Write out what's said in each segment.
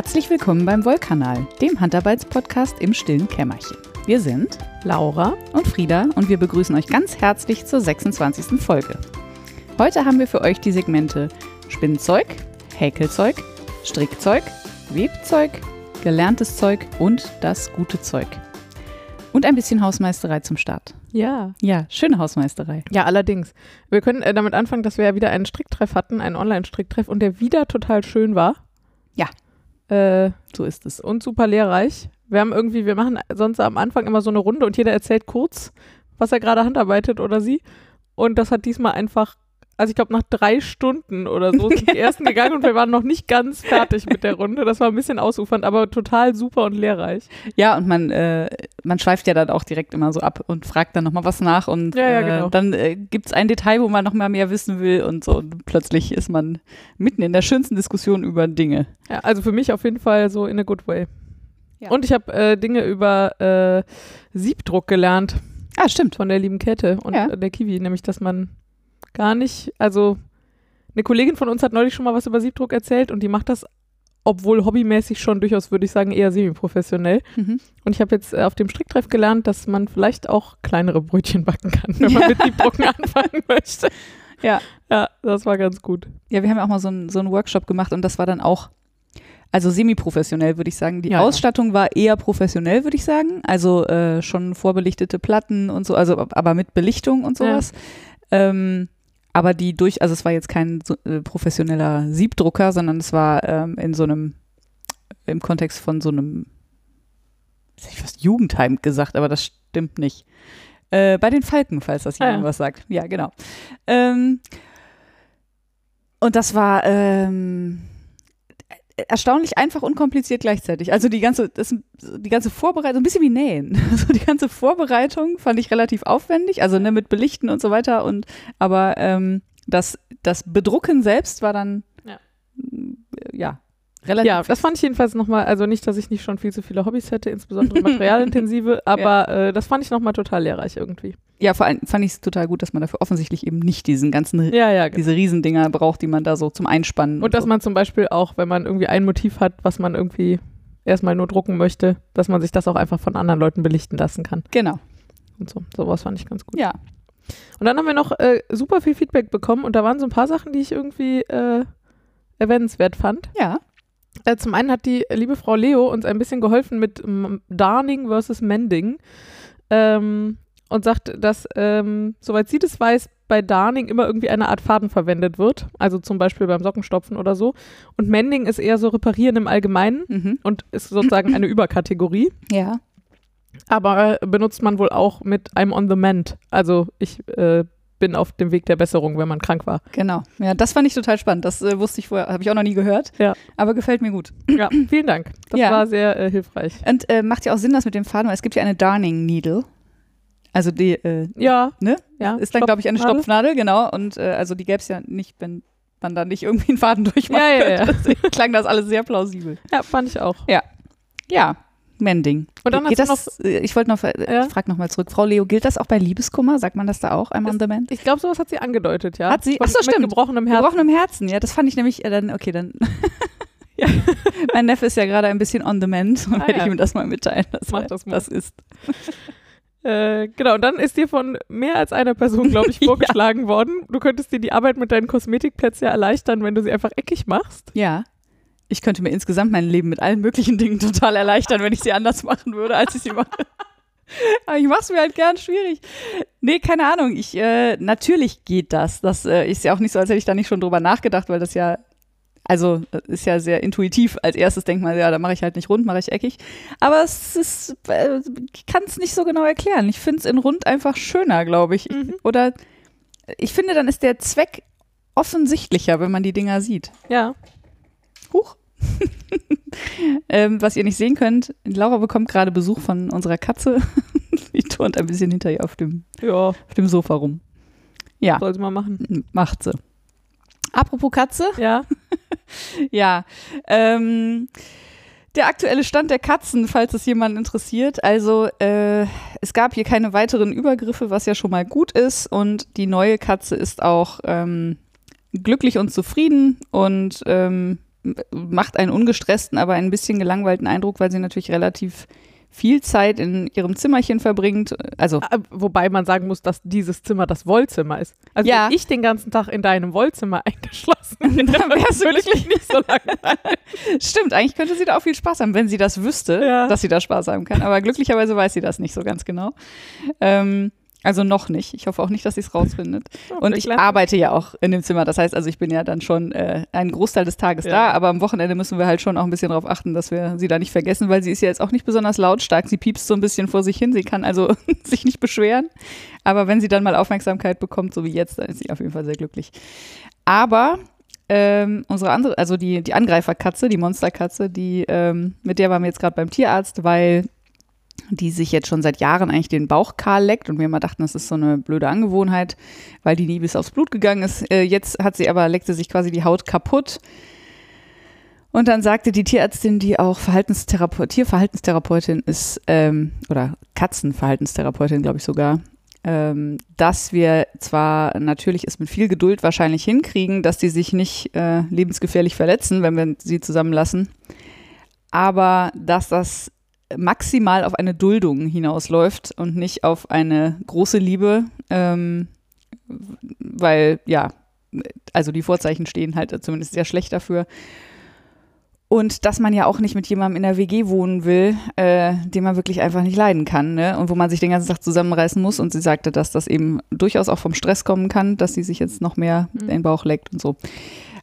Herzlich willkommen beim Wollkanal, dem Handarbeitspodcast im stillen Kämmerchen. Wir sind Laura und Frieda und wir begrüßen euch ganz herzlich zur 26. Folge. Heute haben wir für euch die Segmente Spinnzeug, Häkelzeug, Strickzeug, Webzeug, gelerntes Zeug und das gute Zeug. Und ein bisschen Hausmeisterei zum Start. Ja. Ja, schöne Hausmeisterei. Ja, allerdings. Wir können äh, damit anfangen, dass wir ja wieder einen Stricktreff hatten, einen Online-Stricktreff und der wieder total schön war. Äh, So ist es. und super lehrreich. Wir haben irgendwie, wir machen sonst am Anfang immer so eine Runde und jeder erzählt kurz, was er gerade handarbeitet oder sie. Und das hat diesmal einfach, also ich glaube nach drei Stunden oder so sind die ersten gegangen und wir waren noch nicht ganz fertig mit der Runde. Das war ein bisschen ausufernd, aber total super und lehrreich. Ja, und man, äh, man schweift ja dann auch direkt immer so ab und fragt dann nochmal was nach und Ja, ja, äh, genau. dann äh, gibt es ein Detail, wo man nochmal mehr wissen will und so und plötzlich ist man mitten in der schönsten Diskussion über Dinge. Ja, also für mich auf jeden Fall so in a good way. Ja. Und ich habe äh, Dinge über äh, Siebdruck gelernt Ah, stimmt. von der lieben Käthe und Ja. äh, der Kiwi, nämlich dass man gar nicht, also eine Kollegin von uns hat neulich schon mal was über Siebdruck erzählt und die macht das, obwohl hobbymäßig schon durchaus, würde ich sagen, eher semi-professionell. Mhm. Und ich habe jetzt äh, auf dem Stricktreff gelernt, dass man vielleicht auch kleinere Brötchen backen kann, wenn man mit Siebdrucken anfangen möchte. Ja. Ja, das war ganz gut. Ja, wir haben ja auch mal so einen so Workshop gemacht und das war dann auch, also semi-professionell, würde ich sagen. Die Ja, ja. Ausstattung war eher professionell, würde ich sagen. Also äh, schon vorbelichtete Platten und so, also aber mit Belichtung und sowas. Ähm, aber die durch, also es war jetzt kein so, äh, professioneller Siebdrucker, sondern es war ähm, in so einem, im Kontext von so einem, ich fast Jugendheim gesagt, aber das stimmt nicht. Äh, bei den Falken, falls das Ah, jemand ja. was sagt. Ja, genau. Ähm, und das war ähm, erstaunlich einfach und kompliziert gleichzeitig. Also die ganze, das, die ganze Vorbereitung, ein bisschen wie Nähen. Also die ganze Vorbereitung fand ich relativ aufwendig, also ne, mit Belichten und so weiter. Und aber ähm, das, das Bedrucken selbst war dann Ja. ja relativ. Ja, das fand ich jedenfalls nochmal, also nicht, dass ich nicht schon viel zu viele Hobbys hätte, insbesondere materialintensive, aber äh, das fand ich nochmal total lehrreich irgendwie. ja, vor allem fand ich es total gut, dass man dafür offensichtlich eben nicht diesen ganzen Ja, ja, genau. diese Riesendinger braucht, die man da so zum Einspannen Und dass so. man zum Beispiel auch, wenn man irgendwie ein Motiv hat, was man irgendwie erstmal nur drucken möchte, dass man sich das auch einfach von anderen Leuten belichten lassen kann. genau Und so. Sowas fand ich ganz gut. ja Und dann haben wir noch äh, super viel Feedback bekommen und da waren so ein paar Sachen, die ich irgendwie äh, erwähnenswert fand. ja Äh, zum einen hat die liebe Frau Leo uns ein bisschen geholfen mit Darning versus Mending ähm, und sagt, dass, ähm, soweit sie das weiß, bei Darning immer irgendwie eine Art Faden verwendet wird. Also zum Beispiel beim Sockenstopfen oder so. Und Mending ist eher so Reparieren im Allgemeinen mhm. und ist sozusagen eine Überkategorie. ja Aber äh, benutzt man wohl auch mit I'm on the mend. Also ich äh, bin auf dem Weg der Besserung, wenn man krank war. Genau. Ja, das fand ich total spannend. Das äh, wusste ich vorher, habe ich auch noch nie gehört. Ja. Aber gefällt mir gut. Ja, vielen Dank. Das Ja. war sehr äh, hilfreich. Und äh, macht ja auch Sinn, das mit dem Faden, weil es gibt ja eine Darning Needle. Also die äh, Ja, Ne? ja. ist dann, glaube ich, eine Stopfnadel. Genau. Und äh, also die gäbe es ja nicht, wenn man da nicht irgendwie einen Faden durchmacht. Ja, ja, ja. Deswegen klang das alles sehr plausibel. Ja, fand ich auch. Ja, Mending. Und dann Geht das, äh, ich wollte noch, äh, Ja? ich frage nochmal zurück. Frau Leo, gilt das auch bei Liebeskummer? Sagt man das da auch, I'm on the mend? Ich glaube, sowas hat sie angedeutet, ja. Hat sie? Von, Ach so, mit stimmt. gebrochenem Herzen. Gebrochenem Herzen, ja, das fand ich nämlich, äh, dann, okay, dann. mein Neffe ist ja gerade ein bisschen on the mend und Ah, werde ja. ich ihm das mal mitteilen, dass Mach das mal. das ist. Äh, genau, und dann ist dir von mehr als einer Person, glaube ich, Ja. vorgeschlagen worden. Du könntest dir die Arbeit mit deinen Kosmetikplätzen ja erleichtern, wenn du sie einfach eckig machst. Ja. Ich könnte mir insgesamt mein Leben mit allen möglichen Dingen total erleichtern, wenn ich sie anders machen würde, als ich sie mache. Aber ich mache es mir halt gern schwierig. Nee, keine Ahnung. Ich, äh, natürlich geht das. Das äh, ist ja auch nicht so, als hätte ich da nicht schon drüber nachgedacht, weil das ja, also äh, ist ja sehr intuitiv. Als erstes denkt man, ja, da mache ich halt nicht rund, mache ich eckig. Aber es ist, äh, ich kann es nicht so genau erklären. Ich finde es in rund einfach schöner, glaube ich. Mhm. Oder ich finde, dann ist der Zweck offensichtlicher, wenn man die Dinger sieht. Ja. Huch. ähm, was ihr nicht sehen könnt, Laura bekommt gerade Besuch von unserer Katze. Die turnt ein bisschen hinter ihr auf dem, Ja, auf dem Sofa rum. Ja, soll sie mal machen. macht sie. Apropos Katze, Ja. ja. Ähm, der aktuelle Stand der Katzen, falls es jemanden interessiert. Also äh, es gab hier keine weiteren Übergriffe, was ja schon mal gut ist. Und die neue Katze ist auch ähm, glücklich und zufrieden und ähm, macht einen ungestressten, aber ein bisschen gelangweilten Eindruck, weil sie natürlich relativ viel Zeit in ihrem Zimmerchen verbringt. Also Ah, Wobei man sagen muss, dass dieses Zimmer das Wollzimmer ist. Also Ja. wenn ich den ganzen Tag in deinem Wollzimmer eingeschlossen bin, Dann wärst du würde ich mich nicht so lange. Stimmt, eigentlich könnte sie da auch viel Spaß haben, wenn sie das wüsste, Ja. dass sie da Spaß haben kann. Aber glücklicherweise weiß sie das nicht so ganz genau. Ähm, also noch nicht. Ich hoffe auch nicht, dass sie es rausfindet. Und ich arbeite ja auch in dem Zimmer. Das heißt, also ich bin ja dann schon äh, einen Großteil des Tages Ja. da, aber am Wochenende müssen wir halt schon auch ein bisschen darauf achten, dass wir sie da nicht vergessen, weil sie ist ja jetzt auch nicht besonders lautstark. Sie piepst so ein bisschen vor sich hin. Sie kann also sich nicht beschweren. Aber wenn sie dann mal Aufmerksamkeit bekommt, so wie jetzt, dann ist sie auf jeden Fall sehr glücklich. Aber ähm, unsere andere, also die, die Angreiferkatze, die Monsterkatze, die, ähm, mit der waren wir jetzt gerade beim Tierarzt, weil die sich jetzt schon seit Jahren eigentlich den Bauch kahl leckt und wir immer dachten, das ist so eine blöde Angewohnheit, weil die nie bis aufs Blut gegangen ist. Äh, jetzt hat sie aber, leckte sich quasi die Haut kaputt. Und dann sagte die Tierärztin, die auch Verhaltenstherape Tierverhaltenstherapeutin ist, ähm, oder Katzenverhaltenstherapeutin, glaube ich sogar, ähm, dass wir zwar natürlich es mit viel Geduld wahrscheinlich hinkriegen, dass die sich nicht äh, lebensgefährlich verletzen, wenn wir sie zusammenlassen, aber dass das maximal auf eine Duldung hinausläuft und nicht auf eine große Liebe, ähm, weil ja, also die Vorzeichen stehen halt zumindest sehr schlecht dafür. Und dass man ja auch nicht mit jemandem in der WG wohnen will, äh, den man wirklich einfach nicht leiden kann, ne? Und wo man sich den ganzen Tag zusammenreißen muss. Und sie sagte, dass das eben durchaus auch vom Stress kommen kann, dass sie sich jetzt noch mehr Mhm. den Bauch leckt und so.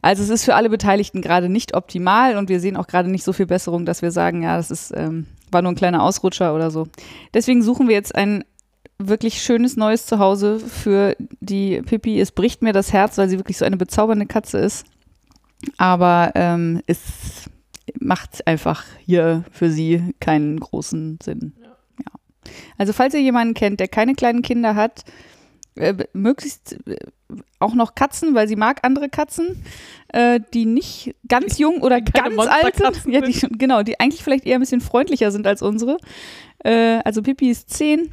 Also es ist für alle Beteiligten gerade nicht optimal und wir sehen auch gerade nicht so viel Besserung, dass wir sagen, ja, das ist, ähm, war nur ein kleiner Ausrutscher oder so. Deswegen suchen wir jetzt ein wirklich schönes neues Zuhause für die Pippi. Es bricht mir das Herz, weil sie wirklich so eine bezaubernde Katze ist. Aber ähm, es macht einfach hier für sie keinen großen Sinn. Ja. Also falls ihr jemanden kennt, der keine kleinen Kinder hat, äh, möglichst äh, auch noch Katzen, weil sie mag andere Katzen, äh, die nicht ganz jung oder ganz alt sind. Ja, die, genau, die eigentlich vielleicht eher ein bisschen freundlicher sind als unsere. Äh, also Pippi ist 10,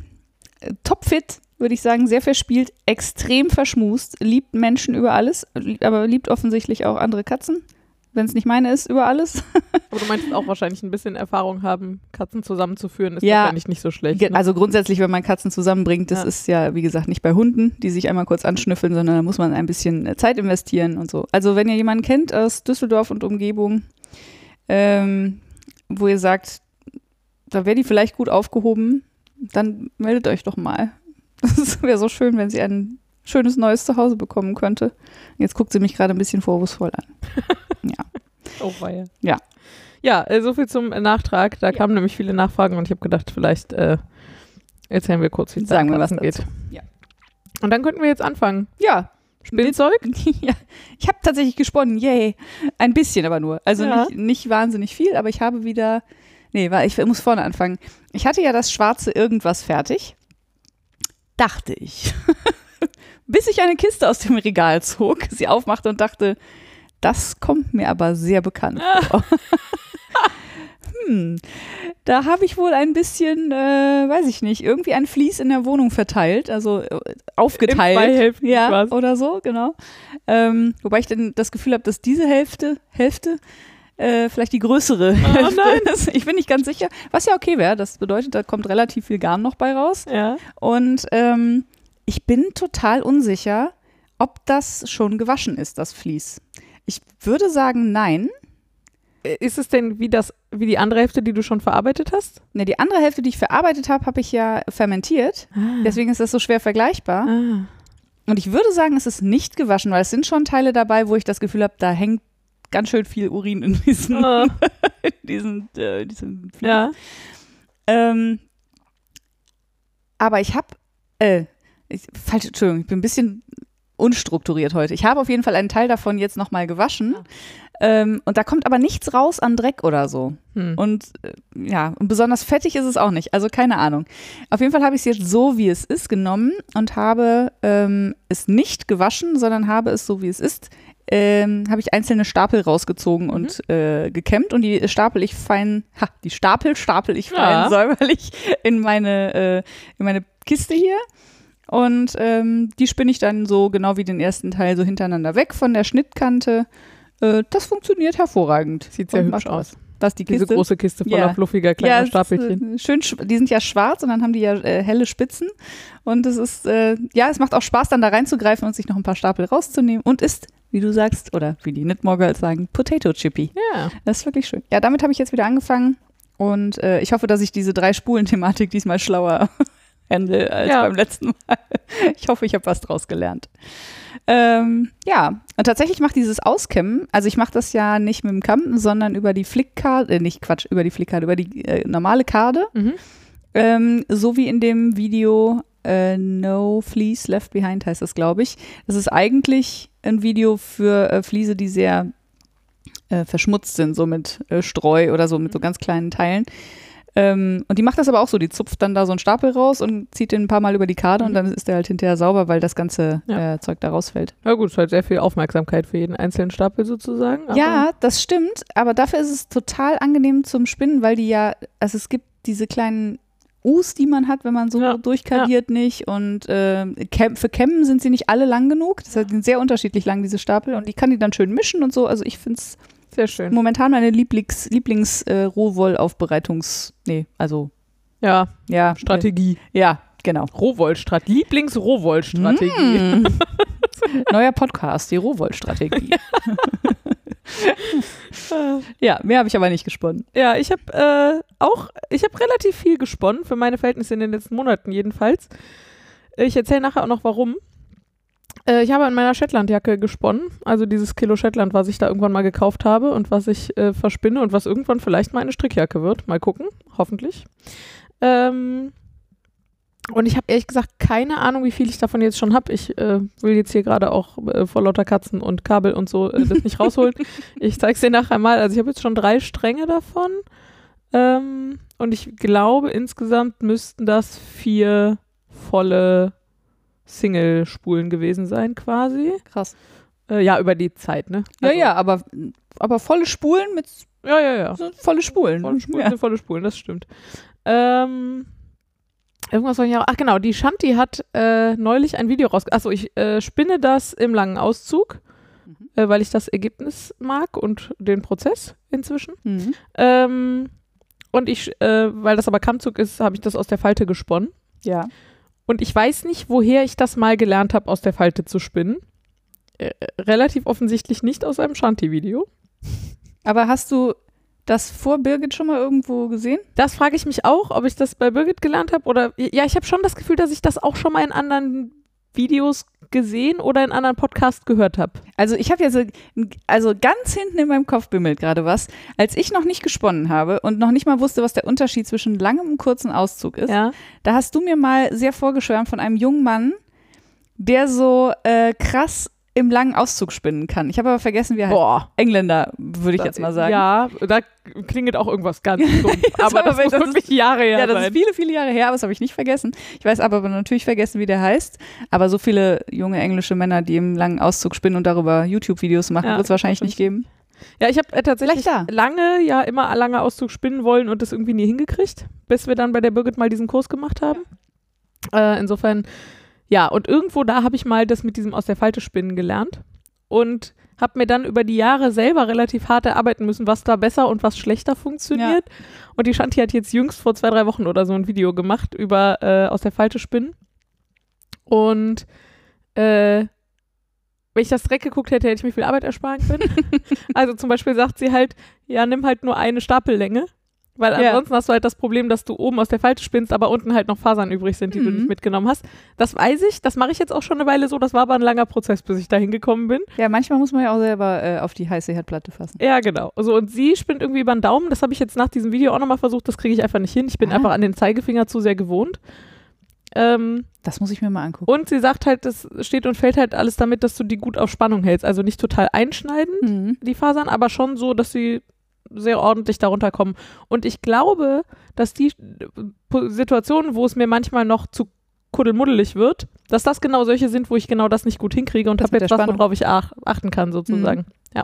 äh, topfit, würde ich sagen, sehr verspielt, extrem verschmust, liebt Menschen über alles, lieb- aber liebt offensichtlich auch andere Katzen. Wenn es nicht meine ist, über alles. Aber du meinst auch wahrscheinlich ein bisschen Erfahrung haben, Katzen zusammenzuführen, ist Ja. wahrscheinlich nicht so schlecht. Ne? Also grundsätzlich, wenn man Katzen zusammenbringt, das Ja. ist ja, wie gesagt, nicht bei Hunden, die sich einmal kurz anschnüffeln, sondern da muss man ein bisschen äh, Zeit investieren und so. Also wenn ihr jemanden kennt aus Düsseldorf und Umgebung, ähm, wo ihr sagt, da wäre die vielleicht gut aufgehoben, dann meldet euch doch mal. Das wäre so schön, wenn sie ein schönes neues Zuhause bekommen könnte. Jetzt guckt sie mich gerade ein bisschen vorwurfsvoll an. Ja. Oh, weia. Ja. Ja, äh, so viel zum Nachtrag. Da kamen nämlich viele Nachfragen und ich habe gedacht, vielleicht äh, erzählen wir kurz, wie es Sagen wir was dazu. geht. Ja. Und dann könnten wir jetzt anfangen. Ja, Spielzeug? ja, ich habe tatsächlich gesponnen, yay. Ein bisschen aber nur. Also Ja. nicht, nicht wahnsinnig viel, aber ich habe wieder. Nee, ich muss vorne anfangen. Ich hatte ja das schwarze Irgendwas fertig. Dachte ich. Bis ich eine Kiste aus dem Regal zog, sie aufmachte und dachte, das kommt mir aber sehr bekannt vor. hm, da habe ich wohl ein bisschen, äh, weiß ich nicht, irgendwie ein Vlies in der Wohnung verteilt, also äh, aufgeteilt. zwei Hälften ja, quasi. oder so, genau. Ähm, wobei ich dann das Gefühl habe, dass diese Hälfte, Hälfte, äh, vielleicht die größere Hälfte nein. ist. Ich bin nicht ganz sicher. Was ja okay wäre. Das bedeutet, da kommt relativ viel Garn noch bei raus. Ja. Und ähm, ich bin total unsicher, ob das schon gewaschen ist, das Vlies. Ich würde sagen, nein. Äh, Ist es denn wie das, wie die andere Hälfte, die du schon verarbeitet hast? Ne, die andere Hälfte, die ich verarbeitet habe, habe ich ja fermentiert. Deswegen ist das so schwer vergleichbar. Ah. Und ich würde sagen, es ist nicht gewaschen, weil es sind schon Teile dabei, wo ich das Gefühl habe, da hängt ganz schön viel Urin in diesen, Ah. in diesen, äh, diesen. Ja. Ähm, aber ich habe, äh, ich, falsch, Entschuldigung, ich bin ein bisschen unstrukturiert heute. Ich habe auf jeden Fall einen Teil davon jetzt nochmal gewaschen. Ähm, und da kommt aber nichts raus an Dreck oder so. Hm. Und äh, ja, und besonders fettig ist es auch nicht. Also keine Ahnung. Auf jeden Fall habe ich es jetzt so, wie es ist, genommen und habe ähm, es nicht gewaschen, sondern habe es so, wie es ist, ähm, habe ich einzelne Stapel rausgezogen und äh, gekämmt und die stapel ich fein, ha, die Stapel stapel ich fein Ja. säuberlich in meine, äh, in meine Kiste hier. Und ähm, die spinne ich dann so genau wie den ersten Teil so hintereinander weg von der Schnittkante Äh, das funktioniert hervorragend. Sieht sehr Und hübsch aus. Was, die Diese Kiste? große Kiste voller Ja. fluffiger kleiner ist, Stapelchen. äh, schön, sch- die sind ja schwarz und dann haben die ja äh, helle Spitzen. Und es ist, äh, ja, es macht auch Spaß, dann da reinzugreifen und sich noch ein paar Stapel rauszunehmen. Und ist, wie du sagst, oder wie die Knitmore sagen, Potato Chippy. Ja. Das ist wirklich schön. Ja, damit habe ich jetzt wieder angefangen. Und äh, ich hoffe, dass ich diese drei Spulen-Thematik diesmal schlauer handle als Ja. beim letzten Mal. Ich hoffe, ich habe was draus gelernt. Ähm, ja, und tatsächlich macht dieses Auskämmen, also ich mache das ja nicht mit dem Kamm, sondern über die Flickkarte, äh, nicht Quatsch, über die Flickkarte, über die äh, normale Karte. Mhm. Ähm, so wie in dem Video äh, No Fleece Left Behind heißt das, glaube ich. Das ist eigentlich ein Video für äh, Fliese, die sehr äh, verschmutzt sind, so mit äh, Streu oder so, mit so ganz kleinen Teilen. Ähm, und die macht das aber auch so, die zupft dann da so einen Stapel raus und zieht den ein paar Mal über die Karte und dann ist der halt hinterher sauber, weil das ganze Ja. äh, Zeug da rausfällt. Ja gut, es halt sehr viel Aufmerksamkeit für jeden einzelnen Stapel sozusagen. Ja, das stimmt, aber dafür ist es total angenehm zum Spinnen, weil die ja, also es gibt diese kleinen U's, die man hat, wenn man so Ja, durchkadiert nicht und äh, für Kämmen sind sie nicht alle lang genug, das sind sehr unterschiedlich lang, diese Stapel und ich kann die dann schön mischen und so, also ich finde es Sehr schön. momentan meine Lieblings, Lieblings äh, Rohwollaufbereitungs, nee, also Ja, ja, Strategie. Äh, ja, genau. Rohwollstrategie. Lieblings-Rohwollstrategie. Mm. Neuer Podcast, die Rohwollstrategie. ja, mehr habe ich aber nicht gesponnen. Ja, ich habe äh, auch, ich habe relativ viel gesponnen, für meine Verhältnisse in den letzten Monaten jedenfalls. Ich erzähle nachher auch noch warum. Äh, ich habe an meiner Shetlandjacke gesponnen, also dieses Kilo Shetland, was ich da irgendwann mal gekauft habe und was ich äh, verspinne und was irgendwann vielleicht mal eine Strickjacke wird. Mal gucken, hoffentlich. Ähm, und ich habe ehrlich gesagt keine Ahnung, wie viel ich davon jetzt schon habe. Ich äh, will jetzt hier gerade auch äh, vor lauter Katzen und Kabel und so äh, das nicht rausholen. Ich zeige es dir nachher mal. Also ich habe jetzt schon drei Stränge davon. Ähm, und ich glaube, insgesamt müssten das vier volle Single-Spulen gewesen sein, quasi. Krass. Äh, ja, über die Zeit, ne? Ja, Also- ja, aber, aber volle Spulen mit Ja, ja, ja. volle Spulen. Volle Spulen Ja. volle Spulen, das stimmt. Ähm, irgendwas soll ich auch. Ach genau, die Shanti hat äh, neulich ein Video raus. Achso, ich äh, spinne das im langen Auszug, Mhm. äh, weil ich das Ergebnis mag und den Prozess inzwischen. Mhm. Ähm, und ich, äh, weil das aber Kammzug ist, habe ich das aus der Falte gesponnen. Ja. Und ich weiß nicht, woher ich das mal gelernt habe, aus der Falte zu spinnen. Äh, relativ offensichtlich nicht aus einem Shanti-Video. Aber hast du das vor Birgit schon mal irgendwo gesehen? Das frage ich mich auch, ob ich das bei Birgit gelernt habe oder ja, ich habe schon das Gefühl, dass ich das auch schon mal in anderen Videos gesehen oder in anderen Podcasts gehört habe. Also ich habe ja so, also ganz hinten in meinem Kopf bimmelt gerade was. Als ich noch nicht gesponnen habe und noch nicht mal wusste, was der Unterschied zwischen langem und kurzem Auszug ist, Ja. da hast du mir mal sehr vorgeschwärmt von einem jungen Mann, der so äh, krass im langen Auszug spinnen kann. Ich habe aber vergessen, wie er heißt. Boah. Engländer, würde ich jetzt mal sagen. Ja, da klingelt auch irgendwas ganz dumm. aber das das ist- wirklich Jahre her Ja, das sein. ist viele, viele Jahre her, aber das habe ich nicht vergessen. Ich weiß aber natürlich vergessen, wie der heißt. Aber so viele junge englische Männer, die im langen Auszug spinnen und darüber YouTube-Videos machen, Ja, wird es wahrscheinlich das nicht geben. Ja, ich habe äh, tatsächlich lange, ja, immer lange Auszug spinnen wollen und das irgendwie nie hingekriegt, bis wir dann bei der Birgit mal diesen Kurs gemacht haben. Äh, insofern, ja, und irgendwo da habe ich mal das mit diesem aus der Falte spinnen gelernt und habe mir dann über die Jahre selber relativ hart erarbeiten müssen, was da besser und was schlechter funktioniert. Und die Shanti hat jetzt jüngst vor zwei, drei Wochen oder so ein Video gemacht über äh, aus der Falte spinnen. Und äh, wenn ich das direkt geguckt hätte, hätte ich mir viel Arbeit ersparen können. also zum Beispiel sagt sie halt, ja, nimm halt nur eine Stapellänge. Weil Ja. ansonsten hast du halt das Problem, dass du oben aus der Falte spinnst, aber unten halt noch Fasern übrig sind, die du Mhm. nicht mitgenommen hast. Das weiß ich, das mache ich jetzt auch schon eine Weile so. Das war aber ein langer Prozess, bis ich da hingekommen bin. Ja, manchmal muss man ja auch selber äh, auf die heiße Herdplatte fassen. Ja, genau. So, und sie spinnt irgendwie über den Daumen. Das habe ich jetzt nach diesem Video auch nochmal versucht. Das kriege ich einfach nicht hin. Ich bin Ah. einfach an den Zeigefinger zu sehr gewohnt. Ähm, Das muss ich mir mal angucken. und sie sagt halt, das steht und fällt halt alles damit, dass du die gut auf Spannung hältst. Also nicht total einschneiden, Mhm. die Fasern, aber schon so, dass sie sehr ordentlich darunter kommen. Und ich glaube, dass die äh, Situationen, wo es mir manchmal noch zu kuddelmuddelig wird, dass das genau solche sind, wo ich genau das nicht gut hinkriege und habe jetzt was, worauf ich ach achten kann, sozusagen. Ja,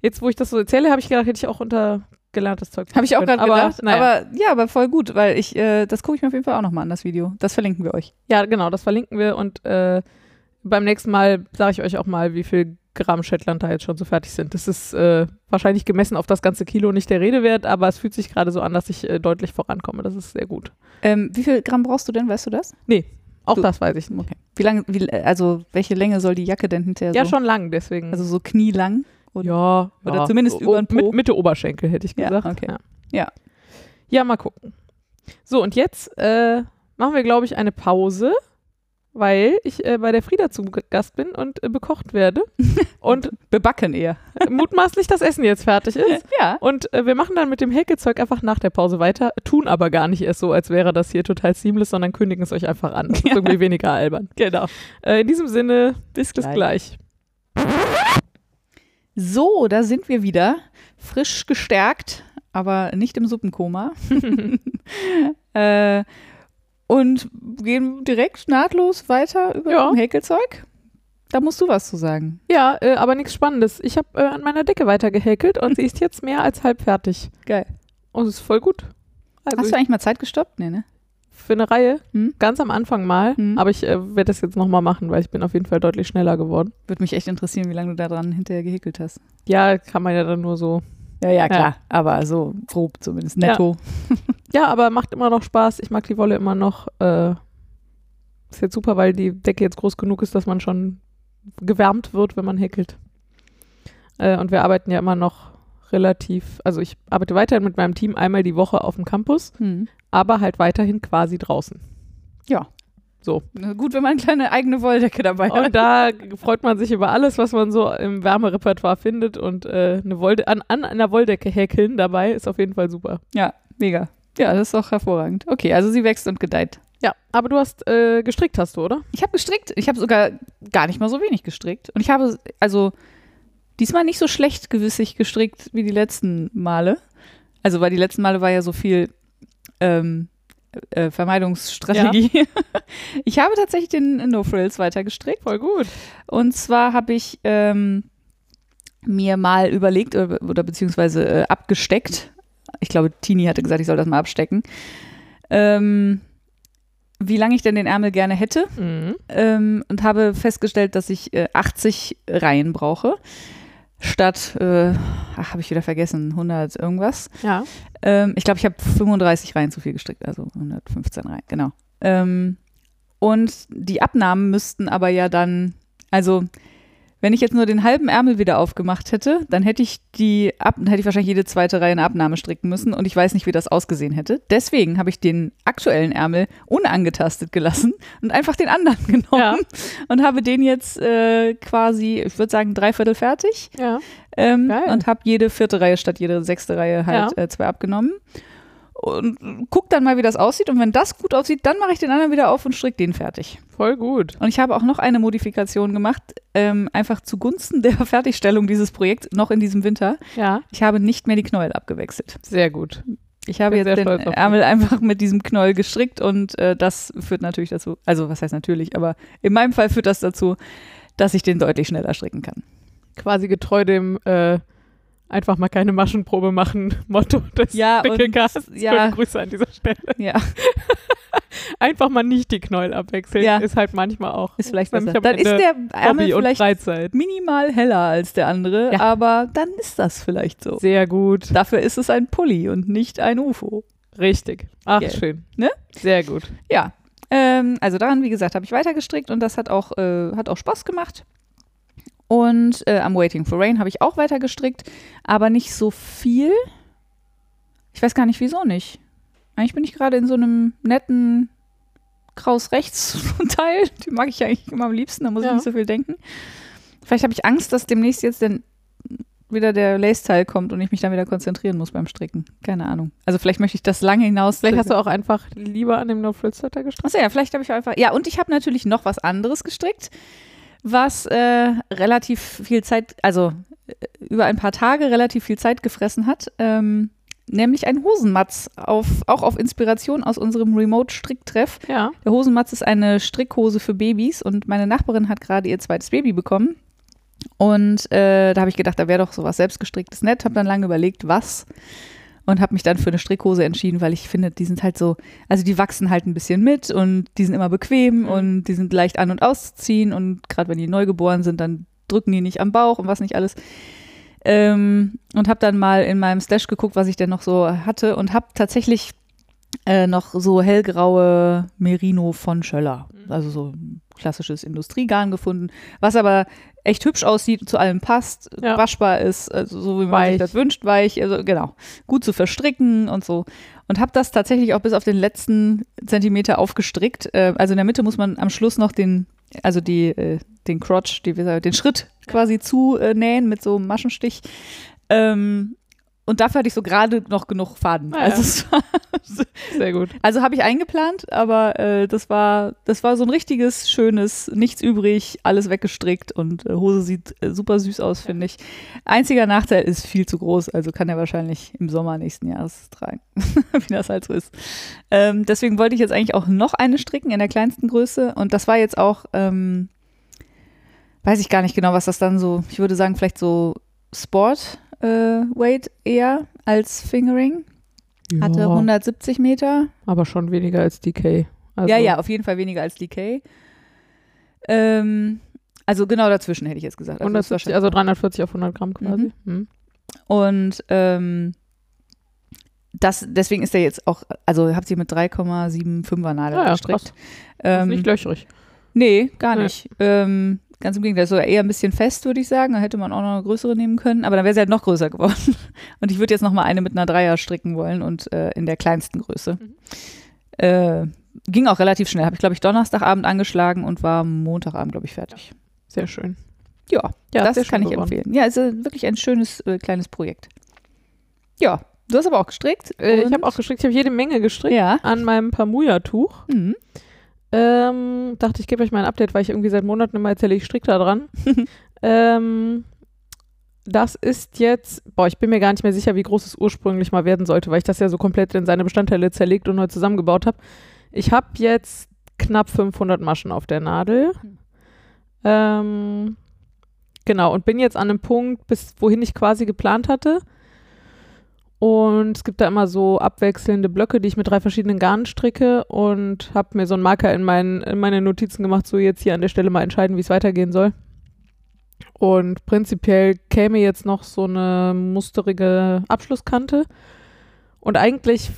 Jetzt, wo ich das so erzähle, habe ich gedacht, hätte ich auch unter gelerntes Zeug. habe ich auch gerade aber, gedacht. Naja. Aber ja, aber voll gut, weil ich, äh, das gucke ich mir auf jeden Fall auch nochmal an, das Video. Das verlinken wir euch. ja, genau, das verlinken wir und äh, beim nächsten Mal sage ich euch auch mal, wie viel Gramm Shetland da jetzt schon so fertig sind. Das ist äh, wahrscheinlich gemessen auf das ganze Kilo nicht der Rede wert, aber es fühlt sich gerade so an, dass ich äh, deutlich vorankomme. Das ist sehr gut. Ähm, wie viel Gramm brauchst du denn, weißt du das? Auch Du- das weiß ich nicht. Okay. Wie lange, wie, also welche Länge soll die Jacke denn hinterher Ja, so? schon lang, deswegen. Also so knielang? Oder? ja, oder ja. zumindest O- über den Po. Mit, Mitte Oberschenkel, hätte ich Ja, gesagt. okay. Ja. Ja. ja, mal gucken. So, und jetzt äh, machen wir, glaube ich, eine Pause, weil ich äh, bei der Frieda zu Gast bin und äh, bekocht werde. und Bebacken eher. mutmaßlich das Essen jetzt fertig ist. Ja. Und äh, wir machen dann mit dem Häkelzeug einfach nach der Pause weiter, tun aber gar nicht erst so, als wäre das hier total seamless, sondern kündigen es euch einfach an. Das ist irgendwie weniger albern. Genau. Äh, in diesem Sinne, Bis bis gleich. So, da sind wir wieder. Frisch gestärkt, aber nicht im Suppenkoma. äh, und gehen direkt nahtlos weiter über Ja. Häkelzeug. Da musst du was zu sagen. Ja, äh, aber nichts Spannendes. Ich habe äh, an meiner Decke weiter gehäkelt und sie ist jetzt mehr als halb fertig. Geil. Und es ist voll gut. Also Hast du eigentlich mal Zeit gestoppt? Nee, ne? für eine Reihe, Hm? ganz am Anfang mal, Hm. aber ich äh, werde das jetzt nochmal machen, weil ich bin auf jeden Fall deutlich schneller geworden. Würde mich echt interessieren, wie lange du da dran hinterher gehäkelt hast. Ja, kann man ja dann nur so. Ja, ja, klar. Aber so grob zumindest. Netto. Ja, aber macht immer noch Spaß. Ich mag die Wolle immer noch. Äh, ist jetzt super, weil die Decke jetzt groß genug ist, dass man schon gewärmt wird, wenn man häkelt. Äh, und wir arbeiten ja immer noch relativ, also ich arbeite weiterhin mit meinem Team einmal die Woche auf dem Campus, Hm. aber halt weiterhin quasi draußen. Ja. So. Gut, wenn man eine kleine eigene Wolldecke dabei hat. Und da freut man sich über alles, was man so im Wärmerepertoire findet und äh, eine Wolde an, an einer Wolldecke häkeln dabei ist auf jeden Fall super. Ja, mega. Ja, das ist doch hervorragend. Okay, also sie wächst und gedeiht. Ja, aber du hast äh, gestrickt, hast du, oder? Ich habe gestrickt. Ich habe sogar gar nicht mal so wenig gestrickt. Und ich habe, also diesmal nicht so schlecht gewissig gestrickt wie die letzten Male. Also, weil die letzten Male war ja so viel ähm, äh, Vermeidungsstrategie. Ich habe tatsächlich den No Frills weiter gestrickt. Voll gut. Und zwar habe ich ähm, mir mal überlegt oder, oder beziehungsweise äh, abgesteckt. Ich glaube, Tini hatte gesagt, ich soll das mal abstecken. Ähm, wie lange ich denn den Ärmel gerne hätte Mhm. ähm, und habe festgestellt, dass ich äh, 80 Reihen brauche. Statt, äh, ach, habe ich wieder vergessen, 100 irgendwas. Ja. Ähm, ich glaube, ich habe 35 Reihen zu viel gestrickt, also 115 Reihen, genau. Ähm, und die Abnahmen müssten aber ja dann, also wenn ich jetzt nur den halben Ärmel wieder aufgemacht hätte, dann hätte ich die ab, dann hätte ich wahrscheinlich jede zweite Reihe eine Abnahme stricken müssen und ich weiß nicht, wie das ausgesehen hätte. Deswegen habe ich den aktuellen Ärmel unangetastet gelassen und einfach den anderen genommen Ja. und habe den jetzt äh, quasi, ich würde sagen, dreiviertel fertig Ja. ähm, und habe jede vierte Reihe statt jede sechste Reihe halt Ja. äh, zwei abgenommen. Und guck dann mal, wie das aussieht. Und wenn das gut aussieht, dann mache ich den anderen wieder auf und strick den fertig. Voll gut. Und ich habe auch noch eine Modifikation gemacht, ähm, einfach zugunsten der Fertigstellung dieses Projekts noch in diesem Winter. Ja. Ich habe nicht mehr die Knäuel abgewechselt. Sehr gut. Ich habe jetzt den. Ärmel einfach mit diesem Knäuel gestrickt und äh, das führt natürlich dazu, also was heißt natürlich, aber in meinem Fall führt das dazu, dass ich den deutlich schneller stricken kann. Quasi getreu dem äh, einfach mal keine Maschenprobe machen Motto des Ja, Wickelcasts. ja. Grüße an dieser Stelle. Ja, Einfach mal nicht die Knäuel abwechseln. Ja. Ist halt manchmal auch. ist vielleicht besser. Dann ist der Ärmel vielleicht Freizeit. minimal heller als der andere, Ja. aber dann ist das vielleicht so. Sehr gut. Dafür ist es ein Pulli und nicht ein UFO. Richtig. Ach, Gell. schön. Ne? Sehr gut. Ja, ähm, also daran, wie gesagt, habe ich weitergestrickt und das hat auch, äh, hat auch Spaß gemacht. Und äh, am Waiting for Rain habe ich auch weitergestrickt, aber nicht so viel. Ich weiß gar nicht, wieso nicht. Eigentlich bin ich gerade in so einem netten Kraus-Rechts-Teil. Den mag ich eigentlich immer am liebsten, da muss Ja. ich nicht so viel denken. Vielleicht habe ich Angst, dass demnächst jetzt denn wieder der Lace-Teil kommt und ich mich dann wieder konzentrieren muss beim Stricken. Keine Ahnung. Also vielleicht möchte ich das lange hinaus. Vielleicht hast du auch einfach lieber an dem No Frills Sweater gestrickt. Achso, ja, vielleicht habe ich einfach. Ja, und ich habe natürlich noch was anderes gestrickt, was äh, relativ viel Zeit, also äh, über ein paar Tage relativ viel Zeit gefressen hat. Ähm, nämlich ein Hosenmatz, auf, auch auf Inspiration aus unserem Remote-Stricktreff. Ja. Der Hosenmatz ist eine Strickhose für Babys und meine Nachbarin hat gerade ihr zweites Baby bekommen. Und äh, da habe ich gedacht, da wäre doch sowas selbstgestricktes nett. Habe dann lange überlegt, was. Und habe mich dann für eine Strickhose entschieden, weil ich finde, die sind halt so, also die wachsen halt ein bisschen mit und die sind immer bequem Mhm. und die sind leicht an- und auszuziehen. Und gerade wenn die neugeboren sind, dann drücken die nicht am Bauch und was nicht alles. Ähm, und habe dann mal in meinem Stash geguckt, was ich denn noch so hatte und habe tatsächlich äh, noch so hellgraue Merino von Schöller. Mhm. Also so ein klassisches Industriegarn gefunden, was aber echt hübsch aussieht, zu allem passt, Ja. waschbar ist, also so wie man Weich. sich das wünscht, weich, also genau, gut zu verstricken und so. Und habe das tatsächlich auch bis auf den letzten Zentimeter aufgestrickt. Äh, also in der Mitte muss man am Schluss noch den, also die, äh, den Crotch, die, den Schritt quasi zunähen mit so einem Maschenstich. Ähm, und dafür hatte ich so gerade noch genug Faden. Ah, ja. also es war Sehr gut. also habe ich eingeplant, aber äh, das war das war so ein richtiges schönes, nichts übrig, alles weggestrickt und äh, Hose sieht äh, super süß aus, finde ich. Einziger Nachteil ist viel zu groß, also kann er wahrscheinlich im Sommer nächsten Jahres tragen, wie das halt so ist. Ähm, deswegen wollte ich jetzt eigentlich auch noch eine stricken in der kleinsten Größe und das war jetzt auch ähm, weiß ich gar nicht genau, was das dann so, ich würde sagen vielleicht so Sport Weight eher als Fingering. Hatte Ja, 170 Meter. aber schon weniger als DK. Also, ja, ja, auf jeden Fall weniger als DK. Ähm, also genau dazwischen hätte ich jetzt gesagt. Also das war 170, schon- also 340 auf 100 Gramm quasi. Mhm. Und ähm, das, deswegen ist er jetzt auch, also habt ihr mit 3,75er Nadel Ja, ja, gestrickt. krass. Das ist Ähm, nicht löchrig. nee, gar Nee. nicht. Ähm, ganz im Gegenteil, so eher ein bisschen fest, würde ich sagen. Da hätte man auch noch eine größere nehmen können, aber dann wäre sie halt noch größer geworden. Und ich würde jetzt noch mal eine mit einer Dreier stricken wollen und äh, in der kleinsten Größe. Mhm. Äh, ging auch relativ schnell. Habe ich, glaube ich, Donnerstagabend angeschlagen und war Montagabend, glaube ich, fertig. Sehr schön. Ja, Ja, das kann ich geworden. empfehlen. Ja, es ist wirklich ein schönes äh, kleines Projekt. Ja, du hast aber auch gestrickt. Äh, ich habe auch gestrickt, ich habe jede Menge gestrickt Ja. an meinem Pamuya-Tuch. Mhm. Ähm, dachte, ich gebe euch mal ein Update, weil ich irgendwie seit Monaten immer erzähle, ich stricke da dran. ähm, das ist jetzt, boah, ich bin mir gar nicht mehr sicher, wie groß es ursprünglich mal werden sollte, weil ich das ja so komplett in seine Bestandteile zerlegt und neu zusammengebaut habe. Ich habe jetzt knapp 500 Maschen auf der Nadel. Hm. Ähm, genau, und bin jetzt an einem Punkt, bis wohin ich quasi geplant hatte. Und es gibt da immer so abwechselnde Blöcke, die ich mit drei verschiedenen Garnen stricke und habe mir so einen Marker in, mein, in meine Notizen gemacht, so jetzt hier an der Stelle mal entscheiden, wie es weitergehen soll. Und prinzipiell käme jetzt noch so eine musterige Abschlusskante. Und eigentlich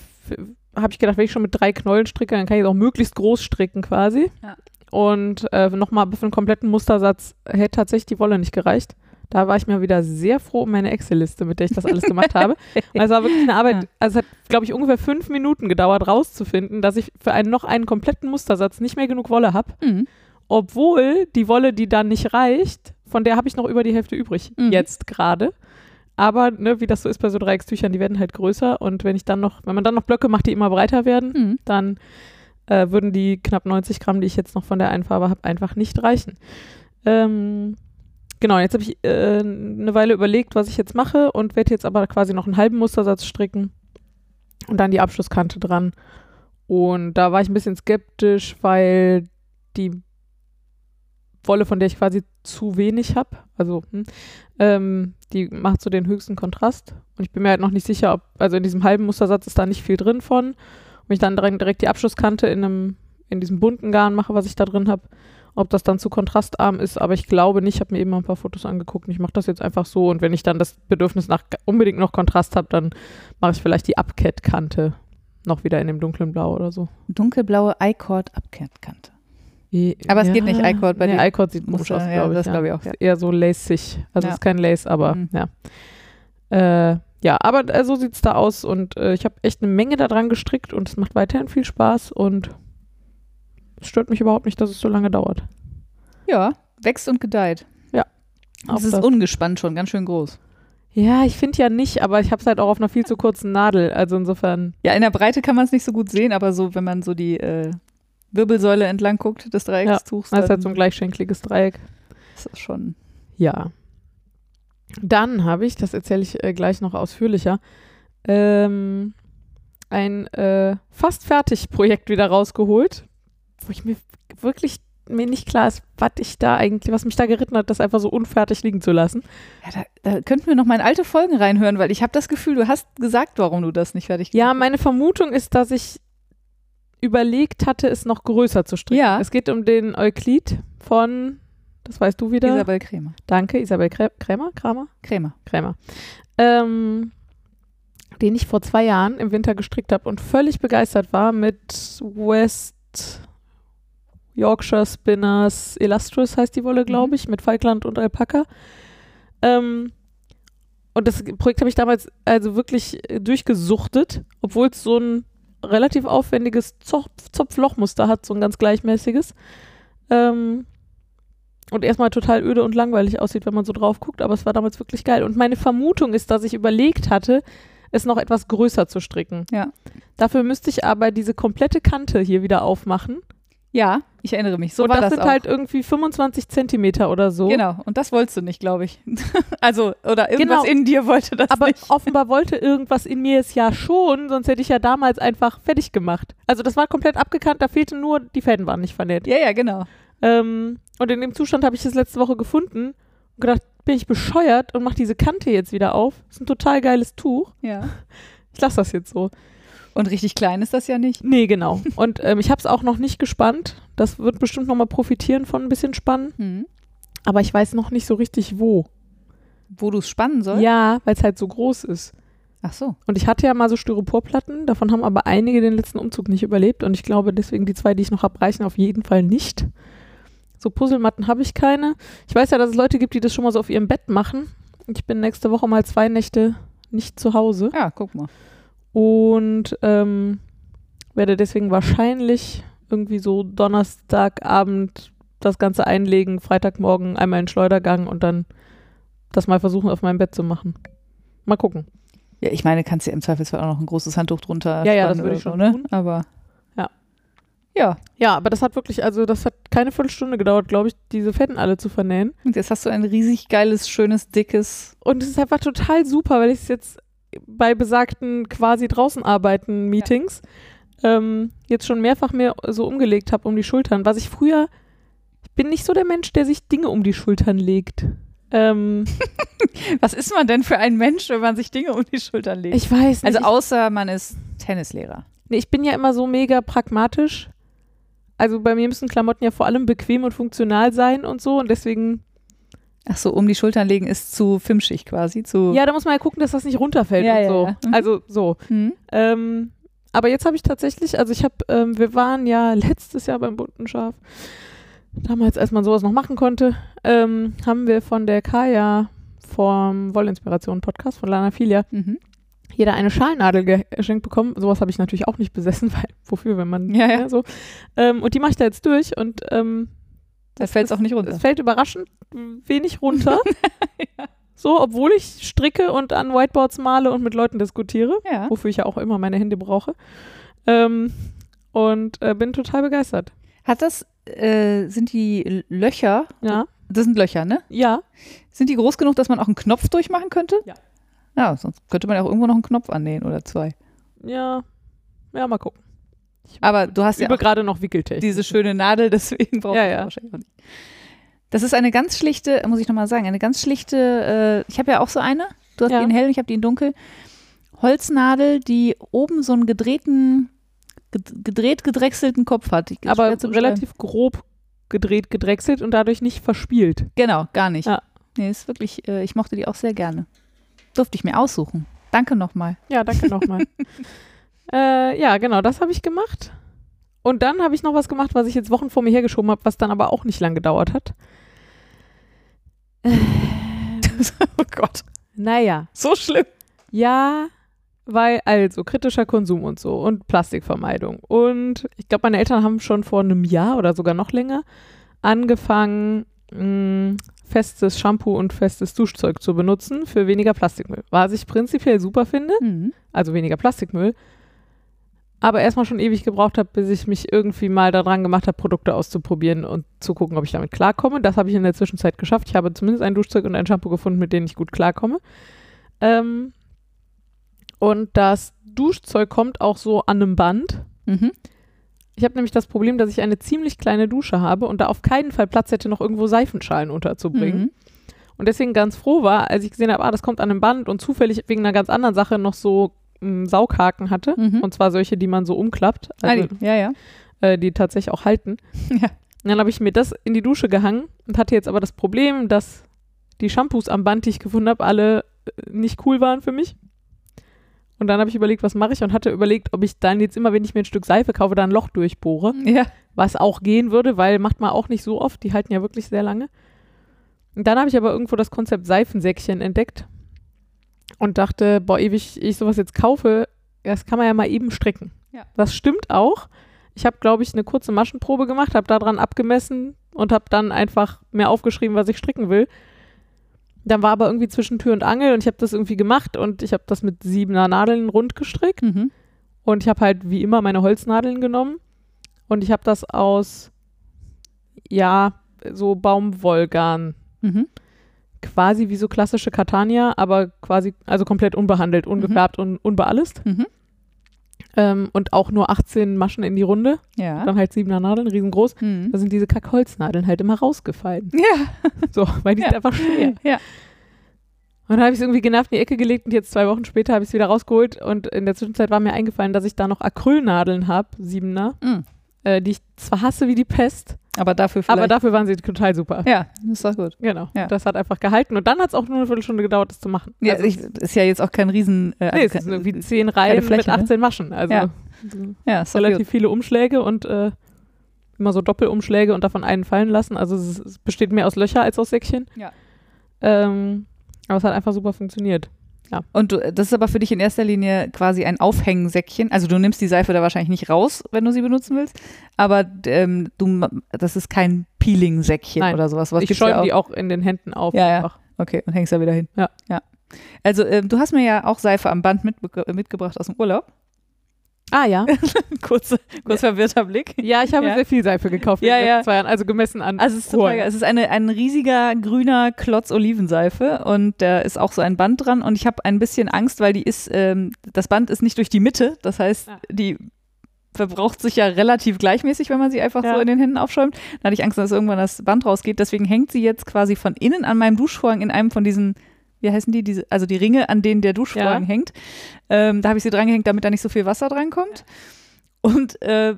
habe ich gedacht, wenn ich schon mit drei Knollen stricke, dann kann ich es auch möglichst groß stricken quasi. Ja. Und äh, nochmal für einen kompletten Mustersatz hätte tatsächlich die Wolle nicht gereicht. Da war ich mir wieder sehr froh um meine Excel-Liste, mit der ich das alles gemacht habe. Und es war wirklich eine Arbeit, also es hat, glaube ich, ungefähr fünf Minuten gedauert, rauszufinden, dass ich für einen noch einen kompletten Mustersatz nicht mehr genug Wolle habe. Mhm. Obwohl die Wolle, die dann nicht reicht, von der habe ich noch über die Hälfte übrig, Mhm. jetzt gerade. Aber, ne, wie das so ist bei so Dreieckstüchern, die werden halt größer und wenn ich dann noch, wenn man dann noch Blöcke macht, die immer breiter werden, Mhm. dann äh, würden die knapp 90 Gramm, die ich jetzt noch von der einen Farbe habe, einfach nicht reichen. Ähm, genau, jetzt habe ich äh, eine Weile überlegt, was ich jetzt mache und werde jetzt aber quasi noch einen halben Mustersatz stricken und dann die Abschlusskante dran. Und da war ich ein bisschen skeptisch, weil die Wolle, von der ich quasi zu wenig habe, also hm, ähm, die macht so den höchsten Kontrast. Und ich bin mir halt noch nicht sicher, ob, also in diesem halben Mustersatz ist da nicht viel drin von. Und ich dann direkt die Abschlusskante in einem, in diesem bunten Garn mache, was ich da drin habe, ob das dann zu kontrastarm ist, aber ich glaube nicht, ich habe mir eben mal ein paar Fotos angeguckt und ich mache das jetzt einfach so und wenn ich dann das Bedürfnis nach unbedingt noch Kontrast habe, dann mache ich vielleicht die Upcat-Kante noch wieder in dem dunklen Blau oder so. Dunkelblaue I-Cord-Abkante. Aber es geht nicht I-Cord bei nee, den I-Cord sieht komisch aus, Mustern, ja, glaube ich. das ja. glaube ich auch, ja. Eher so lacig. Also Ja. es ist kein Lace, aber Mhm. ja. Äh, ja, aber äh, so sieht es da aus und äh, ich habe echt eine Menge da dran gestrickt und es macht weiterhin viel Spaß und es stört mich überhaupt nicht, dass es so lange dauert. Ja, wächst und gedeiht. Auch Es ist das. ungespannt schon, ganz schön groß. Ja, ich finde ja nicht, aber ich habe es halt auch auf einer viel zu kurzen Nadel. Also insofern, Ja, in der Breite kann man es nicht so gut sehen, aber so, wenn man so die äh, Wirbelsäule entlang guckt des Dreieckstuchs, das ist halt so ein gleichschenkliges Dreieck. ist das schon. Ja. Dann habe ich, das erzähle ich äh, gleich noch ausführlicher, ähm, ein äh, fast fertig Projekt wieder rausgeholt, wo ich mir wirklich mir nicht klar ist, was ich da eigentlich, was mich da geritten hat, das einfach so unfertig liegen zu lassen. Ja, da, da könnten wir noch mal in alte Folgen reinhören, weil ich habe das Gefühl, du hast gesagt, warum du das nicht fertig Ja, meine Vermutung ist, dass ich überlegt hatte, es noch größer zu stricken. Ja. Es geht um den Euklid von Das weißt du wieder. Isabel Krämer. Danke, Isabel Krä Krämer? Kramer? Krämer. Krämer. Ähm, den ich vor zwei Jahren im Winter gestrickt habe und völlig begeistert war mit West Yorkshire Spinners Illustrious heißt die Wolle, glaube Mhm. ich, mit Falkland und Alpaka. Ähm, und das Projekt habe ich damals also wirklich äh, durchgesuchtet, obwohl es so ein relativ aufwendiges Zopf Zopflochmuster hat, so ein ganz gleichmäßiges. Ähm, und erstmal total öde und langweilig aussieht, wenn man so drauf guckt, aber es war damals wirklich geil. Und meine Vermutung ist, dass ich überlegt hatte, es noch etwas größer zu stricken. Ja. Dafür müsste ich aber diese komplette Kante hier wieder aufmachen. Ja, ich erinnere mich. So und war das das sind auch. halt irgendwie 25 Zentimeter oder so. Genau, und das wolltest du nicht, glaube ich. also, oder irgendwas Genau. in dir wollte das Aber nicht. offenbar wollte irgendwas in mir es ja schon, sonst hätte ich ja damals einfach fertig gemacht. Also das war komplett abgekannt, da fehlte nur, die Fäden waren nicht vernäht. Ja, ja, genau. Ähm, und in dem Zustand habe ich es letzte Woche gefunden und gedacht, bin ich bescheuert und mache diese Kante jetzt wieder auf. Das ist ein total geiles Tuch. Ja. Ich lasse das jetzt so. Und richtig klein ist das ja nicht. Nee, genau. Und ähm, ich habe es auch noch nicht gespannt. Das wird bestimmt nochmal profitieren von ein bisschen Spannen. Hm. Aber ich weiß noch nicht so richtig wo. Wo du es spannen sollst? Ja, weil es halt so groß ist. Ach so. Und ich hatte ja mal so Styroporplatten, davon haben aber einige den letzten Umzug nicht überlebt und ich glaube deswegen die zwei, die ich noch habe, reichen auf jeden Fall nicht. So Puzzlematten habe ich keine. Ich weiß ja, dass es Leute gibt, die das schon mal so auf ihrem Bett machen. Ich bin nächste Woche mal zwei Nächte nicht zu Hause Ja, guck mal. Und ähm, werde deswegen wahrscheinlich irgendwie so Donnerstagabend das Ganze einlegen, Freitagmorgen einmal in Schleudergang und dann das mal versuchen auf meinem Bett zu machen. Mal gucken. Ja, ich meine, kannst ja im Zweifelsfall auch noch ein großes Handtuch drunter Ja, ja, das würde ich so, schon ne? tun. Aber. Ja. Ja. Ja, aber das hat wirklich, also das hat keine Viertelstunde gedauert, glaube ich, diese Fäden alle zu vernähen. Und jetzt hast du ein riesig geiles, schönes, dickes. Und es ist einfach total super, weil ich es jetzt bei besagten quasi draußen arbeiten Meetings ähm, jetzt schon mehrfach mir so umgelegt habe um die Schultern. Was ich früher, ich bin nicht so der Mensch, der sich Dinge um die Schultern legt. Ähm, Was ist man denn für ein Mensch, wenn man sich Dinge um die Schultern legt? ich weiß nicht. also außer man ist Tennislehrer. nee, ich bin ja immer so mega pragmatisch. Also bei mir müssen Klamotten ja vor allem bequem und funktional sein und so und deswegen Ach so, um die Schultern legen ist zu fimschig quasi. Zu, Ja, da muss man ja gucken, dass das nicht runterfällt Ja, und ja, so. ja. Mhm. Also so. Hm? Ähm, aber jetzt habe ich tatsächlich, also ich habe, ähm, wir waren ja letztes Jahr beim bunten Schaf. Damals, als man sowas noch machen konnte, ähm, haben wir von der Kaya vom Wollinspiration Podcast von Lana Filia Mhm. jeder eine Schalnadel ge- geschenkt bekommen. Sowas habe ich natürlich auch nicht besessen, weil wofür, wenn man Ja, ja. ne, so. Ähm, und die mache ich da jetzt durch und ähm, Da fällt es auch nicht runter. es fällt überraschend wenig runter. So, obwohl ich stricke und an Whiteboards male und mit Leuten diskutiere, Ja. wofür ich ja auch immer meine Hände brauche. Ähm, und äh, bin total begeistert. Hat das, äh, sind die Löcher, Ja. das sind Löcher, ne? Ja. Sind die groß genug, dass man auch einen Knopf durchmachen könnte? Ja. Ja, sonst könnte man ja auch irgendwo noch einen Knopf annähen oder zwei. Ja. Ja, mal gucken. Aber du hast Ich ja gerade noch Wickeltechnik. diese schöne Nadel, deswegen brauchst Ja, du ja. wahrscheinlich auch nicht. Das ist eine ganz schlichte, muss ich nochmal sagen, eine ganz schlichte, äh, ich habe ja auch so eine, du hast Ja. die in hell und ich habe die in dunkel, Holznadel, die oben so einen gedrehten, ged- gedreht gedrechselten Kopf hat. Ich- aber relativ grob gedreht, gedrechselt und dadurch nicht verspielt. Genau, gar nicht. Ja. Nee, ist wirklich, äh, ich mochte die auch sehr gerne. Durfte ich mir aussuchen. Danke nochmal. Ja, danke nochmal. äh, ja, genau, das habe ich gemacht. Und dann habe ich noch was gemacht, was ich jetzt Wochen vor mir hergeschoben habe, was dann aber auch nicht lang gedauert hat. oh Gott, Naja, so schlimm. Ja, weil also kritischer Konsum und so und Plastikvermeidung. Und ich glaube, meine Eltern haben schon vor einem Jahr oder sogar noch länger angefangen, mh, festes Shampoo und festes Duschzeug zu benutzen für weniger Plastikmüll. Was ich prinzipiell super finde, Mhm. also weniger Plastikmüll. Aber erstmal schon ewig gebraucht habe, bis ich mich irgendwie mal daran gemacht habe, Produkte auszuprobieren und zu gucken, ob ich damit klarkomme. Das habe ich in der Zwischenzeit geschafft. Ich habe zumindest ein Duschzeug und ein Shampoo gefunden, mit denen ich gut klarkomme. Ähm, und das Duschzeug kommt auch so an einem Band. Mhm. Ich habe nämlich das Problem, dass ich eine ziemlich kleine Dusche habe und da auf keinen Fall Platz hätte, noch irgendwo Seifenschalen unterzubringen. Mhm. Und deswegen ganz froh war, als ich gesehen habe, ah, das kommt an einem Band und zufällig wegen einer ganz anderen Sache noch so ähm, Saughaken hatte. Mhm. Und zwar solche, die man so umklappt, Ah, also, die- ja, ja. äh, die tatsächlich auch halten. Ja. dann habe ich mir das in die Dusche gehangen und hatte jetzt aber das Problem, dass die Shampoos am Band, die ich gefunden habe, alle äh, nicht cool waren für mich. Und dann habe ich überlegt, was mache ich und hatte überlegt, ob ich dann jetzt immer, wenn ich mir ein Stück Seife kaufe, da ein Loch durchbohre, Ja. was auch gehen würde, weil macht man auch nicht so oft, die halten ja wirklich sehr lange. Und dann habe ich aber irgendwo das Konzept Seifensäckchen entdeckt und dachte, boah, ewig ich sowas jetzt kaufe, das kann man ja mal eben stricken. Ja. Das stimmt auch. Ich habe, glaube ich, eine kurze Maschenprobe gemacht, habe daran abgemessen und habe dann einfach mir aufgeschrieben, was ich stricken will. Dann war aber irgendwie zwischen Tür und Angel und ich habe das irgendwie gemacht und ich habe das mit siebener Nadeln rund gestrickt Mhm. und ich habe halt wie immer meine Holznadeln genommen und ich habe das aus, ja, so Baumwollgarn Mhm. Quasi wie so klassische Catania, aber quasi, also komplett unbehandelt, ungefärbt und unbeallest. Mhm. Ähm, und auch nur 18 Maschen in die Runde. Ja. Dann halt siebener Nadeln, riesengroß. Mhm. Da sind diese Kackholznadeln halt immer rausgefallen. Ja. So, weil die Ja. sind einfach schwer. Ja. Und dann habe ich es irgendwie genervt in die Ecke gelegt und jetzt zwei Wochen später habe ich es wieder rausgeholt und in der Zwischenzeit war mir eingefallen, dass ich da noch Acrylnadeln habe, siebener, Mhm. Äh, die ich zwar hasse wie die Pest, Aber dafür vielleicht. aber dafür waren sie total super. ja, das ist doch gut. Genau. Ja. Das hat einfach gehalten und dann hat es auch nur eine Viertelstunde gedauert, das zu machen. Ja, Also ich, ist ja jetzt auch kein Riesen. Äh, Nee, es sind irgendwie zehn Reihen Fläche, mit ne? 18 Maschen. Also Ja. ja, ist relativ gut. viele Umschläge und äh, immer so Doppelumschläge und davon einen fallen lassen. Also es, es besteht mehr aus Löcher als aus Säckchen. Ja. Ähm, aber es hat einfach super funktioniert. Und du, das ist aber für dich in erster Linie quasi ein Aufhängensäckchen. Also du nimmst die Seife da wahrscheinlich nicht raus, wenn du sie benutzen willst. Aber ähm, du, das ist kein Peeling-Säckchen Nein. oder sowas. Was ich ja schäume auch. die auch in den Händen auf. Ja, ja. einfach. Okay, und hängst da wieder hin. Ja. ja. Also ähm, du hast mir ja auch Seife am Band mitbe- mitgebracht aus dem Urlaub. Ah ja. kurz, kurz verwirrter Blick. Ja, ich habe Ja. sehr viel Seife gekauft in Ja, den ja. letzten zwei Jahren. Also gemessen an. Also es ist, total es ist eine, ein riesiger grüner Klotz Olivenseife und da ist auch so ein Band dran und ich habe ein bisschen Angst, weil die ist, ähm, das Band ist nicht durch die Mitte, das heißt, Ja. die verbraucht sich ja relativ gleichmäßig, wenn man sie einfach Ja. so in den Händen aufschäumt. Da hatte ich Angst, dass irgendwann das Band rausgeht, deswegen hängt sie jetzt quasi von innen an meinem Duschvorhang in einem von diesen wie heißen die, diese, also die Ringe, an denen der Duschvorhang Ja. hängt. Ähm, da habe ich sie dran gehängt, damit da nicht so viel Wasser drankommt. Und äh,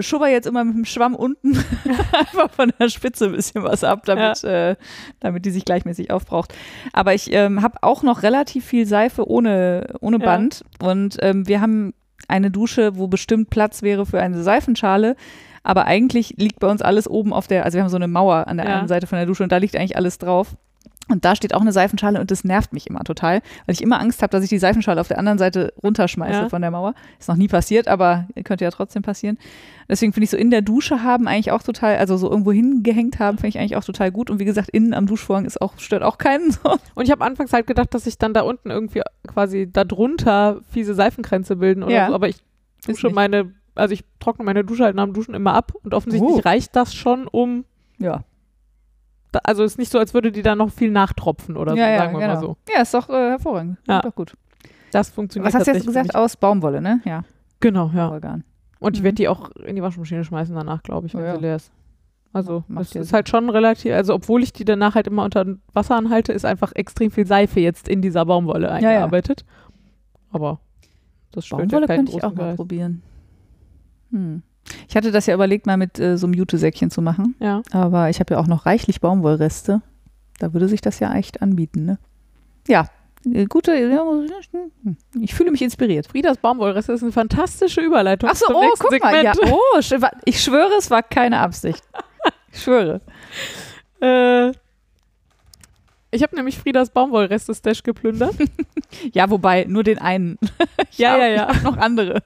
schubber jetzt immer mit dem Schwamm unten einfach von der Spitze ein bisschen was ab, damit, äh, damit die sich gleichmäßig aufbraucht. Aber ich ähm, habe auch noch relativ viel Seife ohne, ohne Ja. Band. Und ähm, wir haben eine Dusche, wo bestimmt Platz wäre für eine Seifenschale. Aber eigentlich liegt bei uns alles oben auf der, also wir haben so eine Mauer an der Ja. einen Seite von der Dusche und da liegt eigentlich alles drauf. Und da steht auch eine Seifenschale und das nervt mich immer total, weil ich immer Angst habe, dass ich die Seifenschale auf der anderen Seite runterschmeiße Ja. von der Mauer. Ist noch nie passiert, aber könnte ja trotzdem passieren. Deswegen finde ich so in der Dusche haben eigentlich auch total, also so irgendwo hingehängt haben, finde ich eigentlich auch total gut. Und wie gesagt, innen am Duschvorhang ist auch, stört auch keinen. So. Und ich habe anfangs halt gedacht, dass sich dann da unten irgendwie quasi darunter fiese Seifenkränze bilden oder Ja. so. Aber ich dusche meine, also ich trockne meine Dusche halt nach dem Duschen immer ab und offensichtlich Uh. reicht das schon, um, Ja. Also ist nicht so, als würde die da noch viel nachtropfen oder ja, so, ja, sagen wir genau. mal so. Ja, ist doch äh, hervorragend. Ja. Doch gut. Das funktioniert Was hast du jetzt gesagt? Aus Baumwolle, ne? Ja. Genau, ja. Organ. Und ich Mhm. werde die auch in die Waschmaschine schmeißen danach, glaube ich, wenn Oh ja. sie leer ist. Also, Macht das ja ist Sinn. halt schon relativ, also obwohl ich die danach halt immer unter Wasser anhalte, ist einfach extrem viel Seife jetzt in dieser Baumwolle ja. eingearbeitet. Aber das stört Baumwolle ja könnte ich auch großen mal Geist. probieren. Hm. Ich hatte das ja überlegt, mal mit äh, so einem Jutesäckchen zu machen. Ja. Aber ich habe ja auch noch reichlich Baumwollreste. Da würde sich das ja echt anbieten, ne? Ja, äh, gute. Ich fühle mich inspiriert. Fridas Baumwollreste ist eine fantastische Überleitung Ach so, zum oh, guck mal. Segment. Ja, oh, ich schwöre, es war keine Absicht. Ich schwöre. Äh, ich habe nämlich Friedas Baumwollreste-Stash geplündert. Ja, wobei, nur den einen. Ja, hab- ja, ja. Ich noch andere.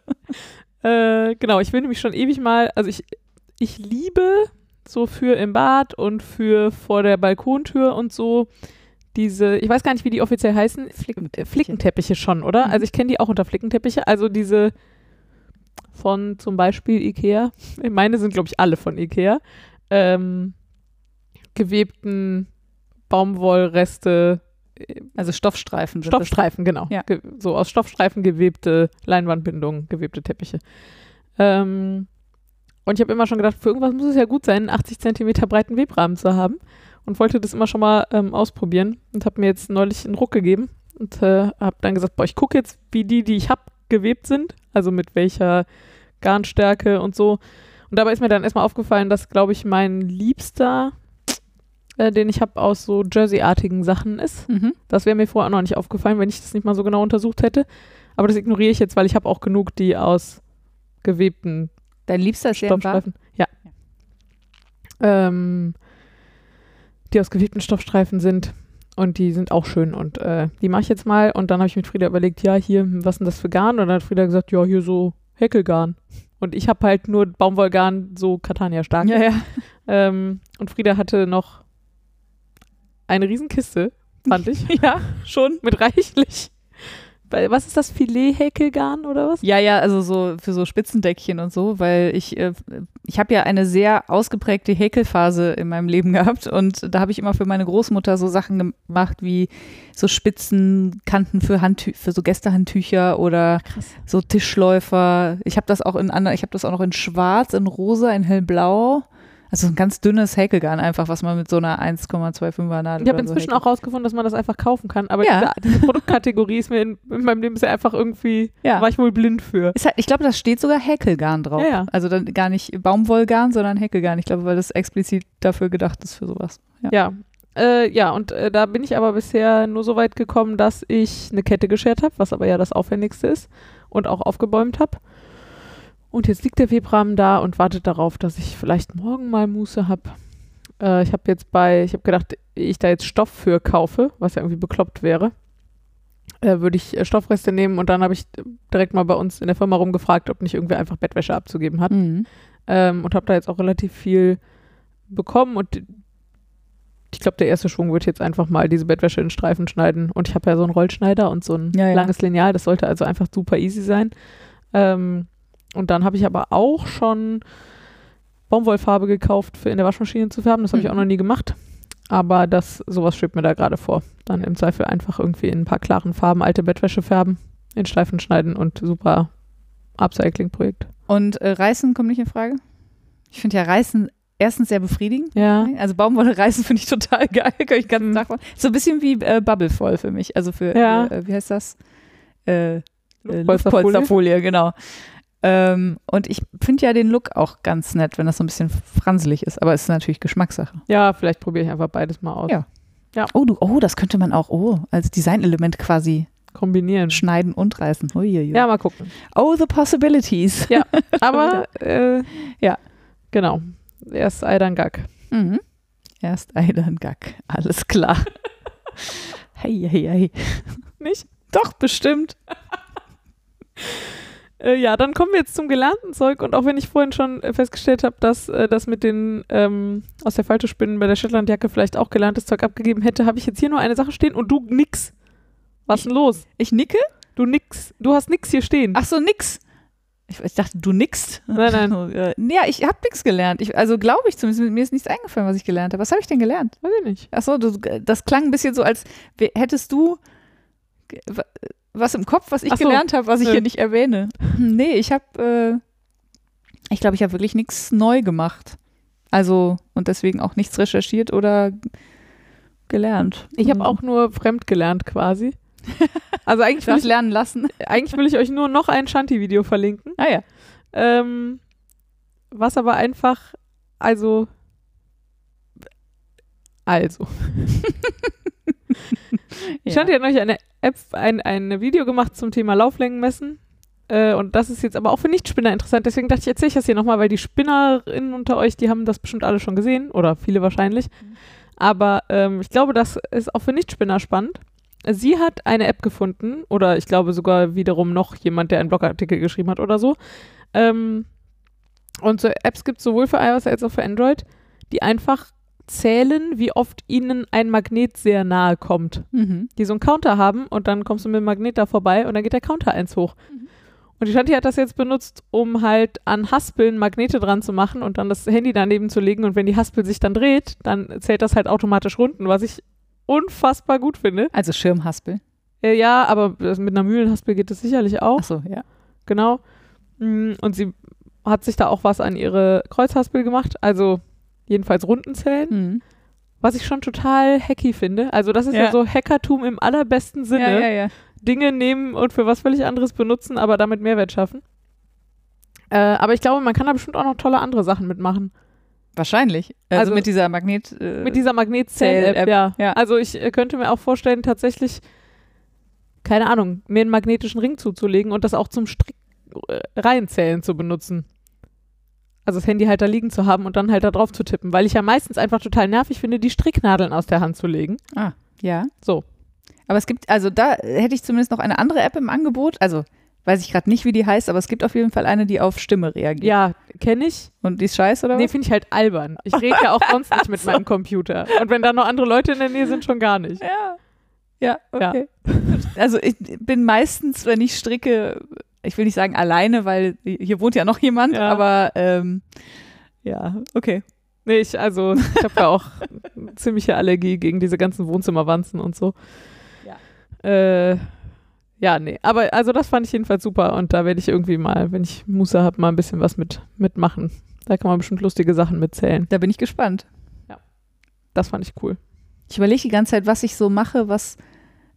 Äh, genau, ich will nämlich schon ewig mal, also ich, ich liebe so für im Bad und für vor der Balkontür und so diese, ich weiß gar nicht, wie die offiziell heißen, Flickenteppiche. Flickenteppiche schon, oder? Mhm. Also ich kenne die auch unter Flickenteppiche, also diese von zum Beispiel Ikea, meine sind glaube ich alle von Ikea, ähm, gewebten Baumwollreste, Also Stoffstreifen. sind das. Stoffstreifen, genau. Ja. So aus Stoffstreifen gewebte Leinwandbindungen, gewebte Teppiche. Ähm, und ich habe immer schon gedacht, für irgendwas muss es ja gut sein, einen 80 Zentimeter breiten Webrahmen zu haben. Und wollte das immer schon mal ähm, ausprobieren und habe mir jetzt neulich einen Ruck gegeben und äh, habe dann gesagt, boah, ich gucke jetzt, wie die, die ich habe, gewebt sind. Also mit welcher Garnstärke und so. Und dabei ist mir dann erstmal aufgefallen, dass, glaube ich, mein Liebster, äh, den ich habe, aus so Jersey-artigen Sachen ist. Mhm. Das wäre mir vorher auch noch nicht aufgefallen, wenn ich das nicht mal so genau untersucht hätte. Aber das ignoriere ich jetzt, weil ich habe auch genug, die aus gewebten Dein Liebster? Stoffstreifen. Ja. Ähm, die aus gewebten Stoffstreifen sind. Und die sind auch schön. Und äh, die mache ich jetzt mal. Und dann habe ich mit Frieda überlegt, ja, hier, was ist denn das für Garn? Und dann hat Frieda gesagt, ja, hier so Häkelgarn. Und ich habe halt nur Baumwollgarn, so Catania stark. Ja, ja. Ähm, und Frieda hatte noch eine Riesenkiste, fand ich, Ja, schon. mit reichlich. Was ist das? Filet-Häkelgarn oder was? Ja, ja, also so für so Spitzendeckchen und so, weil ich, äh, ich habe ja eine sehr ausgeprägte Häkelphase in meinem Leben gehabt und da habe ich immer für meine Großmutter so Sachen gemacht wie so Spitzenkanten für Handtü für so Gästehandtücher oder Krass. so Tischläufer. Ich habe das auch in anderen, ich habe das auch noch in Schwarz, in Rosa, in hellblau. Also ein ganz dünnes Häkelgarn einfach, was man mit so einer 1,25er Nadel Ich habe so inzwischen häkelt. auch rausgefunden, dass man das einfach kaufen kann. Aber Ja. diese, diese Produktkategorie ist mir in, in meinem Leben bisher einfach irgendwie, Ja. war ich wohl blind für. Halt, ich glaube, da steht sogar Häkelgarn drauf. Ja. Also dann gar nicht Baumwollgarn, sondern Häkelgarn. Ich glaube, weil das explizit dafür gedacht ist für sowas. Ja. Ja. Äh, ja, und äh, da bin ich aber bisher nur so weit gekommen, dass ich eine Kette geschert habe, was aber ja das Aufwendigste ist und auch aufgebäumt habe. Und jetzt liegt der Webrahmen da und wartet darauf, dass ich vielleicht morgen mal Muße habe. Äh, ich habe jetzt bei, ich habe gedacht, ich da jetzt Stoff für kaufe, was ja irgendwie bekloppt wäre, äh, würde ich äh, Stoffreste nehmen und dann habe ich direkt mal bei uns in der Firma rumgefragt, ob nicht irgendwer einfach Bettwäsche abzugeben hat Mhm. ähm, und habe da jetzt auch relativ viel bekommen und ich glaube, der erste Schwung wird jetzt einfach mal diese Bettwäsche in Streifen schneiden und ich habe ja so einen Rollschneider und so ein Ja, ja. langes Lineal, das sollte also einfach super easy sein. Ähm, und dann habe ich aber auch schon Baumwollfarbe gekauft, für in der Waschmaschine zu färben. Das habe ich Mhm. auch noch nie gemacht. Aber das, sowas schwebt mir da gerade vor. Dann im Zweifel einfach irgendwie in ein paar klaren Farben alte Bettwäsche färben, in Streifen schneiden und super Upcycling-Projekt. Und äh, Reißen kommt nicht in Frage? Ich finde ja Reißen erstens sehr befriedigend. Ja. Also Baumwolle reißen finde ich total geil. Kann ich ganz Mhm. Machen. So ein bisschen wie äh, Bubblevoll für mich. Also für, Ja. äh, wie heißt das? Äh, äh, Luftpolsterfolie. Luftpolsterfolie, genau. Ähm, und ich finde ja den Look auch ganz nett, wenn das so ein bisschen franselig ist. Aber es ist natürlich Geschmackssache. Ja, vielleicht probiere ich einfach beides mal aus. Ja. Oh, du, oh, das könnte man auch oh, als Designelement quasi Kombinieren. schneiden und reißen. Uiuiui. Ja, mal gucken. Oh, the possibilities. Ja, aber äh, Ja. genau. Erst Ei, dann Gag. Mhm. Erst Ei, dann Gack. Alles klar. Hey, hey, hey. Nicht? Doch, bestimmt. Äh, ja, dann kommen wir jetzt zum gelernten Zeug. Und auch wenn ich vorhin schon äh, festgestellt habe, dass äh, das mit den ähm, aus der Falte Spinnen bei der Shetlandjacke vielleicht auch gelerntes Zeug abgegeben hätte, habe ich jetzt hier nur eine Sache stehen und du nix. Was denn los? Ich nicke? Du nix. Du hast nix hier stehen. Ach so, nix. Ich, ich dachte, du nickst. Nein, nein. Ja, ich habe nichts gelernt. Ich, also glaube ich zumindest, mir ist nichts eingefallen, was ich gelernt habe. Was habe ich denn gelernt? Weiß ich nicht. Ach so, du, das klang ein bisschen so, als hättest du was im Kopf, was ich so. gelernt habe, was ich hier nicht erwähne. Hm, Nee, ich habe, äh, ich glaube, ich habe wirklich nichts neu gemacht. Also, und deswegen auch nichts recherchiert oder gelernt. Ich habe Hm. auch nur fremd gelernt quasi. Also eigentlich Ich will ich, lernen lassen. eigentlich will ich euch nur noch ein Shanti-Video verlinken. Ah ja. Ähm, was aber einfach, also, also. ja. Shanti hat neulich eine App, ein, ein Video gemacht zum Thema Lauflängen messen. Äh, und das ist jetzt aber auch für Nichtspinner interessant. Deswegen dachte ich, erzähle ich das hier nochmal, weil die Spinnerinnen unter euch, die haben das bestimmt alle schon gesehen. Oder viele wahrscheinlich. Aber ähm, ich glaube, das ist auch für Nichtspinner spannend. Sie hat eine App gefunden, oder ich glaube sogar wiederum noch jemand, der einen Blogartikel geschrieben hat oder so. Ähm, und so Apps gibt es sowohl für iOS als auch für Android, die einfach zählen, wie oft ihnen ein Magnet sehr nahe kommt Mhm. die so einen Counter haben und dann kommst du mit dem Magnet da vorbei und dann geht der Counter eins hoch. Mhm. Und die Shanti hat das jetzt benutzt, um halt an Haspeln Magnete dran zu machen und dann das Handy daneben zu legen und wenn die Haspel sich dann dreht, dann zählt das halt automatisch Runden, was ich unfassbar gut finde. Also Schirmhaspel. Äh, ja, aber das- mit einer Mühlenhaspel geht es sicherlich auch. Ach so, ja. Genau. Mm, Und sie hat sich da auch was an ihre Kreuzhaspel gemacht, also jedenfalls Runden zählen, Mhm. was ich schon total hacky finde. Also das ist ja, Ja. so Hackertum im allerbesten Sinne. Ja, ja. Dinge nehmen und für was völlig anderes benutzen, aber damit Mehrwert schaffen. Äh, aber ich glaube, man kann da bestimmt auch noch tolle andere Sachen mitmachen. Wahrscheinlich. Also, Also mit dieser Magnet. Äh, Mit dieser Magnetzähl-App, Zähl-App, ja. ja. Also ich äh, könnte mir auch vorstellen, tatsächlich, keine Ahnung, mir einen magnetischen Ring zuzulegen und das auch zum Strick äh, reinzählen zu benutzen. Also das Handy halt da liegen zu haben und dann halt da drauf zu tippen, weil ich ja meistens einfach total nervig finde, die Stricknadeln aus der Hand zu legen. ah, ja. So. Aber es gibt, also da hätte ich zumindest noch eine andere App im Angebot. Also weiß ich gerade nicht, wie die heißt, aber es gibt auf jeden Fall eine, die auf Stimme reagiert. Ja, kenne ich. Und die ist scheiße, oder Nee, finde ich halt albern. Ich rede ja auch sonst nicht mit meinem Computer. Und wenn da noch andere Leute in der Nähe sind, schon gar nicht. Ja. Ja, okay. Also ich bin meistens, wenn ich stricke, ich will nicht sagen alleine, weil hier wohnt ja noch jemand, Ja. aber ähm, ja, okay. Nee, ich, also, ich habe ja auch ziemliche Allergie gegen diese ganzen Wohnzimmerwanzen und so. Ja. Äh, ja, nee. Aber also das fand ich jedenfalls super und da werde ich irgendwie mal, wenn ich Muße habe, mal ein bisschen was mit mitmachen. Da kann man bestimmt lustige Sachen mitzählen. Da bin ich gespannt. Das fand ich cool. Ich überlege die ganze Zeit, was ich so mache, was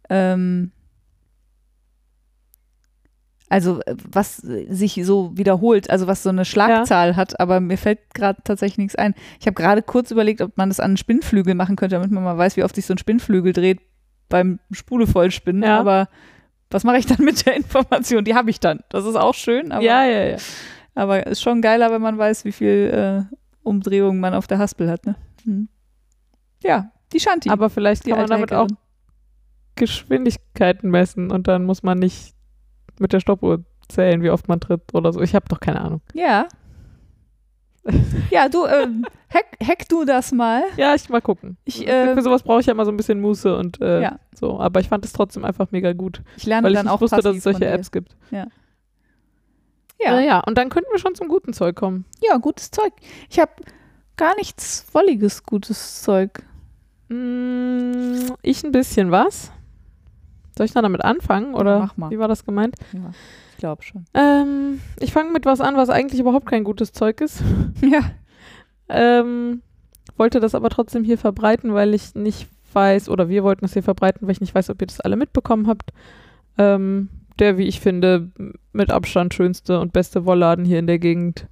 ähm, also äh, was sich so wiederholt, also was so eine Schlagzahl hat, aber mir fällt gerade tatsächlich nichts ein. Ich habe gerade kurz überlegt, ob man das an einen Spinnflügel machen könnte, damit man mal weiß, wie oft sich so ein Spinnflügel dreht beim Spule vollspinnen. Ja. Aber was mache ich dann mit der Information? Die habe ich dann. Das ist auch schön, aber, ja, ja, ja. aber ist schon geiler, wenn man weiß, wie viel äh, Umdrehungen man auf der Haspel hat. Ne? Hm. Ja, die Shanti. Aber vielleicht die kann man damit auch. Geschwindigkeiten messen und dann muss man nicht mit der Stoppuhr zählen, wie oft man tritt oder so. Ich habe doch keine Ahnung. Ja. Ja, du, ähm, hack, hack du das mal. Ja, ich mal gucken. Ich, äh, Für sowas brauche ich ja immer so ein bisschen Muße und äh, Ja. so. Aber ich fand es trotzdem einfach mega gut, Ich lerne weil ich dann nicht auch wusste, dass es solche. Apps gibt. Ja. Ja. ja, und dann könnten wir schon zum guten Zeug kommen. ja, gutes Zeug. Ich habe gar nichts wolliges gutes Zeug. Mm, ich ein bisschen was. Soll ich dann damit anfangen oder mach mal. wie war das gemeint? Ja, ich glaube schon. Ähm, ich fange mit was an, was eigentlich überhaupt kein gutes Zeug ist. Ja. Ähm, wollte das aber trotzdem hier verbreiten, weil ich nicht weiß, oder wir wollten das hier verbreiten, weil ich nicht weiß, ob ihr das alle mitbekommen habt. Ähm, der, wie ich finde, mit Abstand schönste und beste Wollladen hier in der Gegend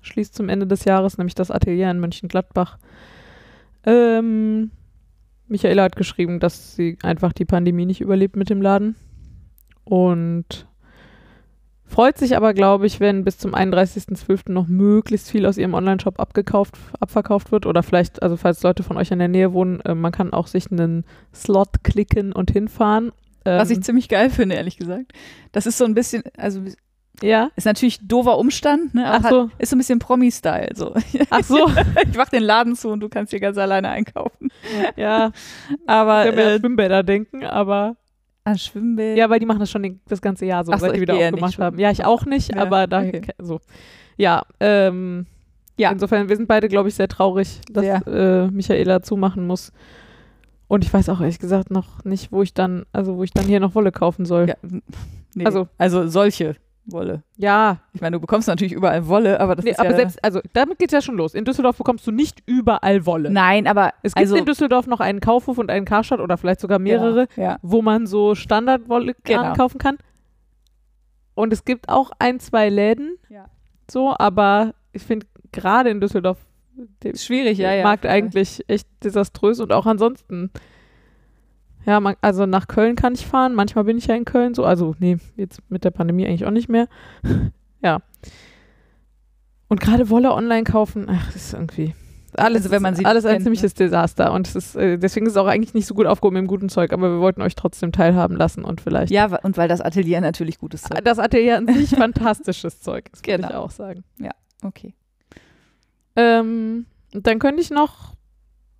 schließt zum Ende des Jahres, nämlich das Atelier in Mönchengladbach. Ähm, Michaela hat geschrieben, dass sie einfach die Pandemie nicht überlebt mit dem Laden. Und freut sich aber, glaube ich, wenn bis zum 31.12. noch möglichst viel aus ihrem Online-Shop abgekauft, abverkauft wird. Oder vielleicht, also falls Leute von euch in der Nähe wohnen, äh, man kann auch sich einen Slot klicken und hinfahren. Ähm, Was ich ziemlich geil finde, ehrlich gesagt. Das ist so ein bisschen, also ja. ist natürlich doofer Umstand, ne? aber Ach so. hat, ist so ein bisschen Promi-Style. So. Ach so. ich mach den Laden zu und du kannst hier ganz alleine einkaufen. ja, Aber ich kann mir äh, an Schwimmbäder denken, aber an Schwimmbäder. ja, weil die machen das schon den, das ganze Jahr so, Ach so, seit die wieder ja aufgemacht haben. Ja, ich auch nicht, Ja, aber da okay. so. Ja, ähm, Ja. insofern, wir sind beide, glaube ich, sehr traurig, dass Sehr. äh, Michaela zumachen muss. Und ich weiß auch ehrlich gesagt noch nicht, wo ich dann, also wo ich dann hier noch Wolle kaufen soll. Ja, nee. Also- also solche Wolle. Ja, Ich meine, du bekommst natürlich überall Wolle, aber das nee, ist aber ja selbst, also damit geht's ja schon los. In Düsseldorf bekommst du nicht überall Wolle. Nein, aber Es gibt also, in Düsseldorf noch einen Kaufhof und einen Karstadt oder vielleicht sogar mehrere, Ja, ja. wo man so Standardwolle Genau. kaufen kann. Und es gibt auch ein, zwei Läden, Ja. so, aber ich finde gerade in Düsseldorf schwierig, ja, ja. Markt eigentlich echt desaströs und auch ansonsten. Ja, man, also nach Köln kann ich fahren. Manchmal bin ich ja in Köln so. Also, nee, jetzt mit der Pandemie eigentlich auch nicht mehr. ja. Und gerade Wolle online kaufen, ach, das ist irgendwie. Alles, Also wenn man sie alles ein kennt, ziemliches Desaster. Und es ist, äh, deswegen ist es auch eigentlich nicht so gut aufgehoben im guten Zeug, aber wir wollten euch trotzdem teilhaben lassen und vielleicht. Ja, und weil das Atelier natürlich gutes Zeug Das Atelier an sich fantastisches Zeug, das würde ich Genau. auch sagen. Okay. Ähm, und dann könnte ich noch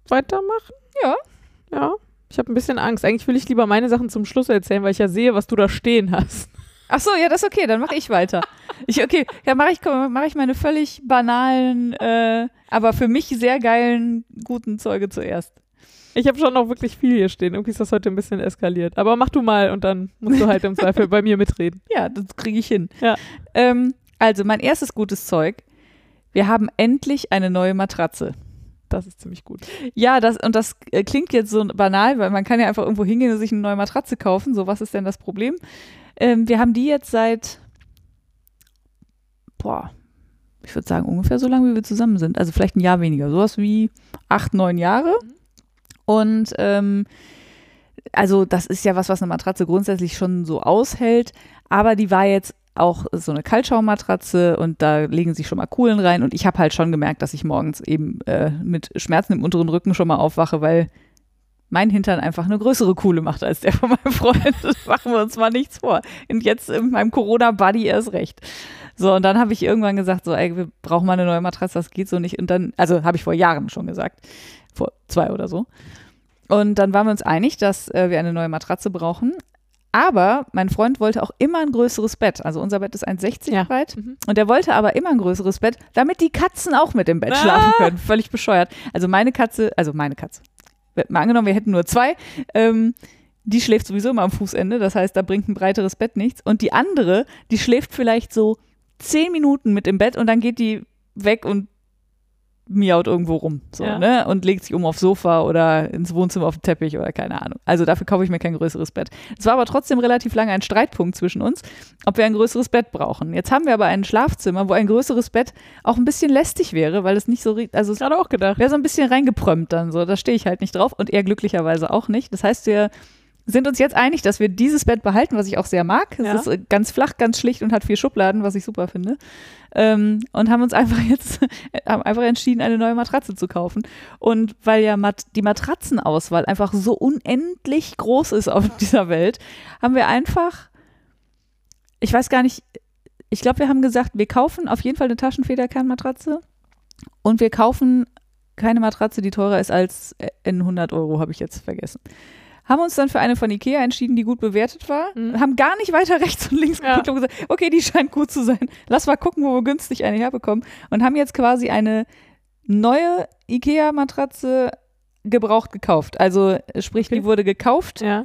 weitermachen. Ja. Ja. Ich habe ein bisschen Angst. Eigentlich will ich lieber meine Sachen zum Schluss erzählen, weil ich ja sehe, was du da stehen hast. Ach so, ja, das ist okay, dann mache ich weiter. Ich, okay, dann mache ich, mach ich meine völlig banalen, äh, aber für mich sehr geilen, guten Zeuge zuerst. Ich habe schon noch wirklich viel hier stehen. Irgendwie ist das heute ein bisschen eskaliert. Aber mach du mal und dann musst du halt im Zweifel bei mir mitreden. Ja, das kriege ich hin. Ja. Ähm, also, mein erstes gutes Zeug. Wir haben endlich eine neue Matratze. Das ist ziemlich gut. Ja, das, und das äh, klingt jetzt so banal, weil man kann ja einfach irgendwo hingehen und sich eine neue Matratze kaufen. So, was ist denn das Problem? Ähm, wir haben die jetzt seit boah, ich würde sagen, ungefähr so lange, wie wir zusammen sind. Also vielleicht ein Jahr weniger. Sowas wie acht, neun Jahre. Und ähm, also das ist ja was, was eine Matratze grundsätzlich schon so aushält. Aber die war jetzt auch so eine Kaltschaummatratze und da legen sich schon mal Kuhlen rein. Und ich habe halt schon gemerkt, dass ich morgens eben äh, mit Schmerzen im unteren Rücken schon mal aufwache, weil mein Hintern einfach eine größere Kuhle macht als der von meinem Freund. Das machen wir uns mal nichts vor. Und jetzt in meinem Corona-Buddy erst recht. So, und dann habe ich irgendwann gesagt, so, ey, wir brauchen mal eine neue Matratze, das geht so nicht. Und dann, also habe ich vor Jahren schon gesagt, vor zwei oder so. Und dann waren wir uns einig, dass äh, wir eine neue Matratze brauchen. Aber mein Freund wollte auch immer ein größeres Bett. Also unser Bett ist 1,60 Ja. breit. Mhm. Und er wollte aber immer ein größeres Bett, damit die Katzen auch mit im Bett Ah. schlafen können. Völlig bescheuert. Also meine Katze, also meine Katze. Mal angenommen, wir hätten nur zwei. Ähm, die schläft sowieso immer am Fußende. Das heißt, da bringt ein breiteres Bett nichts. Und die andere, die schläft vielleicht so zehn Minuten mit im Bett und dann geht die weg und miaut irgendwo rum. So, Ja. ne? Und legt sich um aufs Sofa oder ins Wohnzimmer auf den Teppich oder keine Ahnung. Also dafür kaufe ich mir kein größeres Bett. Es war aber trotzdem relativ lange ein Streitpunkt zwischen uns, ob wir ein größeres Bett brauchen. Jetzt haben wir aber ein Schlafzimmer, wo ein größeres Bett auch ein bisschen lästig wäre, weil es nicht so, also es Gerade auch gedacht. wäre so ein bisschen reingeprömmt dann so. Da stehe ich halt nicht drauf und er glücklicherweise auch nicht. Das heißt, wir sind uns jetzt einig, dass wir dieses Bett behalten, was ich auch sehr mag. Es Ja. ist äh, ganz flach, ganz schlicht und hat vier Schubladen, was ich super finde. Ähm, und haben uns einfach jetzt haben einfach entschieden, eine neue Matratze zu kaufen. Und weil ja Mat die Matratzenauswahl einfach so unendlich groß ist auf dieser Welt, haben wir einfach, ich weiß gar nicht, ich glaube, wir haben gesagt, wir kaufen auf jeden Fall eine Taschenfederkernmatratze und wir kaufen keine Matratze, die teurer ist als äh, in 100 Euro, habe ich jetzt vergessen. Haben uns dann für eine von Ikea entschieden, die gut bewertet war. Mhm. Haben gar nicht weiter rechts und links Ja. geguckt und gesagt, okay, die scheint gut zu sein. Lass mal gucken, wo wir günstig eine herbekommen. Und haben jetzt quasi eine neue Ikea-Matratze gebraucht gekauft. Also sprich, Okay. die wurde gekauft, Ja.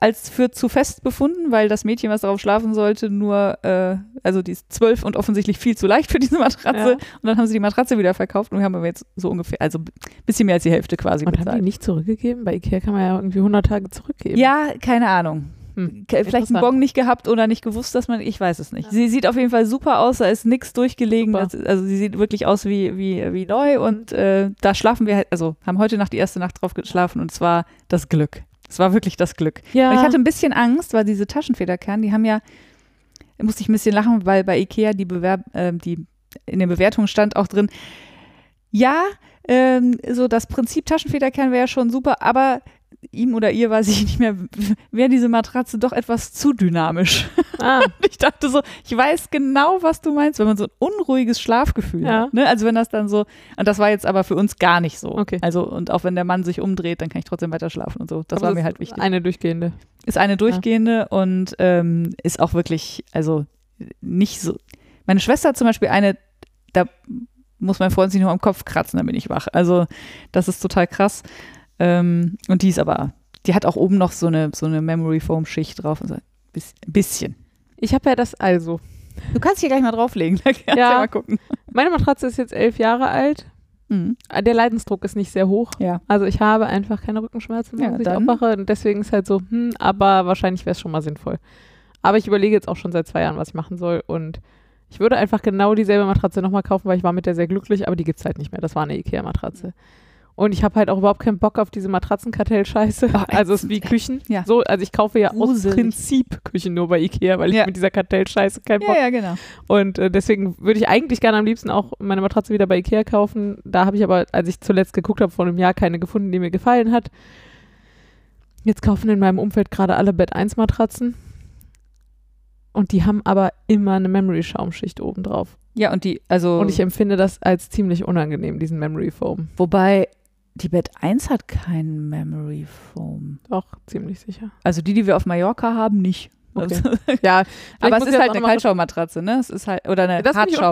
Als für zu fest befunden, weil das Mädchen, was darauf schlafen sollte, nur, äh, also die ist zwölf und offensichtlich viel zu leicht für diese Matratze. Ja. Und dann haben sie die Matratze wieder verkauft und wir haben aber jetzt so ungefähr, also ein bisschen mehr als die Hälfte quasi Und haben die bezahlt. nicht zurückgegeben? Bei Ikea kann man ja irgendwie 100 Tage zurückgeben. Ja, keine Ahnung. Hm. Vielleicht einen. Bon nicht gehabt oder nicht gewusst, dass man, ich weiß es nicht. Ja. Sie sieht auf jeden Fall super aus, da ist nichts durchgelegen. Das, also sie sieht wirklich aus wie, wie, wie neu und äh, da schlafen wir halt, also haben heute Nacht die erste Nacht drauf geschlafen und es war das Glück. Es war wirklich das Glück. Ja. Ich hatte ein bisschen Angst, weil diese Taschenfederkern, die haben ja, da musste ich ein bisschen lachen, weil bei Ikea die Bewerb, äh, die in den Bewertungen stand auch drin, ja, ähm, so das Prinzip Taschenfederkern wäre ja schon super, aber ihm oder ihr weiß ich nicht mehr, wäre diese Matratze doch etwas zu dynamisch. ah, Ich dachte so, ich weiß genau, was du meinst, wenn man so ein unruhiges Schlafgefühl Ja. hat. Ne? Also wenn das dann so, und das war jetzt aber für uns gar nicht so. Okay. Also und auch wenn der Mann sich umdreht, dann kann ich trotzdem weiter schlafen und so. Das aber war mir ist halt wichtig Eine durchgehende. ist eine durchgehende und ähm, ist auch wirklich, also nicht so. Meine Schwester hat zum Beispiel eine, da muss mein Freund sich nur am Kopf kratzen, dann bin ich wach. Also das ist total krass. Ähm, und die ist aber, die hat auch oben noch so eine, so eine Memory Foam Schicht drauf. Also ein bis- ein bisschen. Ich habe ja das also. Du kannst hier gleich mal drauflegen, da kannst du Ja. mal gucken. Meine Matratze ist jetzt elf Jahre alt. Mhm. Der Leidensdruck ist nicht sehr hoch. Ja. Also ich habe einfach keine Rückenschmerzen, Ja, wenn ich dann- aufwache. Und deswegen ist halt so, hm, aber wahrscheinlich wäre es schon mal sinnvoll. Aber ich überlege jetzt auch schon seit zwei Jahren, was ich machen soll. Und ich würde einfach genau dieselbe Matratze nochmal kaufen, weil ich war mit der sehr glücklich, aber die gibt es halt nicht mehr. Das war eine Ikea-Matratze. Und ich habe halt auch überhaupt keinen Bock auf diese Matratzenkartell-Scheiße. Oh, also es ist wie. Küchen. Ja. So, also ich kaufe ja aus Gruselig. Prinzip Küchen nur bei Ikea, weil ich Ja. mit dieser Kartell-Scheiße keinen Bock Ja, ja, genau. und äh, deswegen würde ich eigentlich gerne am liebsten auch meine Matratze wieder bei Ikea kaufen. Da habe ich aber, als ich zuletzt geguckt habe, vor einem Jahr keine gefunden, die mir gefallen hat. Jetzt kaufen in meinem Umfeld gerade alle Bett 1 Matratzen. Und die haben aber immer eine Memory-Schaumschicht oben drauf. Ja, und die, also, Und ich empfinde das als ziemlich unangenehm, diesen Memory Foam. wobei die Bett 1 hat keinen Memory Foam. Doch, ziemlich sicher. Also die, die wir auf Mallorca haben, nicht. Okay. Also, Ja, aber es ist halt eine Kaltschaumatratze, ne? Es ist halt, oder eine Das finde ich. Ah,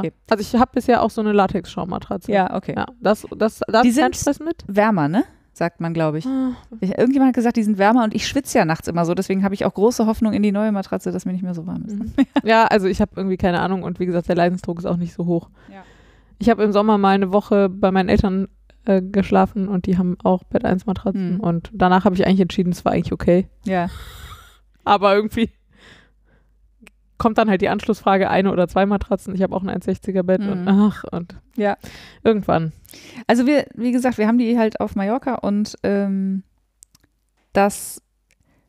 okay. ja. Also ich habe bisher auch so eine Latex-Schaummatratze. Ja, okay. ja. Das, das, da hab Die sind- Stress mit. Wärmer, ne? Sagt man, glaube ich. Ah. Irgendjemand hat gesagt, die sind wärmer und ich schwitze ja nachts immer so, deswegen habe ich auch große Hoffnung in die neue Matratze, dass mir nicht mehr so warm ist. Mhm. Ja, also ich habe irgendwie keine Ahnung und wie gesagt, der Leidensdruck ist auch nicht so hoch. Ja. Ich habe im Sommer mal eine Woche bei meinen Eltern äh, geschlafen und die haben auch Bett 1 Matratzen Mhm. und danach habe ich eigentlich entschieden, es war eigentlich okay. Ja. Aber irgendwie kommt dann halt die Anschlussfrage, eine oder zwei Matratzen. Ich habe auch ein 1,60er Bett und Mhm. ach, und Ja. irgendwann. Also wir, wie gesagt, wir haben die halt auf Mallorca und ähm, das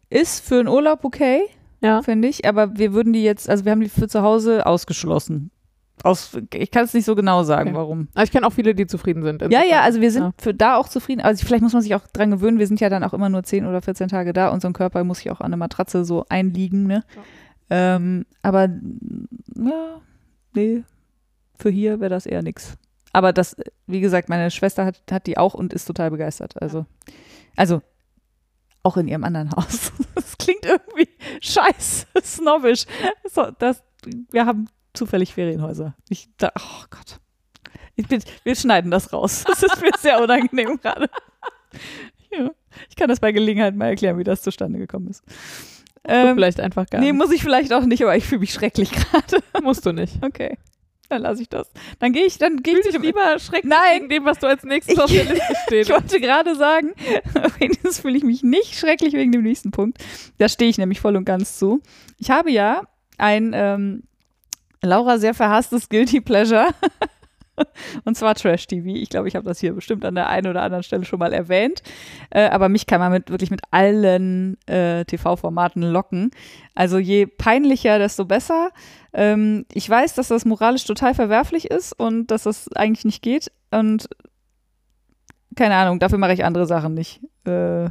ist für einen Urlaub okay, Ja. finde ich, aber wir würden die jetzt, also wir haben die für zu Hause ausgeschlossen. Aus, ich kann es nicht so genau sagen, Okay. warum. Aber ich kenne auch viele, die zufrieden sind. Ja, ja, also wir sind Ja. für da auch zufrieden. Also vielleicht muss man sich auch dran gewöhnen. Wir sind ja dann auch immer nur 10 oder 14 Tage da. Unser Körper muss sich auch an eine Matratze so einliegen, ne? Ähm, aber ja, nee, für hier wäre das eher nix. Aber das, wie gesagt, meine Schwester hat, hat die auch und ist total begeistert. Also, also auch in ihrem anderen Haus. Das klingt irgendwie scheiße, snobbisch. So, das, wir haben zufällig Ferienhäuser. Ich, da, oh Gott. Ich bin, wir schneiden das raus. Das ist mir sehr unangenehm gerade. Ja, ich kann das bei Gelegenheit mal erklären, wie das zustande gekommen ist. Ähm, vielleicht einfach gar nee, nicht. muss ich vielleicht auch nicht, aber ich fühle mich schrecklich gerade. Musst du nicht. Okay, dann lasse ich das. Dann gehe ich, dann gehe ich dich lieber schrecklich Nein. wegen dem, was du als nächstes auf der Liste ich steht. wollte gerade sagen, wenigstens fühle ich mich nicht schrecklich wegen dem nächsten Punkt. Da stehe ich nämlich voll und ganz zu. Ich habe ja ein ähm, Laura sehr verhasstes Guilty Pleasure. Und zwar Trash TV. Ich glaube, ich habe das hier bestimmt an der einen oder anderen Stelle schon mal erwähnt. Äh, aber mich kann man mit, wirklich mit allen äh, TV-Formaten locken. Also je peinlicher, desto besser. Ähm, ich weiß, dass das moralisch total verwerflich ist und dass das eigentlich nicht geht. Und keine Ahnung, dafür mache ich andere Sachen nicht, äh,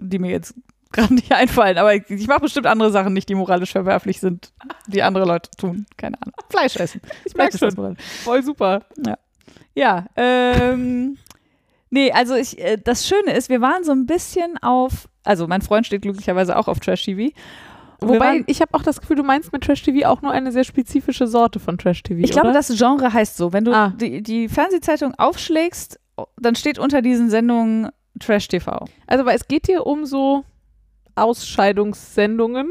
die mir jetzt gerade nicht einfallen. Aber ich, ich mache bestimmt andere Sachen nicht, die moralisch verwerflich sind, die andere Leute tun. Keine Ahnung. Fleisch essen. Ich merke schon. Voll super. Ja, ähm, nee, also ich, äh, das Schöne ist, wir waren so ein bisschen auf, also mein Freund steht glücklicherweise auch auf Trash TV. Und wir Wobei, waren, ich habe auch das Gefühl, du meinst mit Trash TV auch nur eine sehr spezifische Sorte von Trash TV. ich glaube, oder? das Genre heißt so. Wenn du Ah. die, die Fernsehzeitung aufschlägst, dann steht unter diesen Sendungen Trash TV. Also, weil es geht hier um so Ausscheidungssendungen.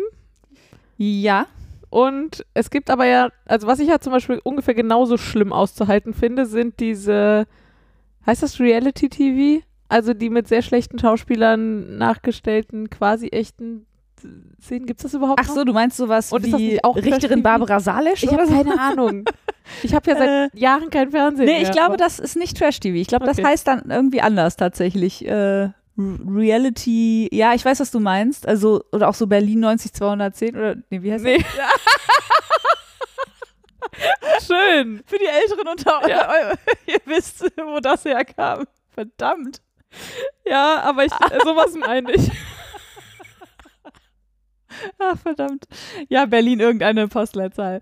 Ja. Und es gibt aber ja, also was ich ja zum Beispiel ungefähr genauso schlimm auszuhalten finde, sind diese, heißt das Reality TV? Also die mit sehr schlechten Schauspielern nachgestellten, quasi echten Szenen. Gibt es das überhaupt Ach noch? so, du meinst sowas Und ist das wie auch Richterin? Barbara Salisch? Ich habe keine Ahnung. Ich habe ja seit Jahren kein Fernsehen Nee, mehr. ich glaube, das ist nicht Trash TV. Ich glaube, das Okay. heißt dann irgendwie anders tatsächlich. Äh, Reality, ja, ich weiß, was du meinst. Also, oder auch so Berlin 90210 oder, nee, wie heißt Nee. Schön. Für die Älteren unter Ja. euch, ihr wisst, wo das herkam. Verdammt. Ja, aber ich, äh, sowas meine ich. Ach, verdammt. Ja, Berlin irgendeine Postleitzahl.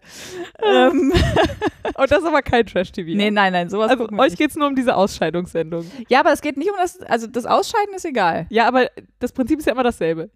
ähm, Und das ist aber kein Trash-TV. nee, nein, nein, sowas Also euch geht es nur um diese Ausscheidungssendung. Ja, aber es geht nicht um das, also das Ausscheiden ist egal. Ja, aber das Prinzip ist ja immer dasselbe.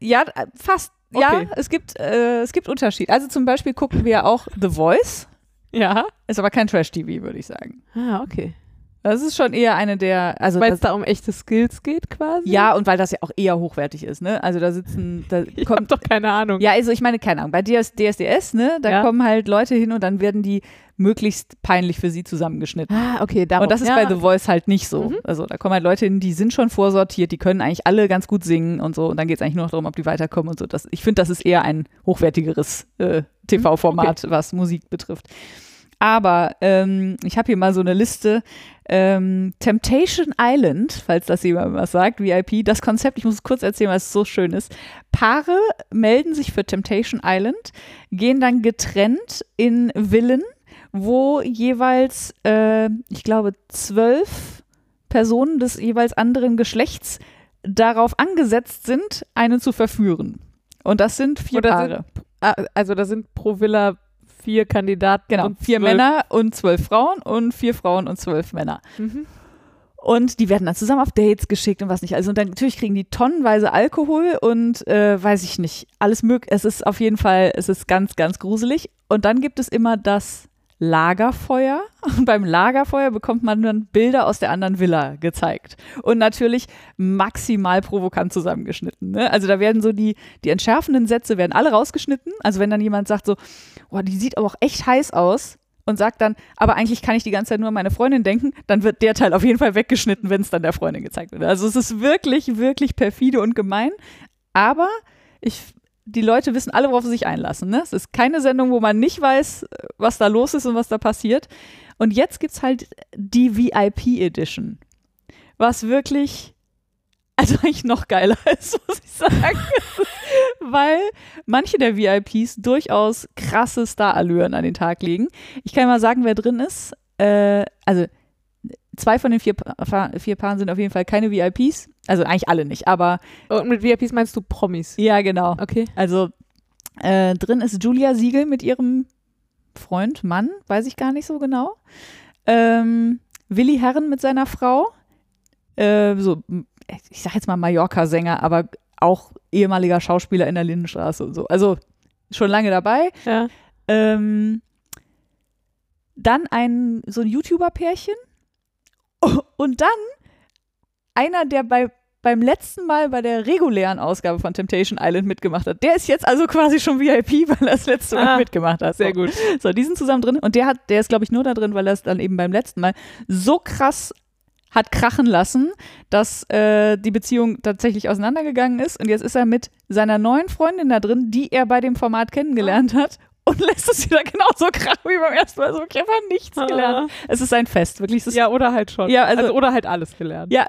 Ja, fast. Ja, Okay. es gibt, äh, es gibt Unterschied. Also zum Beispiel gucken wir auch The Voice. Ja. Ist aber kein Trash-TV, würde ich sagen. Ah, okay. Das ist schon eher eine der, also Weil es da um echte Skills geht quasi? ja, und weil das ja auch eher hochwertig ist, ne? Also da sitzen, da Ich kommt, doch keine Ahnung. ja, also ich meine, keine Ahnung, bei DS, DSDS, ne, da Ja. kommen halt Leute hin und dann werden die möglichst peinlich für sie zusammengeschnitten. Ah, okay, darum. Und das ist ja. bei The Voice halt nicht so. Mhm. Also da kommen halt Leute hin, die sind schon vorsortiert, die können eigentlich alle ganz gut singen und so. Und dann geht es eigentlich nur noch darum, ob die weiterkommen und so. Das, ich finde, das ist eher ein hochwertigeres äh, TV-Format, was Musik betrifft. Aber ähm, ich habe hier mal so eine Liste. Ähm, Temptation Island, falls das jemand was sagt, VIP, das Konzept, ich muss es kurz erzählen, weil es so schön ist. Paare melden sich für Temptation Island, gehen dann getrennt in Villen, wo jeweils, äh, ich glaube, zwölf Personen des jeweils anderen Geschlechts darauf angesetzt sind, einen zu verführen. Und das sind vier das Paare. Ah, also da sind pro Villa vier Kandidaten. Genau, und vier zwölf- Männer und zwölf Frauen und vier Frauen und zwölf Männer. Mhm. Und die werden dann zusammen auf Dates geschickt und was nicht. Also und dann natürlich kriegen die tonnenweise Alkohol und äh, weiß ich nicht, alles möglich. Es ist auf jeden Fall, es ist ganz, ganz gruselig. Und dann gibt es immer das Lagerfeuer. Und beim Lagerfeuer bekommt man dann Bilder aus der anderen Villa gezeigt. Und natürlich maximal provokant zusammengeschnitten. Ne? Also da werden so die, die entschärfenden Sätze werden alle rausgeschnitten. Also wenn dann jemand sagt so, oh, die sieht aber auch echt heiß aus und sagt dann, aber eigentlich kann ich die ganze Zeit nur an meine Freundin denken, dann wird der Teil auf jeden Fall weggeschnitten, wenn es dann der Freundin gezeigt wird. Also es ist wirklich, wirklich perfide und gemein. Aber ich die Leute wissen alle, worauf sie sich einlassen. Ne? Es ist keine Sendung, wo man nicht weiß, was da los ist und was da passiert. Und jetzt gibt es halt die VIP-Edition, was wirklich, also eigentlich noch geiler ist, muss ich sagen. Weil manche der VIPs durchaus krasse Starallüren an den Tag legen. Ich kann mal sagen, wer drin ist. Äh, also zwei von den vier, pa vier Paaren sind auf jeden Fall keine VIPs. Also eigentlich alle nicht, aber. Und mit VIPs meinst du Promis? Ja, genau. Okay. Also äh, drin ist Julia Siegel mit ihrem Freund, Mann, weiß ich gar nicht so genau. Ähm, Willi Herren mit seiner Frau. Äh, so, ich sag jetzt mal Mallorca-Sänger, aber auch ehemaliger Schauspieler in der Lindenstraße und so. Also schon lange dabei. Ja. Ähm, dann ein so ein YouTuber-Pärchen und dann einer, der bei beim letzten Mal bei der regulären Ausgabe von Temptation Island mitgemacht hat. Der ist jetzt also quasi schon VIP, weil er das letzte Mal Ah, mitgemacht hat. Sehr so. gut. So, die sind zusammen drin und der hat, der ist glaube ich nur da drin, weil er es dann eben beim letzten Mal so krass hat krachen lassen, dass äh, die Beziehung tatsächlich auseinandergegangen ist und jetzt ist er mit seiner neuen Freundin da drin, die er bei dem Format kennengelernt hat und lässt es wieder genauso krachen wie beim ersten Mal. Also wirklich einfach nichts Ah. gelernt. Es ist ein Fest, wirklich. Ja, oder halt schon. Ja, also- oder halt alles gelernt. ja,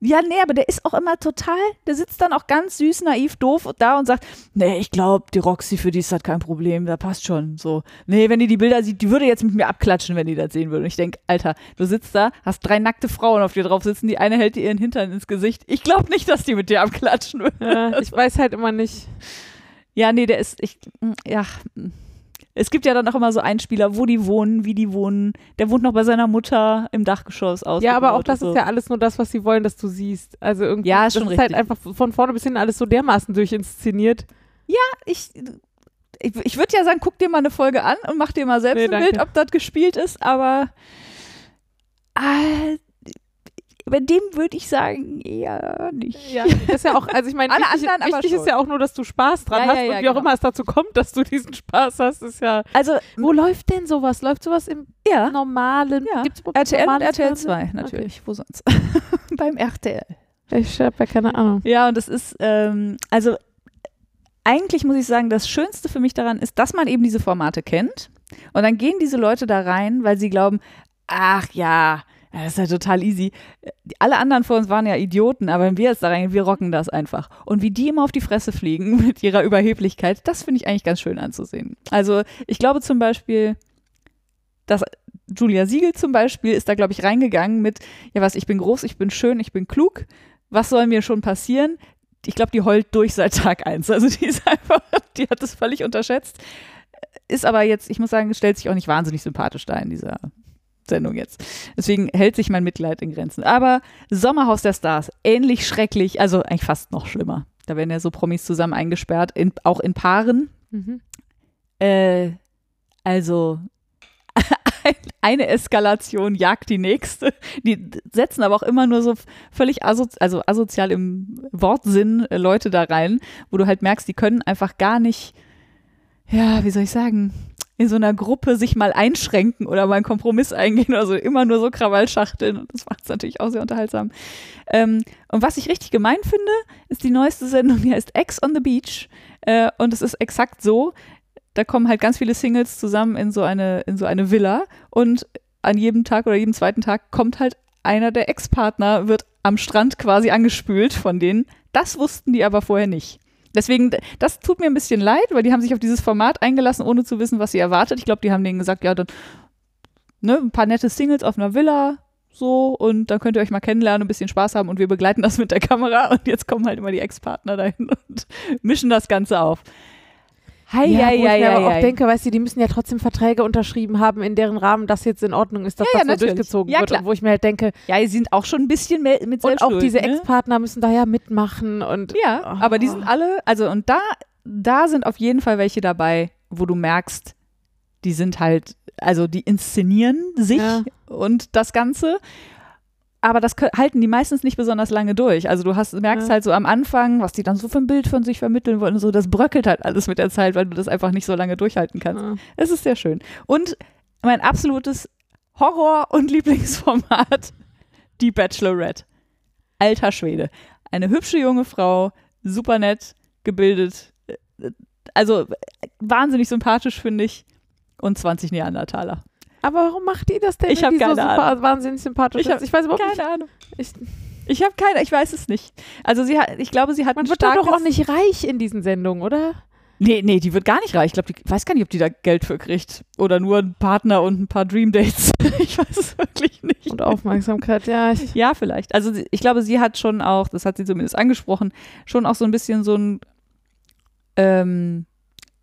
ja, nee, aber der ist auch immer total, der sitzt dann auch ganz süß, naiv, doof da und sagt, nee, ich glaube, die Roxy, für die ist das kein Problem, da passt schon. So, nee, wenn die die Bilder sieht, die würde jetzt mit mir abklatschen, wenn die das sehen würde. Und ich denke, Alter, du sitzt da, hast drei nackte Frauen auf dir drauf sitzen, die eine hält dir ihren Hintern ins Gesicht. Ich glaube nicht, dass die mit dir abklatschen würde. Ja, ich weiß halt immer nicht. Ja, nee, der ist, ich, ja, es gibt ja dann auch immer so Einspieler, wo die wohnen, wie die wohnen. Der wohnt noch bei seiner Mutter im Dachgeschoss aus. Ja, aber auch das ist ja alles nur das, was sie wollen, dass du siehst. Also irgendwie, Ja, ist das schon ist halt einfach von vorne bis hinten alles so dermaßen durchinszeniert. ich, ich, ich würde ja sagen, guck dir mal eine Folge an und mach dir mal selbst Nee, ein danke. Bild, ob das gespielt ist, aber äh, bei dem würde ich sagen, eher nicht. Ja, das ist ja auch, also ich meine, Alle wichtig, anderen wichtig schon. ist ja auch nur, dass du Spaß dran Ja, hast ja, ja, und wie auch genau. immer es dazu kommt, dass du diesen Spaß hast, ist ja. Also, Wo läuft denn sowas? Läuft sowas im normalen? Ja. Gibt's RTL und normales RTL Fernsehen? 2 natürlich, wo sonst? Beim RTL. Okay. Ich habe ja keine Ahnung. Ja, und das ist, ähm, also eigentlich muss ich sagen, das Schönste für mich daran ist, dass man eben diese Formate kennt. Und dann gehen diese Leute da rein, weil sie glauben, ach ja, das ist ja total easy. Die- Alle anderen vor uns waren ja Idioten, aber wenn wir jetzt da reingehen, wir rocken das einfach. Und wie die immer auf die Fresse fliegen mit ihrer Überheblichkeit, das finde ich eigentlich ganz schön anzusehen. Also ich glaube zum Beispiel, dass Julia Siegel zum Beispiel ist da, glaube ich, reingegangen mit, ja was, ich bin groß, ich bin schön, ich bin klug, was soll mir schon passieren? Ich glaube, die heult durch seit Tag eins. Also die ist einfach, die hat das völlig unterschätzt. Ist aber jetzt, ich muss sagen, stellt sich auch nicht wahnsinnig sympathisch da in dieser Sendung jetzt. Deswegen hält sich mein Mitleid in Grenzen. Aber Sommerhaus der Stars, ähnlich schrecklich, also eigentlich fast noch schlimmer. Da werden ja so Promis zusammen eingesperrt, in, auch in Paaren. Mhm. Äh, also ein- eine Eskalation jagt die nächste. Die setzen aber auch immer nur so völlig aso also asozial im Wortsinn äh, Leute da rein, wo du halt merkst, die können einfach gar nicht, ja, wie soll ich sagen, in so einer Gruppe sich mal einschränken oder mal einen Kompromiss eingehen oder so, immer nur so Krawallschachteln und das macht es natürlich auch sehr unterhaltsam. Ähm, und was ich richtig gemein finde, ist die neueste Sendung, die heißt Ex on the Beach äh, und es ist exakt so, da kommen halt ganz viele Singles zusammen in so eine, in so eine Villa und an jedem Tag oder jedem zweiten Tag kommt halt einer der Ex-Partner, wird am Strand quasi angespült von denen. Das wussten die aber vorher nicht. Deswegen, das tut mir ein bisschen leid, weil die haben sich auf dieses Format eingelassen, ohne zu wissen, was sie erwartet. Ich glaube, die haben denen gesagt, ja, dann ne, ein paar nette Singles auf einer Villa, so, und dann könnt ihr euch mal kennenlernen, ein bisschen Spaß haben und wir begleiten das mit der Kamera. Und jetzt kommen halt immer die Ex-Partner dahin und mischen das Ganze auf. Hei, Ja, hei, wo ich hei, mir aber hei, auch hei. denke, weißt du, die müssen ja trotzdem Verträge unterschrieben haben, in deren Rahmen das jetzt in Ordnung ist, dass Ja, ja, das so natürlich. durchgezogen Ja, wird. klar. Und wo ich mir halt denke, Ja, die sind auch schon ein bisschen mehr mit und auch diese ne? Ex-Partner müssen da ja mitmachen und Ja, aber die sind alle, also und da, da sind auf jeden Fall welche dabei, wo du merkst, die sind halt, also die inszenieren sich Ja. und das Ganze. Aber das halten die meistens nicht besonders lange durch. Also du hast, merkst Ja. halt so am Anfang, was die dann so für ein Bild von sich vermitteln wollen und so, das bröckelt halt alles mit der Zeit, weil du das einfach nicht so lange durchhalten kannst. Ja. Es ist sehr schön. Und mein absolutes Horror- und Lieblingsformat, die Bachelorette. Alter Schwede. Eine hübsche junge Frau, super nett, gebildet, also wahnsinnig sympathisch, finde ich. Und 20 Neandertaler. Aber warum macht die das denn? Ich wenn hab die keine so super, wahnsinnig sympathisch Ich hab? Ich weiß überhaupt Keine nicht. Ahnung. Ich, Ich habe keine, ich weiß es nicht. Also sie hat, ich glaube, sie hat man wird da doch auch nicht reich in diesen Sendungen, oder? Nee, nee, die wird gar nicht reich. Ich glaube, ich weiß gar nicht, ob die da Geld für kriegt. Oder nur einen Partner und ein paar Dream Dates. ich weiß es wirklich nicht. Und Aufmerksamkeit, ja. Ja, vielleicht. Also ich glaube, sie hat schon auch, das hat sie zumindest angesprochen, schon auch so ein bisschen so ein ähm,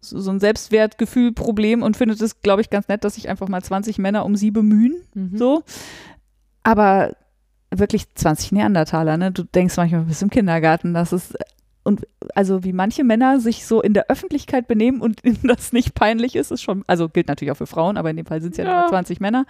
so, so ein Selbstwertgefühl-Problem und findet es, glaube ich, ganz nett, dass sich einfach mal 20 Männer um sie bemühen. mhm. So. Aber wirklich 20 Neandertaler, ne? Du denkst manchmal, du bist im Kindergarten, das ist und also wie manche Männer sich so in der Öffentlichkeit benehmen und ihnen das nicht peinlich ist, ist schon, also gilt natürlich auch für Frauen, aber in dem Fall sind es ja, Ja. nur 20 Männer,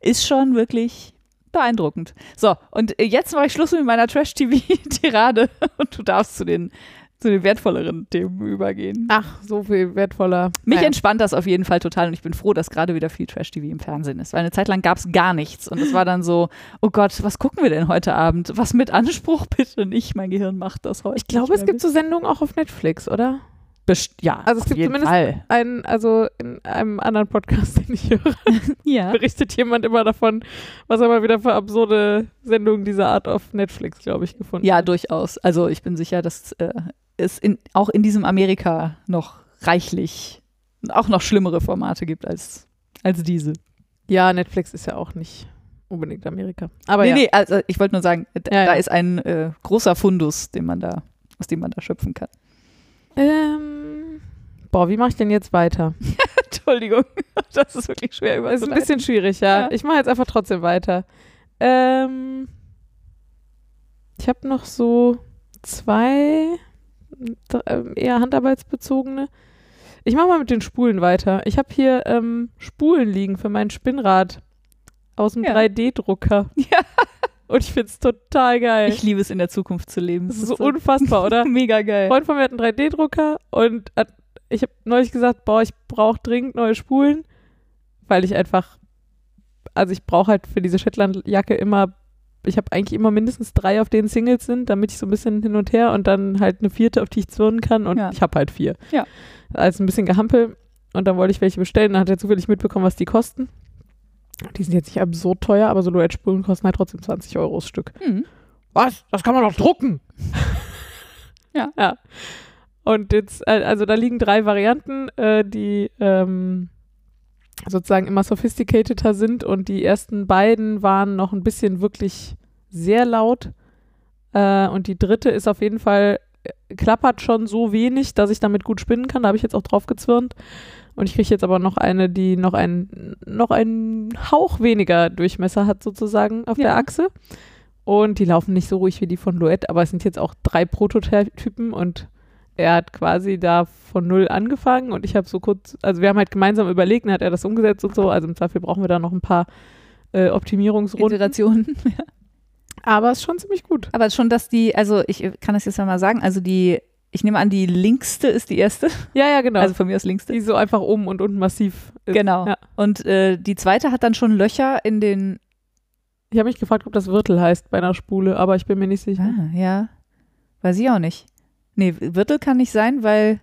ist schon wirklich beeindruckend. So, und äh, jetzt mache ich Schluss mit meiner Trash-TV-Tirade und du darfst zu den, zu den wertvolleren Themen übergehen. Ach, so viel wertvoller. Mich Naja. entspannt das auf jeden Fall total und ich bin froh, dass gerade wieder viel Trash-TV im Fernsehen ist, weil eine Zeit lang gab es gar nichts und es war dann so, oh Gott, was gucken wir denn heute Abend? Was mit Anspruch bitte nicht, mein Gehirn macht das heute. Ich glaube, es gibt so Sendungen auch auf Netflix, oder? Best ja, Also es gibt zumindest Fall. Ein, also in einem anderen Podcast, den ich höre, Ja. berichtet jemand immer davon, was er mal wieder für absurde Sendungen dieser Art auf Netflix, glaube ich, gefunden ja, hat. durchaus. Also ich bin sicher, dass äh, es in, auch in diesem Amerika noch reichlich auch noch schlimmere Formate gibt als, als diese. Ja, Netflix ist ja auch nicht unbedingt Amerika. Aber nee, ja. nee, also ich wollte nur sagen, Ja, da ja. ist ein äh, großer Fundus, den man da, aus dem man da schöpfen kann. Ähm, boah, wie mache ich denn jetzt weiter? Entschuldigung, das ist wirklich schwer Das ist ein bisschen schwierig, ja. Ja. Ich mache jetzt einfach trotzdem weiter. Ähm, ich habe noch so zwei ähm, eher handarbeitsbezogene. Ich mache mal mit den Spulen weiter. Ich habe hier ähm, Spulen liegen für mein Spinnrad aus dem Ja. 3D-Drucker. Ja. Und ich finde es total geil. Ich liebe es, in der Zukunft zu leben. das ist so unfassbar, oder? mega Ein geil. Freund von mir hat einen 3D-Drucker und hat, ich habe neulich gesagt, boah, ich brauche dringend neue Spulen, weil ich einfach, also ich brauche halt für diese Shetland-Jacke immer, ich habe eigentlich immer mindestens drei, auf denen Singles sind, damit ich so ein bisschen hin und her und dann halt eine vierte, auf die ich zwirnen kann und Ja. ich habe halt vier. Ja. Also ein bisschen gehampel und dann wollte ich welche bestellen, dann hat er zufällig mitbekommen, was die kosten. Die sind jetzt nicht absurd teuer, aber Silhouette-Spulen kosten halt trotzdem 20 Euro das Stück. Hm. Was? Das kann man doch drucken. Ja. Ja. Und jetzt, äh, also da liegen drei Varianten, äh, die ähm, sozusagen immer sophisticateder sind und die ersten beiden waren noch ein bisschen wirklich sehr laut. Äh, und die dritte ist auf jeden Fall, klappert schon so wenig, dass ich damit gut spinnen kann. Da habe ich jetzt auch drauf gezwirnt. Und ich kriege jetzt aber noch eine, die noch einen, noch einen Hauch weniger Durchmesser hat, sozusagen, auf Ja. der Achse. Und die laufen nicht so ruhig wie die von Loette, aber es sind jetzt auch drei Prototypen und er hat quasi da von null angefangen und ich habe so kurz, also wir haben halt gemeinsam überlegt, dann hat er das umgesetzt und so, also im Zweifel brauchen wir da noch ein paar äh, Optimierungsrunden. Iterationen. Aber es ist schon ziemlich gut. Aber schon, dass die, also ich kann das jetzt mal sagen, also die, ich nehme an, die linkste ist die erste. Ja, ja, genau. Also von mir aus linkste. die so einfach oben und unten massiv ist. Genau. Ja. Und äh, die zweite hat dann schon Löcher in den. Ich habe mich gefragt, ob das Wirtel heißt bei einer Spule, aber ich bin mir nicht sicher. Ah, ja. Weiß ich auch nicht. Nee, Wirtel kann nicht sein, weil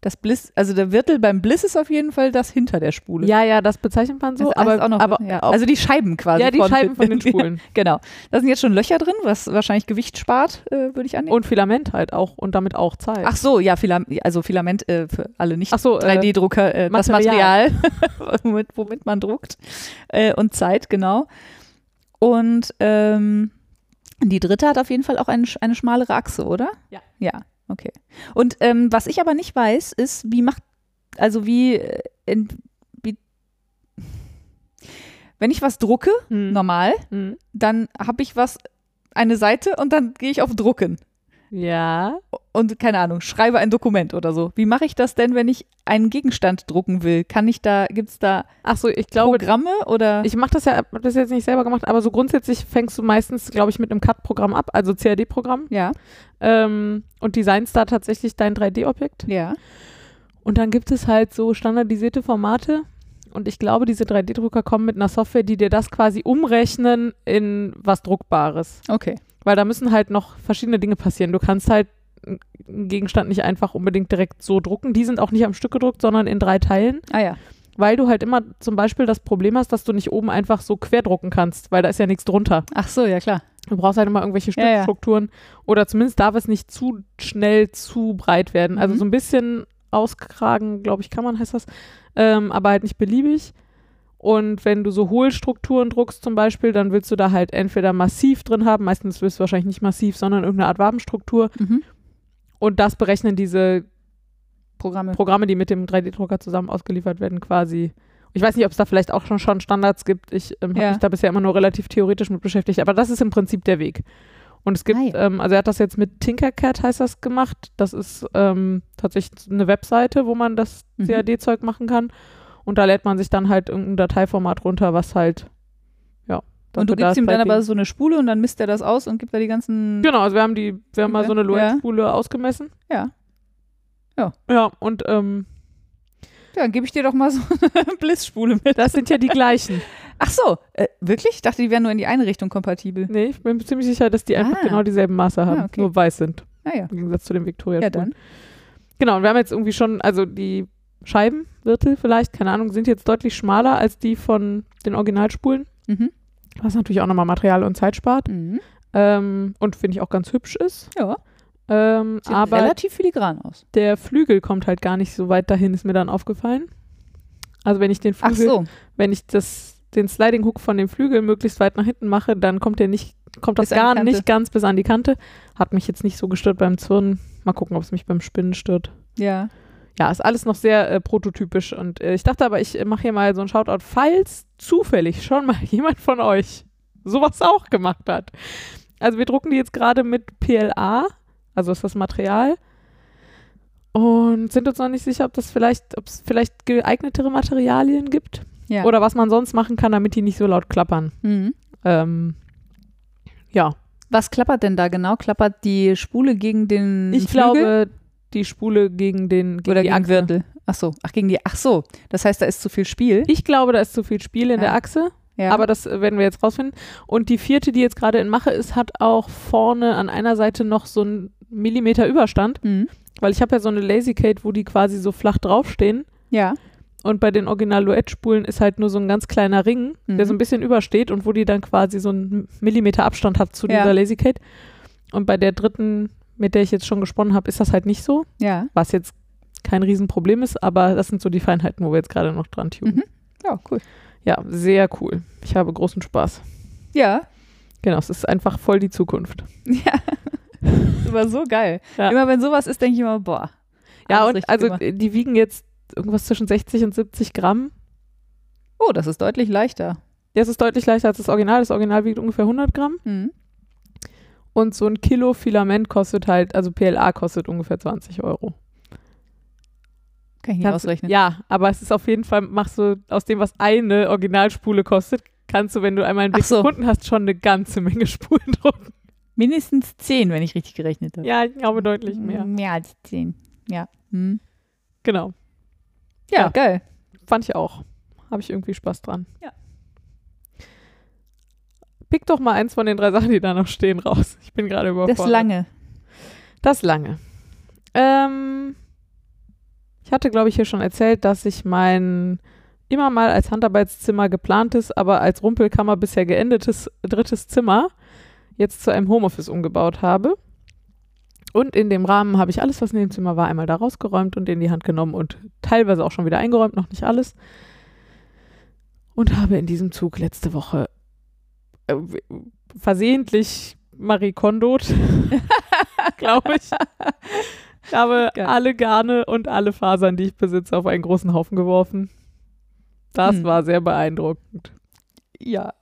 das Bliss, also der Wirtel beim Bliss ist auf jeden Fall das hinter der Spule. Ja, ja, das bezeichnet man so, Das aber, heißt auch noch, aber ja. also die Scheiben quasi. ja, die Scheiben von den Spulen. genau. Da sind jetzt schon Löcher drin, was wahrscheinlich Gewicht spart, äh, würde ich annehmen. Und Filament halt auch und damit auch Zeit. Ach so, ja, Filam also Filament äh, für alle nicht Ach so, äh, 3D-Drucker, äh, das Material. Womit, womit man druckt. Äh, und Zeit, genau. Und ähm, die dritte hat auf jeden Fall auch eine, eine schmalere Achse, oder? Ja. Ja, okay. Und ähm, was ich aber nicht weiß, ist, wie macht, also wie, äh, in, wie wenn ich was drucke, Hm. normal, Hm. dann habe ich was, eine Seite und dann gehe ich auf Drucken Ja. und keine Ahnung, schreibe ein Dokument oder so. Wie mache ich das denn, wenn ich einen Gegenstand drucken will? Kann ich da, gibt es da Ach so, ich glaube, Programme oder? ich mache das ja, hab das jetzt nicht selber gemacht, aber so grundsätzlich fängst du meistens, glaube ich, mit einem CAD-Programm ab, also CAD-Programm, ja, ähm, und designst da tatsächlich dein 3D-Objekt. ja. Und dann gibt es halt so standardisierte Formate. Und ich glaube, diese 3D-Drucker kommen mit einer Software, die dir das quasi umrechnen in was Druckbares. Okay. Weil da müssen halt noch verschiedene Dinge passieren. Du kannst halt einen Gegenstand nicht einfach unbedingt direkt so drucken. Die sind auch nicht am Stück gedruckt, sondern in drei Teilen, Ah ja. weil du halt immer zum Beispiel das Problem hast, dass du nicht oben einfach so quer drucken kannst, weil da ist ja nichts drunter. Ach so, ja klar. Du brauchst halt immer irgendwelche Ja, ja. Stückstrukturen oder zumindest darf es nicht zu schnell zu breit werden. Also Mhm. so ein bisschen auskragen, glaube ich, kann man, heißt das, ähm, aber halt nicht beliebig. Und wenn du so Hohlstrukturen druckst zum Beispiel, dann willst du da halt entweder massiv drin haben, meistens willst du wahrscheinlich nicht massiv, sondern irgendeine Art Wabenstruktur. Mhm. Und das berechnen diese Programme. Programme, die mit dem 3D-Drucker zusammen ausgeliefert werden, quasi. Ich weiß nicht, ob es da vielleicht auch schon, schon Standards gibt. Ich ähm, habe Ja. mich da bisher immer nur relativ theoretisch mit beschäftigt, aber das ist im Prinzip der Weg. Und es gibt, ja. ähm, also er hat das jetzt mit Tinkercad, heißt das, gemacht. Das ist ähm, tatsächlich eine Webseite, wo man das Mhm. CAD-Zeug machen kann. Und da lädt man sich dann halt irgendein Dateiformat runter, was halt, ja. Und du gibst ihm dann aber so eine Spule und dann misst er das aus und gibt da die ganzen. Genau, also wir haben die, wir haben mal Okay, so eine ja. Lorenz-Spule ausgemessen. Ja. Ja. Ja, und ähm, Ja, dann gebe ich dir doch mal so eine Bliss-Spule mit. das sind ja die gleichen. Ach so, äh, wirklich? Ich dachte, die wären nur in die eine Richtung kompatibel. Nee, ich bin ziemlich sicher, dass die einfach Ah. genau dieselben Maße haben, okay. nur weiß sind, Naja. im Gegensatz zu den victoria Ja, dann. Genau, und wir haben jetzt irgendwie schon, also die Scheibenwirtel vielleicht, keine Ahnung, sind jetzt deutlich schmaler als die von den Originalspulen, Mhm. was natürlich auch nochmal Material und Zeit spart Mhm. ähm, und finde ich auch ganz hübsch ist. Ja, Ähm, sieht aber relativ filigran aus. der Flügel kommt halt gar nicht so weit dahin, ist mir dann aufgefallen. Also wenn ich den Ach Flügel, so, wenn ich das, den Sliding Hook von dem Flügel möglichst weit nach hinten mache, dann kommt der nicht, kommt das Bis gar nicht ganz bis an die Kante. Hat mich jetzt nicht so gestört beim Zwirnen. Mal gucken, ob es mich beim Spinnen stört. ja. Ja, ist alles noch sehr äh, prototypisch und äh, ich dachte aber, ich äh, mache hier mal so ein Shoutout, falls zufällig schon mal jemand von euch sowas auch gemacht hat. Also wir drucken die jetzt gerade mit PLA, also ist das Material und sind uns noch nicht sicher, ob das vielleicht, ob es vielleicht geeignetere Materialien gibt ja. oder was man sonst machen kann, damit die nicht so laut klappern. Mhm. Ähm, ja, Was klappert denn da genau? Klappert die Spule gegen den ich Flügel glaube, die Spule gegen den gegen oder die gegen Achse. Wirtel? Ach so, ach gegen die. Ach so, das heißt, da ist zu viel Spiel. Ich glaube, da ist zu viel Spiel in Ja. der Achse. Ja. Aber das werden wir jetzt rausfinden. Und die vierte, die jetzt gerade in Mache ist, hat auch vorne an einer Seite noch so einen Millimeter Überstand, mhm. weil ich habe ja so eine Lasykate, wo die quasi so flach draufstehen. ja. Und bei den Original-Luett-Spulen ist halt nur so ein ganz kleiner Ring, Mhm. der so ein bisschen übersteht und wo die dann quasi so einen Millimeter Abstand hat zu Ja. dieser Lasykate. Und bei der dritten, mit der ich jetzt schon gesponnen habe, ist das halt nicht so, Ja. was jetzt kein Riesenproblem ist, aber das sind so die Feinheiten, wo wir jetzt gerade noch dran tunen. Mhm. Ja, cool. Ja, sehr cool. Ich habe großen Spaß. Ja. Genau, es ist einfach voll die Zukunft. Ja. Das war so geil. Ja. Immer wenn sowas ist, denke ich immer, boah. Ja, und also gemacht. die wiegen jetzt irgendwas zwischen 60 und 70 Gramm. Oh, das ist deutlich leichter. Das ist deutlich leichter als das Original. Das Original wiegt ungefähr 100 Gramm. Mhm. Und so ein Kilo Filament kostet halt, also PLA kostet ungefähr 20 Euro. Kann ich nicht Kannst ausrechnen. Ja, aber es ist auf jeden Fall, machst du aus dem, was eine Originalspule kostet, kannst du, wenn du einmal einen Blick so. gefunden hast, schon eine ganze Menge Spulen drucken. Mindestens zehn, wenn ich richtig gerechnet habe. Ja, ich glaube deutlich mehr. Mehr als zehn. Ja. Mhm. Genau. Ja, Ja. geil. Fand ich auch. Habe ich irgendwie Spaß dran. Ja. Pick doch mal eins von den drei Sachen, die da noch stehen, raus. Ich bin gerade überfordert. Das lange. Das lange. Ähm, ich hatte, glaube ich, hier schon erzählt, dass ich mein immer mal als Handarbeitszimmer geplantes, aber als Rumpelkammer bisher geendetes drittes Zimmer jetzt zu einem Homeoffice umgebaut habe. Und in dem Rahmen habe ich alles, was in dem Zimmer war, einmal da rausgeräumt und in die Hand genommen und teilweise auch schon wieder eingeräumt, noch nicht alles. Und habe in diesem Zug letzte Woche äh, versehentlich Marie Kondot, glaube ich. Ich habe Geil. alle Garne und alle Fasern, die ich besitze, auf einen großen Haufen geworfen. Das Hm. war sehr beeindruckend. Ja,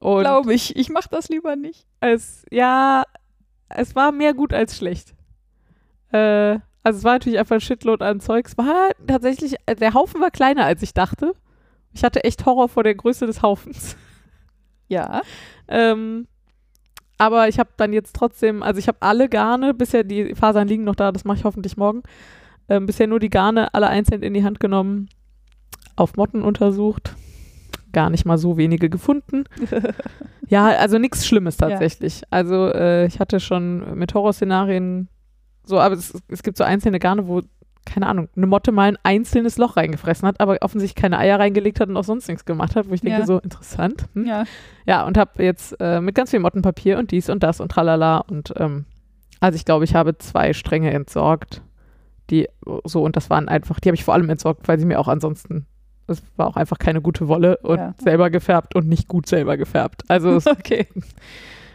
glaube ich. Ich mache das lieber nicht. es, ja, es war mehr gut als schlecht. Äh, also es war natürlich einfach ein Shitload an Zeug. Es war tatsächlich, der Haufen war kleiner, als ich dachte. Ich hatte echt Horror vor der Größe des Haufens. Ja. Ähm, aber ich habe dann jetzt trotzdem, also ich habe alle Garne, bisher die Fasern liegen noch da, das mache ich hoffentlich morgen. Ähm, bisher nur die Garne alle einzeln in die Hand genommen, auf Motten untersucht. Gar nicht mal so wenige gefunden. ja, also nichts Schlimmes tatsächlich. Also äh, ich hatte schon mit Horrorszenarien so, aber es, es gibt so einzelne Garne, wo keine Ahnung, eine Motte mal ein einzelnes Loch reingefressen hat, aber offensichtlich keine Eier reingelegt hat und auch sonst nichts gemacht hat, wo ich denke, Ja. so interessant. Hm? Ja. Ja, und habe jetzt äh, mit ganz viel Mottenpapier und dies und das und tralala und ähm, also ich glaube, ich habe zwei Stränge entsorgt, die so und das waren einfach, die habe ich vor allem entsorgt, weil sie mir auch ansonsten, es war auch einfach keine gute Wolle und Ja. selber gefärbt und nicht gut selber gefärbt. Also es Okay.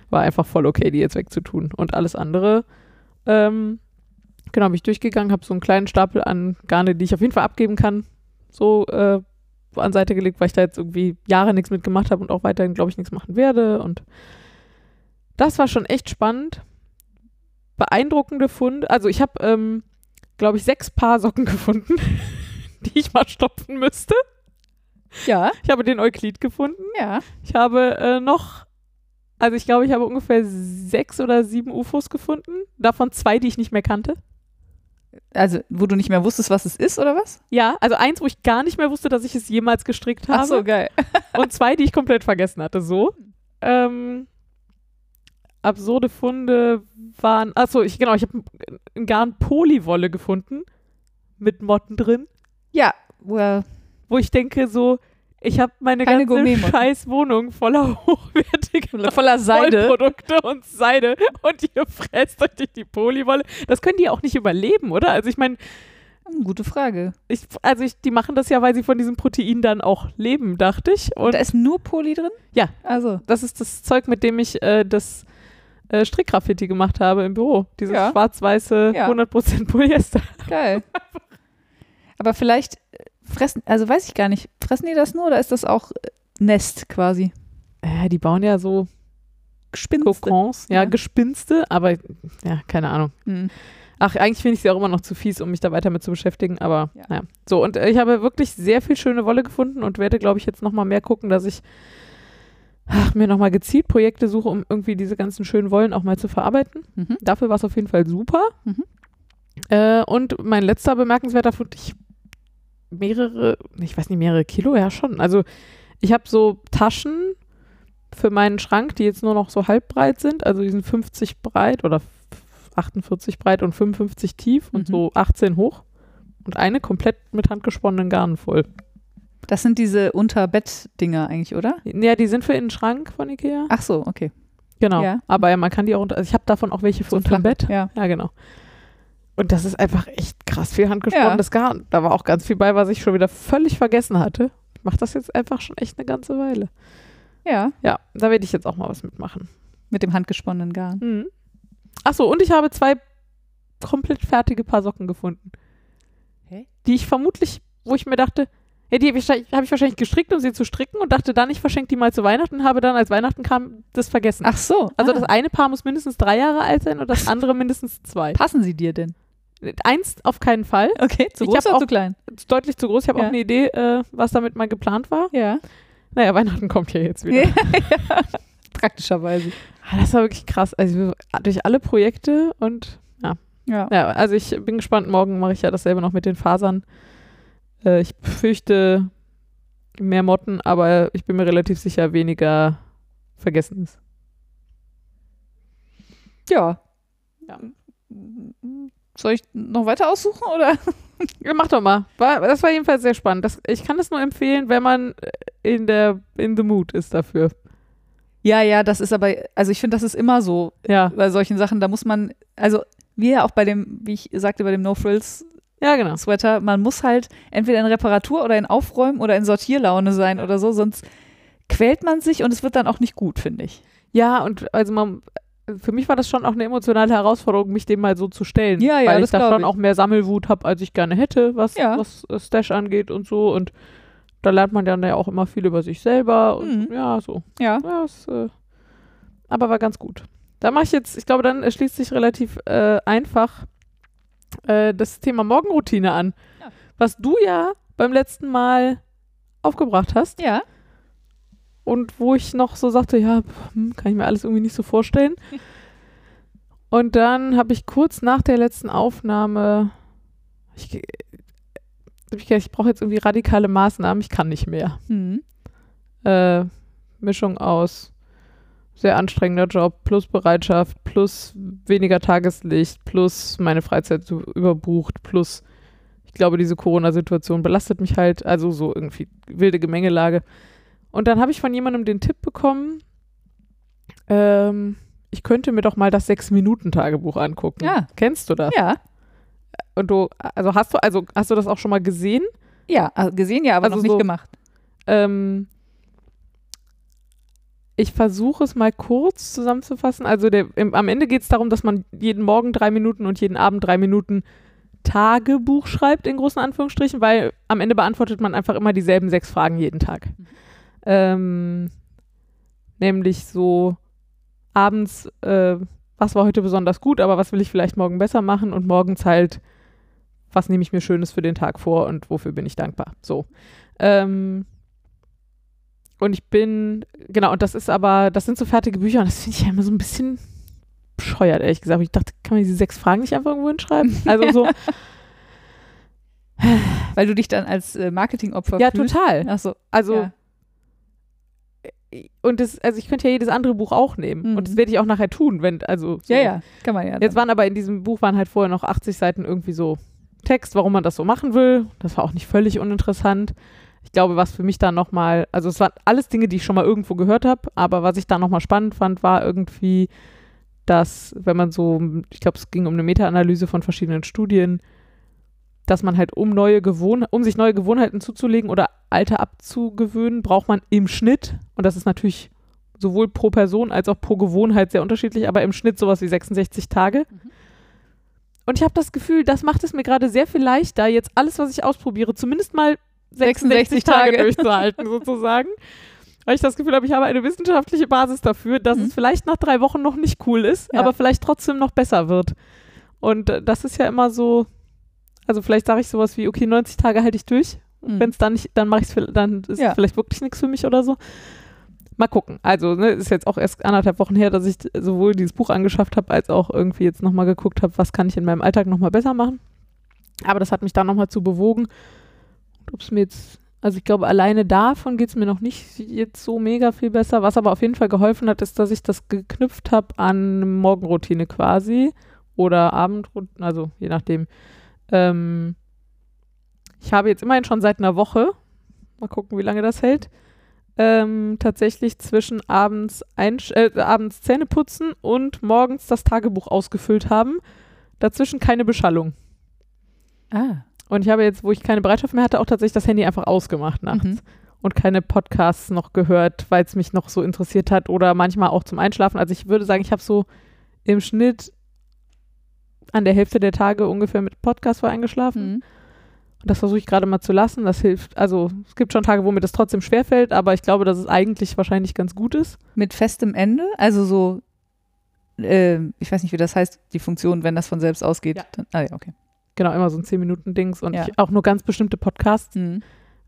war einfach voll okay, die jetzt wegzutun. Und alles andere, ähm, genau, bin ich durchgegangen, habe so einen kleinen Stapel an Garne, die ich auf jeden Fall abgeben kann, so äh, an Seite gelegt, weil ich da jetzt irgendwie Jahre nichts mitgemacht habe und auch weiterhin, glaube ich, nichts machen werde. Und das war schon echt spannend. Beeindruckende Funde. Also ich habe, ähm, glaube ich, sechs Paar Socken gefunden, die ich mal stopfen müsste. Ja, Ich habe den Euklid gefunden. ja. Ich habe äh, noch, also ich glaube, ich habe ungefähr sechs oder sieben UFOs gefunden. Davon zwei, die ich nicht mehr kannte. Also, wo du nicht mehr wusstest, was es ist, oder was? Ja, also eins, wo ich gar nicht mehr wusste, dass ich es jemals gestrickt habe. Ach so, geil. Und zwei, die ich komplett vergessen hatte. So. Ähm, absurde Funde waren. Achso, ich, genau, ich habe ein Garn Polywolle gefunden. Mit Motten drin. Ja, well, Wo ich denke, so, ich habe meine Keine ganze scheiß Wohnung voller hochwertiger voller Seide. Wollprodukte und Seide und ihr fresst euch durch die Polywolle. Das können die auch nicht überleben, oder? Also ich meine, Gute Frage. ich, also ich, die machen das ja, weil sie von diesem Protein dann auch leben, dachte ich. Und Und da ist nur Poly drin? Ja. Also, das ist das Zeug, mit dem ich äh, das äh, Strickgraffiti gemacht habe im Büro. Dieses Ja. schwarz-weiße Ja. 100% Polyester. geil. Aber vielleicht äh, fressen, also weiß ich gar nicht, fressen die das nur oder ist das auch äh, Nest quasi? Äh, die bauen ja so Gespinste. Kokons, ja, Ja. Gespinste, aber ja, keine Ahnung. Hm. Ach, eigentlich finde ich sie auch immer noch zu fies, um mich da weiter mit zu beschäftigen, aber Ja. naja. So, und äh, ich habe wirklich sehr viel schöne Wolle gefunden und werde, glaube ich, jetzt nochmal mehr gucken, dass ich ach, mir nochmal gezielt Projekte suche, um irgendwie diese ganzen schönen Wollen auch mal zu verarbeiten. Mhm. Dafür war es auf jeden Fall super. Mhm. Äh, und mein letzter bemerkenswerter Fund, ich mehrere, ich weiß nicht, mehrere Kilo, ja schon. Also ich habe so Taschen für meinen Schrank, die jetzt nur noch so halb breit sind, also die sind 50 breit oder 48 breit und 55 tief und Mhm. so 18 hoch. Und eine komplett mit handgesponnenen Garnen voll. Das sind diese Unterbett-Dinger eigentlich, oder? Ja, die sind für in den Schrank von Ikea. Ach so, okay. Genau. ja. Aber ja, man kann die auch unter, also ich habe davon auch welche für So flach. Bett. Ja. Ja, genau. Und das ist einfach echt krass viel handgesponnenes Garn. Da war auch ganz viel bei, was ich schon wieder völlig vergessen hatte. Ich mache das jetzt einfach schon echt eine ganze Weile. Ja, Ja, da werde ich jetzt auch mal was mitmachen. mit dem handgesponnenen Garn. Mhm. Achso, und ich habe zwei komplett fertige Paar Socken gefunden. Hä? Die ich vermutlich, wo ich mir dachte, ja, die habe ich, hab ich wahrscheinlich gestrickt, um sie zu stricken und dachte dann, ich verschenke die mal zu Weihnachten und habe dann, als Weihnachten kam, das vergessen. Ach so. Also ah. das eine Paar muss mindestens drei Jahre alt sein und das andere mindestens zwei. passen sie dir denn? Eins auf keinen Fall. Okay, zu Ich groß hab oder auch- zu klein? Deutlich zu groß. Ich habe Ja. auch eine Idee, äh, was damit mal geplant war. Ja. Naja, Weihnachten kommt ja jetzt wieder. ja. Praktischerweise. Ah, Das war wirklich krass. Also durch alle Projekte und Ja. ja, also ich bin gespannt. Morgen mache ich ja dasselbe noch mit den Fasern. Äh, ich fürchte mehr Motten, aber ich bin mir relativ sicher, weniger Vergessenes. Ja. Ja. Soll ich noch weiter aussuchen oder? Mach doch mal. War, das war jedenfalls sehr spannend. Das, ich kann das nur empfehlen, wenn man in der in the mood ist dafür. Ja, ja, das ist aber, also ich finde, das ist immer so Ja, bei solchen Sachen. Da muss man, also wie ja auch bei dem, wie ich sagte, bei dem No Frills ja genau. Sweater, man muss halt entweder in Reparatur oder in Aufräumen oder in Sortierlaune sein oder so, sonst quält man sich und es wird dann auch nicht gut, finde ich. Ja, und also man, für mich war das schon auch eine emotionale Herausforderung, mich dem mal so zu stellen. Ja, ja, weil das ich da schon ich. auch mehr Sammelwut habe, als ich gerne hätte, was, Ja. was äh, Stash angeht und so. Und da lernt man dann ja auch immer viel über sich selber und Mhm. ja, so. Ja. Ja, es, äh, aber war ganz gut. Da mache ich jetzt, ich glaube, dann schließt sich relativ äh, einfach äh, das Thema Morgenroutine an, Ja. was du ja beim letzten Mal aufgebracht hast Ja. Und wo ich noch so sagte, ja, hm, kann ich mir alles irgendwie nicht so vorstellen. Und dann habe ich kurz nach der letzten Aufnahme, ich, hab ich, gedacht, ich brauche jetzt irgendwie radikale Maßnahmen, ich kann nicht mehr. Mhm. Äh, Mischung aus sehr anstrengender Job plus Bereitschaft plus weniger Tageslicht plus meine Freizeit so überbucht plus ich glaube, diese Corona-Situation belastet mich halt, also so irgendwie wilde Gemengelage. Und dann habe ich von jemandem den Tipp bekommen, ähm, ich könnte mir doch mal das Sechs-Minuten-Tagebuch angucken. Ja. Kennst du das? Ja. Und du, also hast du, also hast du das auch schon mal gesehen? Ja, also gesehen ja, aber Also noch nicht so- gemacht. Ähm, ich versuche es mal kurz zusammenzufassen. Also der, im, am Ende geht es darum, dass man jeden Morgen drei Minuten und jeden Abend drei Minuten Tagebuch schreibt, in großen Anführungsstrichen, weil am Ende beantwortet man einfach immer dieselben sechs Fragen jeden Tag. Ähm, nämlich so abends, äh, was war heute besonders gut, aber was will ich vielleicht morgen besser machen und morgens halt, was nehme ich mir Schönes für den Tag vor und wofür bin ich dankbar. So. Ähm, und ich bin, genau, und das ist aber, das sind so fertige Bücher und das finde ich ja immer so ein bisschen bescheuert, ehrlich gesagt. Ich dachte, kann man diese sechs Fragen nicht einfach irgendwo hinschreiben? Also so, Weil du dich dann als äh, Marketingopfer ja, fühlst. total. Achso. Also, ja. Und das, also ich könnte ja jedes andere Buch auch nehmen. Mhm. Und das werde ich auch nachher tun, wenn, also. So. ja, ja, kann man ja. Jetzt waren aber in diesem Buch waren halt vorher noch 80 Seiten irgendwie so Text, warum man das so machen will. Das war auch nicht völlig uninteressant. Ich glaube, was für mich dann nochmal, also es waren alles Dinge, die ich schon mal irgendwo gehört habe, aber was ich da nochmal spannend fand, war irgendwie, dass, wenn man so, ich glaube, es ging um eine Meta-Analyse von verschiedenen Studien, dass man halt, um neue Gewohn um sich neue Gewohnheiten zuzulegen oder alte abzugewöhnen, braucht man im Schnitt, und das ist natürlich sowohl pro Person als auch pro Gewohnheit sehr unterschiedlich, aber im Schnitt sowas wie 66 Tage. Und ich habe das Gefühl, das macht es mir gerade sehr viel leichter, jetzt alles, was ich ausprobiere, zumindest mal 66, 66 Tage, Tage. durchzuhalten, sozusagen. Weil ich das Gefühl habe, ich habe eine wissenschaftliche Basis dafür, dass Mhm. es vielleicht nach drei Wochen noch nicht cool ist, Ja. aber vielleicht trotzdem noch besser wird. Und äh, das ist ja immer so, also vielleicht sage ich sowas wie, okay, 90 Tage halte ich durch. Mhm. Wenn es dann nicht, dann mache ich es, dann ist Ja. es vielleicht wirklich nichts für mich oder so. Mal gucken. Also, ne, ist jetzt auch erst anderthalb Wochen her, dass ich sowohl dieses Buch angeschafft habe, als auch irgendwie jetzt nochmal geguckt habe, was kann ich in meinem Alltag nochmal besser machen. Aber das hat mich dann nochmal zu bewogen. Und ob es mir jetzt, also ich glaube, alleine davon geht es mir noch nicht jetzt so mega viel besser. Was aber auf jeden Fall geholfen hat, ist, dass ich das geknüpft habe an Morgenroutine quasi oder Abendroutine, also je nachdem. Ähm, ich habe jetzt immerhin schon seit einer Woche, mal gucken, wie lange das hält, ähm, tatsächlich zwischen abends, äh, abends Zähne putzen und morgens das Tagebuch ausgefüllt haben. Dazwischen keine Beschallung. Ah. Und ich habe jetzt, wo ich keine Bereitschaft mehr hatte, auch tatsächlich das Handy einfach ausgemacht nachts Mhm. und keine Podcasts noch gehört, weil es mich noch so interessiert hat oder manchmal auch zum Einschlafen. Also ich würde sagen, ich habe so im Schnitt an der Hälfte der Tage ungefähr mit Podcast war eingeschlafen. Mhm. Und das versuche ich gerade mal zu lassen. Das hilft. Also es gibt schon Tage, wo mir das trotzdem schwerfällt, aber ich glaube, dass es eigentlich wahrscheinlich ganz gut ist. Mit festem Ende? Also so, äh, ich weiß nicht, wie das heißt, die Funktion, wenn das von selbst ausgeht. Ja. Dann, ah ja, okay. Genau, immer so ein 10-Minuten-Dings und Ja. ich, auch nur ganz bestimmte Podcasts, Mhm.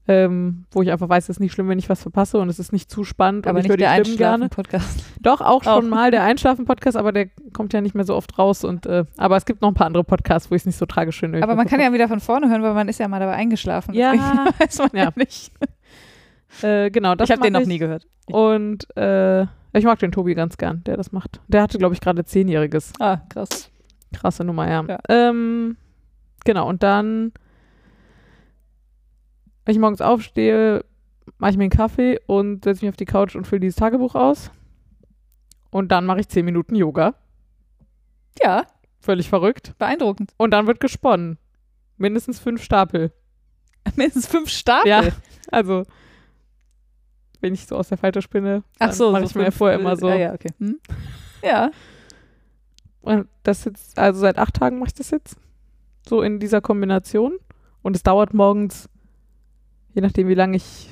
Ähm, wo ich einfach weiß, es ist nicht schlimm, wenn ich was verpasse und es ist nicht zu spannend Aber und ich nicht der. Einschlafen-Podcast. Doch, auch schon Auch. mal der Einschlafen-Podcast, aber der kommt ja nicht mehr so oft raus. Und, äh, aber es gibt noch ein paar andere Podcasts, wo ich es nicht so tragisch finde. Aber man kann ja wieder von vorne hören, weil man ist ja mal dabei eingeschlafen. Ja. Weiß man ja, Ja. nicht. Äh, genau, das ich habe den noch nie gehört. Und äh, ich mag den Tobi ganz gern, der das macht. Der hatte, glaube ich, gerade Zehnjähriges. Ah, krass. Krasse Nummer, ja. Ja. Ähm, genau, und dann, wenn ich morgens aufstehe, mache ich mir einen Kaffee und setze mich auf die Couch und fülle dieses Tagebuch aus. Und dann mache ich zehn Minuten Yoga. Ja, Völlig verrückt. beeindruckend. Und dann wird gesponnen. Mindestens fünf Stapel. Mindestens fünf Stapel. Ja, also wenn ich so aus der Falte spinne, dann Ach so, mache so ich mir vorher immer so. Ja, ja, okay. Hm? Ja. Und das jetzt, also seit acht Tagen mache ich das jetzt. So in dieser Kombination. Und es dauert morgens, je nachdem wie lange ich,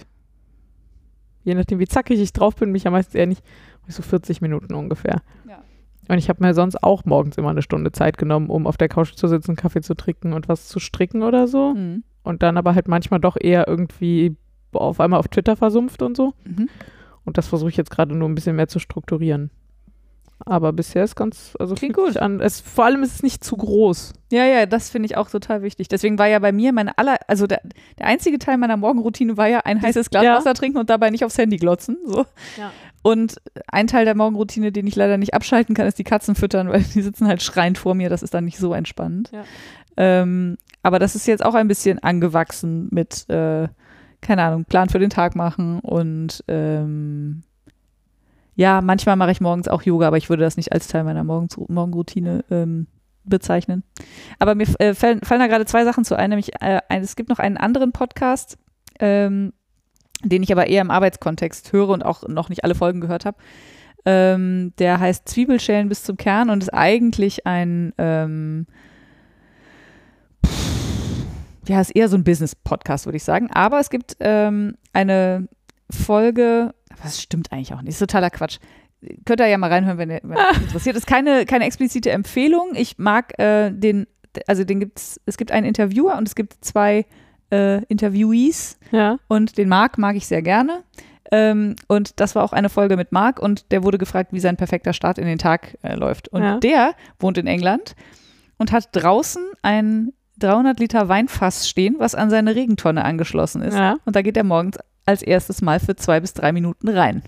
je nachdem wie zackig ich drauf bin, mich ja meistens eher nicht, so 40 Minuten ungefähr. Ja. Und ich habe mir sonst auch morgens immer eine Stunde Zeit genommen, um auf der Couch zu sitzen, Kaffee zu trinken und was zu stricken oder so. Mhm. Und dann aber halt manchmal doch eher irgendwie auf einmal auf Twitter versumpft und so. Mhm. Und das versuche ich jetzt gerade nur ein bisschen mehr zu strukturieren. Aber bisher ist ganz, also Klingt gut. An. Es, vor allem ist es nicht zu groß. Ja, ja, das finde ich auch total wichtig. Deswegen war ja bei mir meine aller, also der, der einzige Teil meiner Morgenroutine war ja ein heißes Glas Ja. Wasser trinken und dabei nicht aufs Handy glotzen. So. Ja. Und ein Teil der Morgenroutine, den ich leider nicht abschalten kann, ist die Katzen füttern, weil die sitzen halt schreiend vor mir. Das ist dann nicht so entspannend. Ja. Ähm, aber das ist jetzt auch ein bisschen angewachsen mit, äh, keine Ahnung, Plan für den Tag machen und ähm, ja, manchmal mache ich morgens auch Yoga, aber ich würde das nicht als Teil meiner Morgens Morgenroutine ähm, bezeichnen. Aber mir äh, fallen, fallen da gerade zwei Sachen zu ein, nämlich äh, ein, es gibt noch einen anderen Podcast, ähm, den ich aber eher im Arbeitskontext höre und auch noch nicht alle Folgen gehört habe. Ähm, der heißt Zwiebelschälen bis zum Kern und ist eigentlich ein, ähm, ja, ist eher so ein Business-Podcast, würde ich sagen. Aber es gibt ähm, eine Folge, was stimmt eigentlich auch nicht, ist totaler Quatsch. Könnt ihr ja mal reinhören, wenn ihr wenn interessiert. Ist keine, keine explizite Empfehlung. Ich mag äh, den, also den gibt's, es gibt einen Interviewer und es gibt zwei äh, Interviewees Ja. und den Marc mag ich sehr gerne. Ähm, und das war auch eine Folge mit Marc und der wurde gefragt, wie sein perfekter Start in den Tag äh, läuft. Und Ja. der wohnt in England und hat draußen ein 300 Liter Weinfass stehen, was an seine Regentonne angeschlossen ist. Ja. Und da geht er morgens als erstes Mal für zwei bis drei Minuten rein.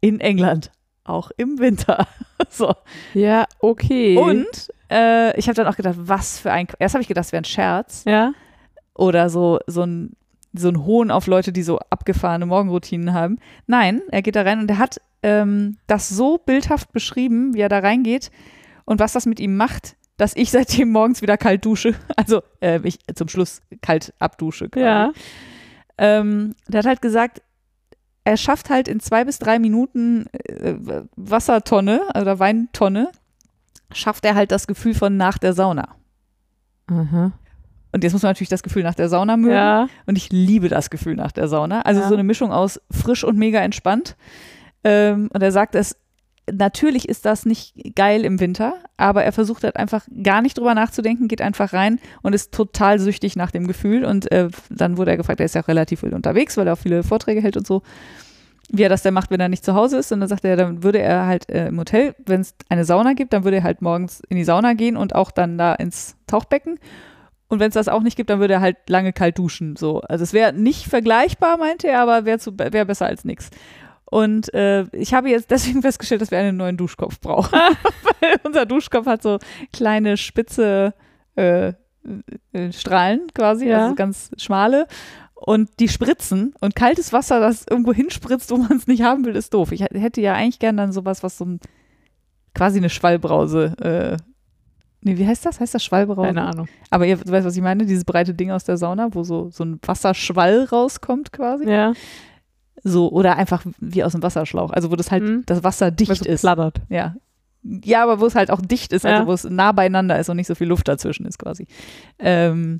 In England. Auch im Winter. so. Ja, okay. Und äh, ich habe dann auch gedacht, was für ein. Erst habe ich gedacht, es wäre ein Scherz Ja. oder so, so ein, so ein Hohn auf Leute, die so abgefahrene Morgenroutinen haben. Nein, er geht da rein und er hat ähm, das so bildhaft beschrieben, wie er da reingeht und was das mit ihm macht, dass ich seitdem morgens wieder kalt dusche. Also äh, ich zum Schluss kalt abdusche. Quasi. Ja. Ähm, der hat halt gesagt, er schafft halt in zwei bis drei Minuten äh, Wassertonne oder Weintonne, schafft er halt das Gefühl von nach der Sauna. Aha. Und jetzt muss man natürlich das Gefühl nach der Sauna mögen. Ja. Und ich liebe das Gefühl nach der Sauna. Also Ja. so eine Mischung aus frisch und mega entspannt. Ähm, und er sagt, es, natürlich ist das nicht geil im Winter, aber er versucht halt einfach gar nicht drüber nachzudenken, geht einfach rein und ist total süchtig nach dem Gefühl. Und äh, dann wurde er gefragt, er ist ja auch relativ viel unterwegs, weil er auch viele Vorträge hält und so, wie er das denn macht, wenn er nicht zu Hause ist. Und dann sagt er, dann würde er halt äh, im Hotel, wenn es eine Sauna gibt, dann würde er halt morgens in die Sauna gehen und auch dann da ins Tauchbecken. Und wenn es das auch nicht gibt, dann würde er halt lange kalt duschen. So. Also es wäre nicht vergleichbar, meinte er, aber wäre wär besser als nichts. Und äh, ich habe jetzt deswegen festgestellt, dass wir einen neuen Duschkopf brauchen. Weil unser Duschkopf hat so kleine spitze äh, äh, Strahlen quasi, Ja. also ganz schmale. Und die spritzen und kaltes Wasser, das irgendwo hinspritzt, wo man es nicht haben will, ist doof. Ich hätte ja eigentlich gern dann sowas, was so ein, quasi eine Schwallbrause. Äh, nee, wie heißt das? Heißt das Schwallbrause? Keine Ahnung. Aber ihr weißt, was ich meine? Dieses breite Ding aus der Sauna, wo so, so ein Wasserschwall rauskommt quasi. Ja. So, oder einfach wie aus dem Wasserschlauch. Also wo das halt, Mhm. das Wasser dicht Weil es so ist. plattert. Ja. Ja, aber wo es halt auch dicht ist, also Ja. wo es nah beieinander ist und nicht so viel Luft dazwischen ist quasi. Ähm,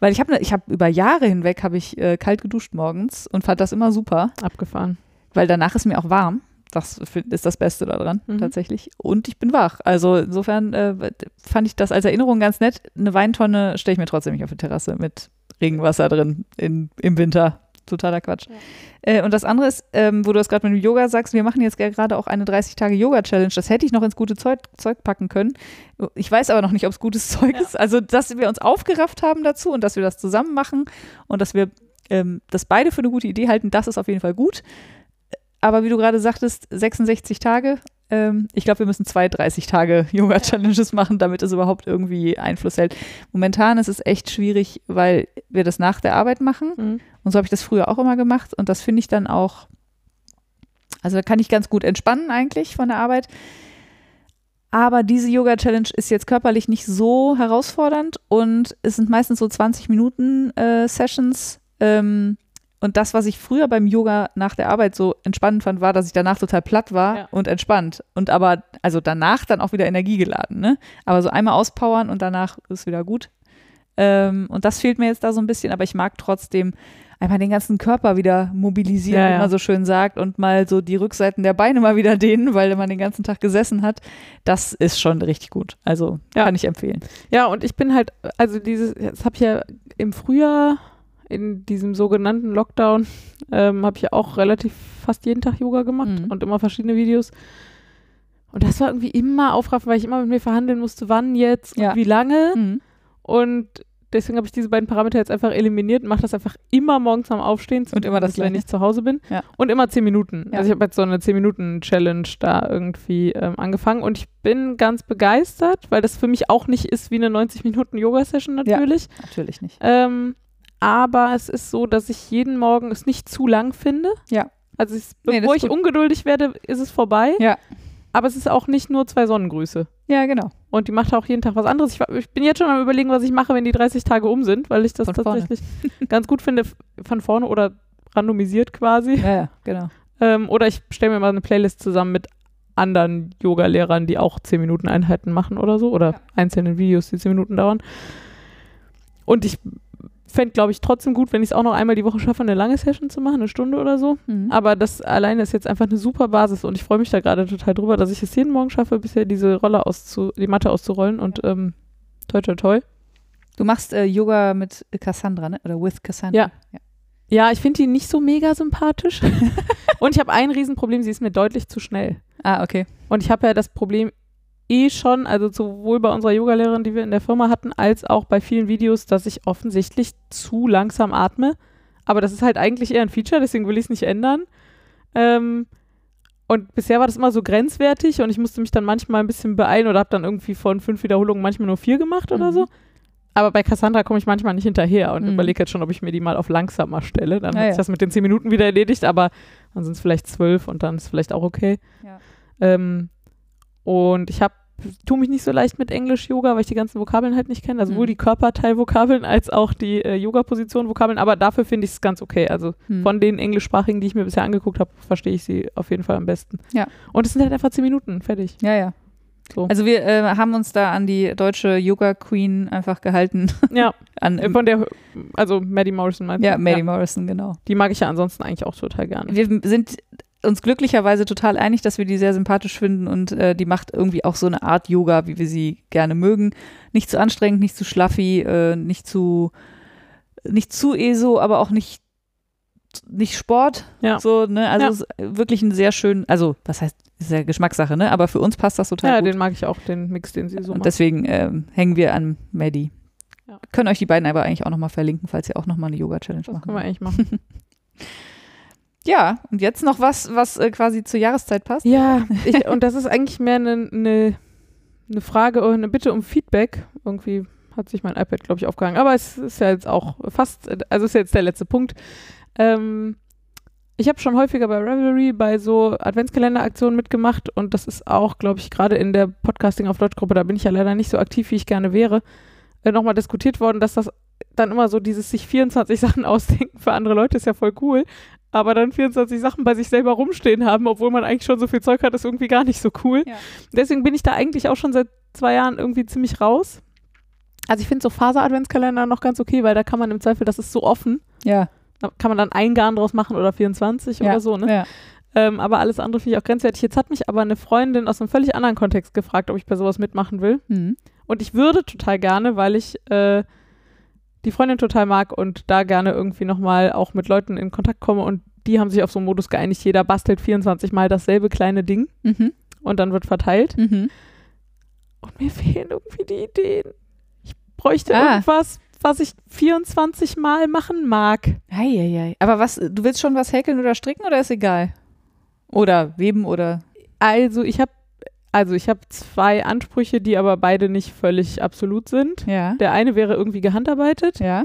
weil ich habe ne, ich habe über Jahre hinweg habe ich äh, kalt geduscht morgens und fand das immer super, Abgefahren. weil danach ist mir auch warm. Das ist das Beste daran Mhm. tatsächlich. Und ich bin wach. Also insofern äh, fand ich das als Erinnerung ganz nett. Eine Weintonne stelle ich mir trotzdem nicht auf die Terrasse mit Regenwasser drin in, im Winter. Totaler Quatsch. Äh, und das andere ist, ähm, wo du das gerade mit dem Yoga sagst, wir machen jetzt gerade auch eine 30-Tage-Yoga-Challenge. Das hätte ich noch ins gute Zeug, Zeug packen können. Ich weiß aber noch nicht, ob es gutes Zeug Ja. ist. Also, dass wir uns aufgerafft haben dazu und dass wir das zusammen machen und dass wir ähm, das beide für eine gute Idee halten, das ist auf jeden Fall gut. Aber wie du gerade sagtest, 66 Tage. Ähm, ich glaube, wir müssen zwei 30 Tage Yoga-Challenges machen, damit es überhaupt irgendwie Einfluss hält. Momentan ist es echt schwierig, weil wir das nach der Arbeit machen. Mhm. Und so habe ich das früher auch immer gemacht. Und das finde ich dann auch, also da kann ich ganz gut entspannen eigentlich von der Arbeit. Aber diese Yoga-Challenge ist jetzt körperlich nicht so herausfordernd und es sind meistens so 20 Minuten äh, Sessions. Ähm, und das, was ich früher beim Yoga nach der Arbeit so entspannend fand, war, dass ich danach total platt war Ja. und entspannt. Und aber, also danach dann auch wieder energiegeladen, ne? Aber so einmal auspowern und danach ist wieder gut. Ähm, und das fehlt mir jetzt da so ein bisschen, aber ich mag trotzdem einmal den ganzen Körper wieder mobilisieren, Ja, wie ja. man so schön sagt, und mal so die Rückseiten der Beine mal wieder dehnen, weil man den ganzen Tag gesessen hat. Das ist schon richtig gut. Also Ja. kann ich empfehlen. Ja, und ich bin halt, also dieses, das habe ich ja im Frühjahr in diesem sogenannten Lockdown, ähm, habe ich ja auch relativ fast jeden Tag Yoga gemacht Mhm. und immer verschiedene Videos. Und das war irgendwie immer aufraffen, weil ich immer mit mir verhandeln musste, wann jetzt Ja. und wie lange. Mhm. Und deswegen habe ich diese beiden Parameter jetzt einfach eliminiert und mache das einfach immer morgens am Aufstehen, Und immer das wenn ich zu Hause bin. Ja. Und immer zehn Minuten. Ja. Also ich habe jetzt so eine 10-Minuten-Challenge da irgendwie ähm, angefangen und ich bin ganz begeistert, weil das für mich auch nicht ist wie eine 90-Minuten-Yoga-Session natürlich. Natürlich nicht. Ähm, aber es ist so, dass ich jeden Morgen es nicht zu lang finde. Ja. Also es, Nee, das bevor ist ich ungeduldig werde, ist es vorbei. Ja. Aber es ist auch nicht nur zwei Sonnengrüße. Ja, genau. Und die macht auch jeden Tag was anderes. Ich, ich bin jetzt schon am überlegen, was ich mache, wenn die 30 Tage um sind, weil ich das Von tatsächlich ganz gut finde, von vorne oder randomisiert quasi. Ja, ja, genau. Ähm, oder ich stelle mir mal eine Playlist zusammen mit anderen Yoga-Lehrern, die auch 10 Minuten Einheiten machen oder so. Oder Ja. einzelnen Videos, die 10 Minuten dauern. Und ich fände, glaube ich, trotzdem gut, wenn ich es auch noch einmal die Woche schaffe, eine lange Session zu machen, eine Stunde oder so. Mhm. Aber das alleine ist jetzt einfach eine super Basis und ich freue mich da gerade total drüber, dass ich es jeden Morgen schaffe, bisher diese Rolle auszu, die Matte auszurollen und ähm, toi toi toi. Du machst äh, Yoga mit Cassandra, ne? Oder with Cassandra. Ja. Ja, ich finde die nicht so mega sympathisch. und ich habe ein Riesenproblem, sie ist mir deutlich zu schnell. Ah, okay. Und ich habe ja das Problem eh schon, also sowohl bei unserer Yogalehrerin, die wir in der Firma hatten, als auch bei vielen Videos, dass ich offensichtlich zu langsam atme. Aber das ist halt eigentlich eher ein Feature, deswegen will ich es nicht ändern. Ähm, und bisher war das immer so grenzwertig und ich musste mich dann manchmal ein bisschen beeilen oder habe dann irgendwie von fünf Wiederholungen manchmal nur vier gemacht oder Mhm. so. Aber bei Cassandra komme ich manchmal nicht hinterher und Mhm. überlege jetzt schon, ob ich mir die mal auf langsamer stelle. Dann Ah, hat ja. sich das mit den zehn Minuten wieder erledigt, aber dann sind es vielleicht zwölf und dann ist vielleicht auch okay. Ja. Ähm, und ich habe tue mich nicht so leicht mit Englisch-Yoga, weil ich die ganzen Vokabeln halt nicht kenne. Also sowohl Mhm. die Körperteil-Vokabeln als auch die äh, Yoga-Position-Vokabeln. Aber dafür finde ich es ganz okay. Also Hm. von den englischsprachigen, die ich mir bisher angeguckt habe, verstehe ich sie auf jeden Fall am besten. Ja. Und es sind halt einfach zehn Minuten. Fertig. Ja, ja. So. Also wir äh, haben uns da an die deutsche Yoga Queen einfach gehalten. Ja, An, äh, von der, also Maddie Morrison meinst ja, du? Maddie Morrison, genau. Die mag ich ja ansonsten eigentlich auch total gerne. Wir sind uns glücklicherweise total einig, dass wir die sehr sympathisch finden und äh, die macht irgendwie auch so eine Art Yoga, wie wir sie gerne mögen. Nicht zu anstrengend, nicht zu schlaffi, äh, nicht zu nicht zu ESO, aber auch nicht nicht Sport. Ja. So, ne? Also Ja. wirklich ein sehr schön, also was heißt, ist ja Geschmackssache, ne? Aber für uns passt das total Ja, gut. den mag ich auch, den Mix, den sie so und macht. deswegen ähm, hängen wir an Maddie. Ja. Können euch die beiden aber eigentlich auch nochmal verlinken, falls ihr auch nochmal eine Yoga-Challenge Das machen können wir eigentlich machen. Ja, und jetzt noch was, was äh, quasi zur Jahreszeit passt. Ja, ich, und das ist eigentlich mehr eine ne, ne Frage oder eine Bitte um Feedback. Irgendwie hat sich mein iPad, glaube ich, aufgehangen. Aber es ist ja jetzt auch fast, also ist jetzt der letzte Punkt. Ähm, ich habe schon häufiger bei Revelry bei so Adventskalender-Aktionen mitgemacht und das ist auch, glaube ich, gerade in der Podcasting auf Deutsch-Gruppe, da bin ich ja leider nicht so aktiv, wie ich gerne wäre, äh, nochmal diskutiert worden, dass das dann immer so dieses sich 24 Sachen ausdenken für andere Leute ist ja voll cool, aber dann 24 Sachen bei sich selber rumstehen haben, obwohl man eigentlich schon so viel Zeug hat, ist irgendwie gar nicht so cool. Ja. Deswegen bin ich da eigentlich auch schon seit zwei Jahren irgendwie ziemlich raus. Also ich finde so Faser-Adventskalender noch ganz okay, weil da kann man im Zweifel, das ist so offen, Ja, da kann man dann ein Garn draus machen oder 24 ja, oder so, ne? Ja. Ähm, aber alles andere finde ich auch grenzwertig. Jetzt hat mich aber eine Freundin aus einem völlig anderen Kontext gefragt, ob ich bei sowas mitmachen will. Mhm. Und ich würde total gerne, weil ich äh, die Freundin total mag und da gerne irgendwie nochmal auch mit Leuten in Kontakt komme und die haben sich auf so einen Modus geeinigt, jeder bastelt 24 Mal dasselbe kleine Ding Mhm. und dann wird verteilt. Mhm. Und mir fehlen irgendwie die Ideen. Ich bräuchte Ah. irgendwas, was ich 24 Mal machen mag. Eieiei. Aber was, du willst schon was häkeln oder stricken oder ist egal? Oder weben oder. Also ich habe also ich habe zwei Ansprüche, die aber beide nicht völlig absolut sind. Ja. Der eine wäre irgendwie gehandarbeitet Ja.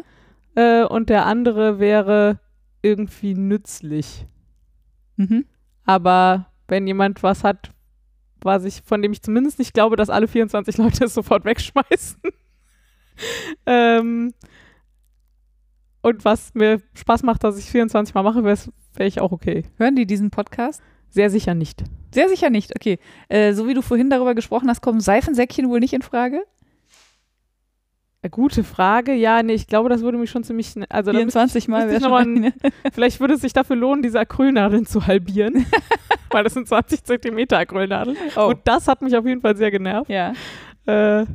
äh, und der andere wäre irgendwie nützlich. Mhm. Aber wenn jemand was hat, was ich, von dem ich zumindest nicht glaube, dass alle 24 Leute es sofort wegschmeißen. ähm, und was mir Spaß macht, dass ich 24 Mal mache, wäre wär ich auch okay. Hören die diesen Podcast? Sehr sicher nicht. Sehr sicher nicht. Okay. Äh, so wie du vorhin darüber gesprochen hast, kommen Seifensäckchen wohl nicht in Frage? Äh, Gute Frage. Ja, nee, ich glaube, das würde mich schon ziemlich. Also da müsste 24 Mal müsste wäre ich schon mal eine. Vielleicht würde es sich dafür lohnen, diese Acrylnadeln zu halbieren. Weil das sind 20 Zentimeter Acrylnadeln. Oh. Und das hat mich auf jeden Fall sehr genervt. Ja. Äh,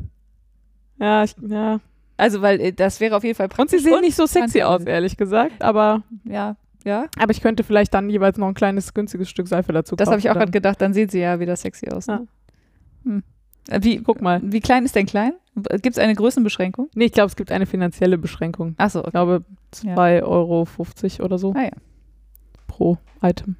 ja, ich, ja. Also, weil äh, das wäre auf jeden Fall Und praktisch. sie sehen nicht so sexy aus, ehrlich gesagt. Aber, Ja. Ja. aber ich könnte vielleicht dann jeweils noch ein kleines, günstiges Stück Seife dazu Das kaufen. habe ich auch gerade gedacht. Dann sieht sie ja wieder sexy aus. Ne? Äh, Wie, Guck mal. wie klein ist denn klein? Gibt es eine Größenbeschränkung? Nee, ich glaube, es gibt eine finanzielle Beschränkung. Achso, Ich okay. glaube, Ja. 2,50 Euro oder so Ah ja. pro Item.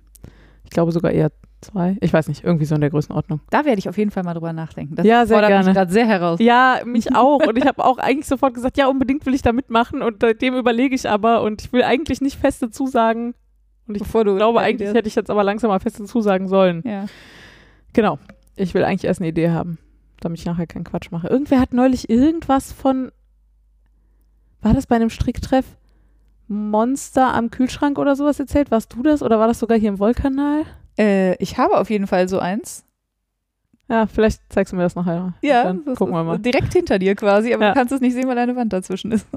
Ich glaube sogar eher zwei. Ich weiß nicht, irgendwie so in der Größenordnung. Da werde ich auf jeden Fall mal drüber nachdenken. Das Ja, sehr fordert mich gerne. gerade sehr heraus. Ja, mich auch. Und ich habe auch eigentlich sofort gesagt, ja, unbedingt will ich da mitmachen. Und seitdem überlege ich aber und ich will eigentlich nicht feste Zusagen. Und ich Bevor du glaube, eigentlich hätte ich jetzt aber langsam mal feste Zusagen sollen. Ja. Genau. Ich will eigentlich erst eine Idee haben, damit ich nachher keinen Quatsch mache. Irgendwer hat neulich irgendwas von, war das bei einem Stricktreff? Monster am Kühlschrank oder sowas erzählt? Warst du das oder war das sogar hier im Wollkanal? Äh, ich habe auf jeden Fall so eins. Ja, vielleicht zeigst du mir das nachher. Dann das gucken wir mal. Direkt hinter dir quasi, aber Ja. du kannst es nicht sehen, weil eine Wand dazwischen ist.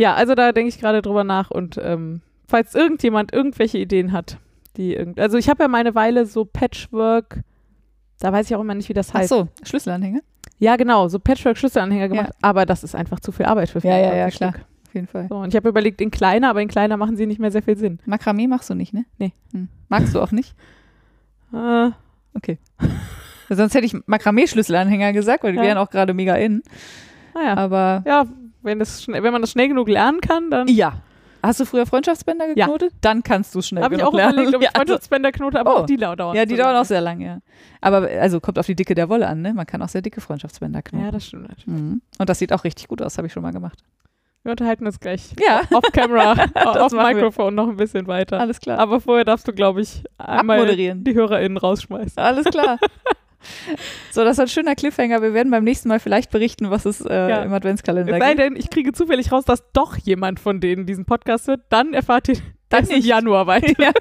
Ja, also da denke ich gerade drüber nach und ähm, falls irgendjemand irgendwelche Ideen hat, die irgend, also ich habe ja meine Weile so Patchwork, da weiß ich auch immer nicht, wie das Ach heißt. so, Schlüsselanhänger? Ja, genau, so Patchwork-Schlüsselanhänger gemacht, aber das ist einfach zu viel Arbeit für Ja, ja, ja, 24 klar. Stück. Auf jeden Fall. So, und ich habe überlegt, in kleiner, aber in kleiner machen sie nicht mehr sehr viel Sinn. Makramee machst du nicht, ne? Nee. Hm. Magst du auch nicht? Äh, Sonst hätte ich Makramee-Schlüsselanhänger gesagt, weil die Ja. wären auch gerade mega in. naja. Aber Ja, wenn, das wenn man das schnell genug lernen kann, dann ja. Hast du früher Freundschaftsbänder Ja. geknotet? Dann kannst du schnell habe ich genug auch lernen. überlegt, ob ich ja, also, Freundschaftsbänder knote, aber Oh. auch die dauern. ja, die so dauern auch sehr lange, ja. Aber also kommt auf die Dicke der Wolle an, ne? Man kann auch sehr dicke Freundschaftsbänder knoten. Ja, das stimmt. natürlich. Mhm. Und das sieht auch richtig gut aus, habe ich schon mal gemacht. Wir unterhalten uns gleich Ja, off-camera, auf. Mikrofon noch ein bisschen weiter. alles klar. Aber vorher darfst du, glaube ich, einmal die HörerInnen rausschmeißen. Alles klar. so, das war ein schöner Cliffhanger. Wir werden beim nächsten Mal vielleicht berichten, was es äh, Ja. im Adventskalender Es sei gibt. denn, ich kriege zufällig raus, dass doch jemand von denen diesen Podcast hört, dann erfahrt ihr Dann erst im. Januar weiter. ja,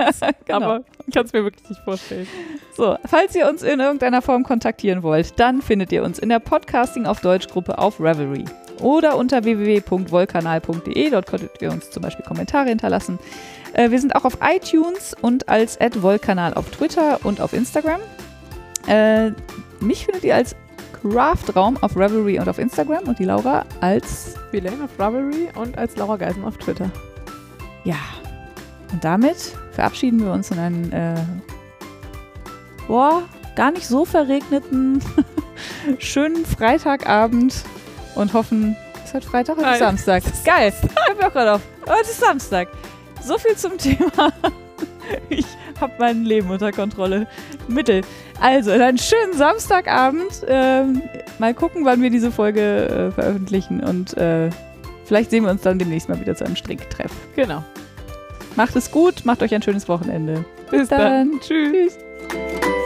genau. Aber kann es mir wirklich nicht vorstellen. So, falls ihr uns in irgendeiner Form kontaktieren wollt, dann findet ihr uns in der Podcasting auf Deutsch Gruppe auf Revelry oder unter www.wollkanal.de. Dort könntet ihr uns zum Beispiel Kommentare hinterlassen. Äh, wir sind auch auf iTunes und als @wollkanal auf Twitter und auf Instagram. Äh, mich findet ihr als Craftraum auf Revelry und auf Instagram und die Laura als Elaine of Ravelry und als Laura Geisen auf Twitter. ja. Und damit verabschieden wir uns in einen äh, boah, gar nicht so verregneten schönen Freitagabend und hoffen, ist heute Freitag oder. Samstag? Geil, hab ich auch gerade auf. Heute ist Samstag. So viel zum Thema. Ich habe mein Leben unter Kontrolle. Mittel. Also, einen schönen Samstagabend. Ähm, mal gucken, wann wir diese Folge äh, veröffentlichen und äh, vielleicht sehen wir uns dann demnächst mal wieder zu einem Stricktreff. Genau. Macht es gut, macht euch ein schönes Wochenende. Bis dann. dann. Tschüss. Tschüss.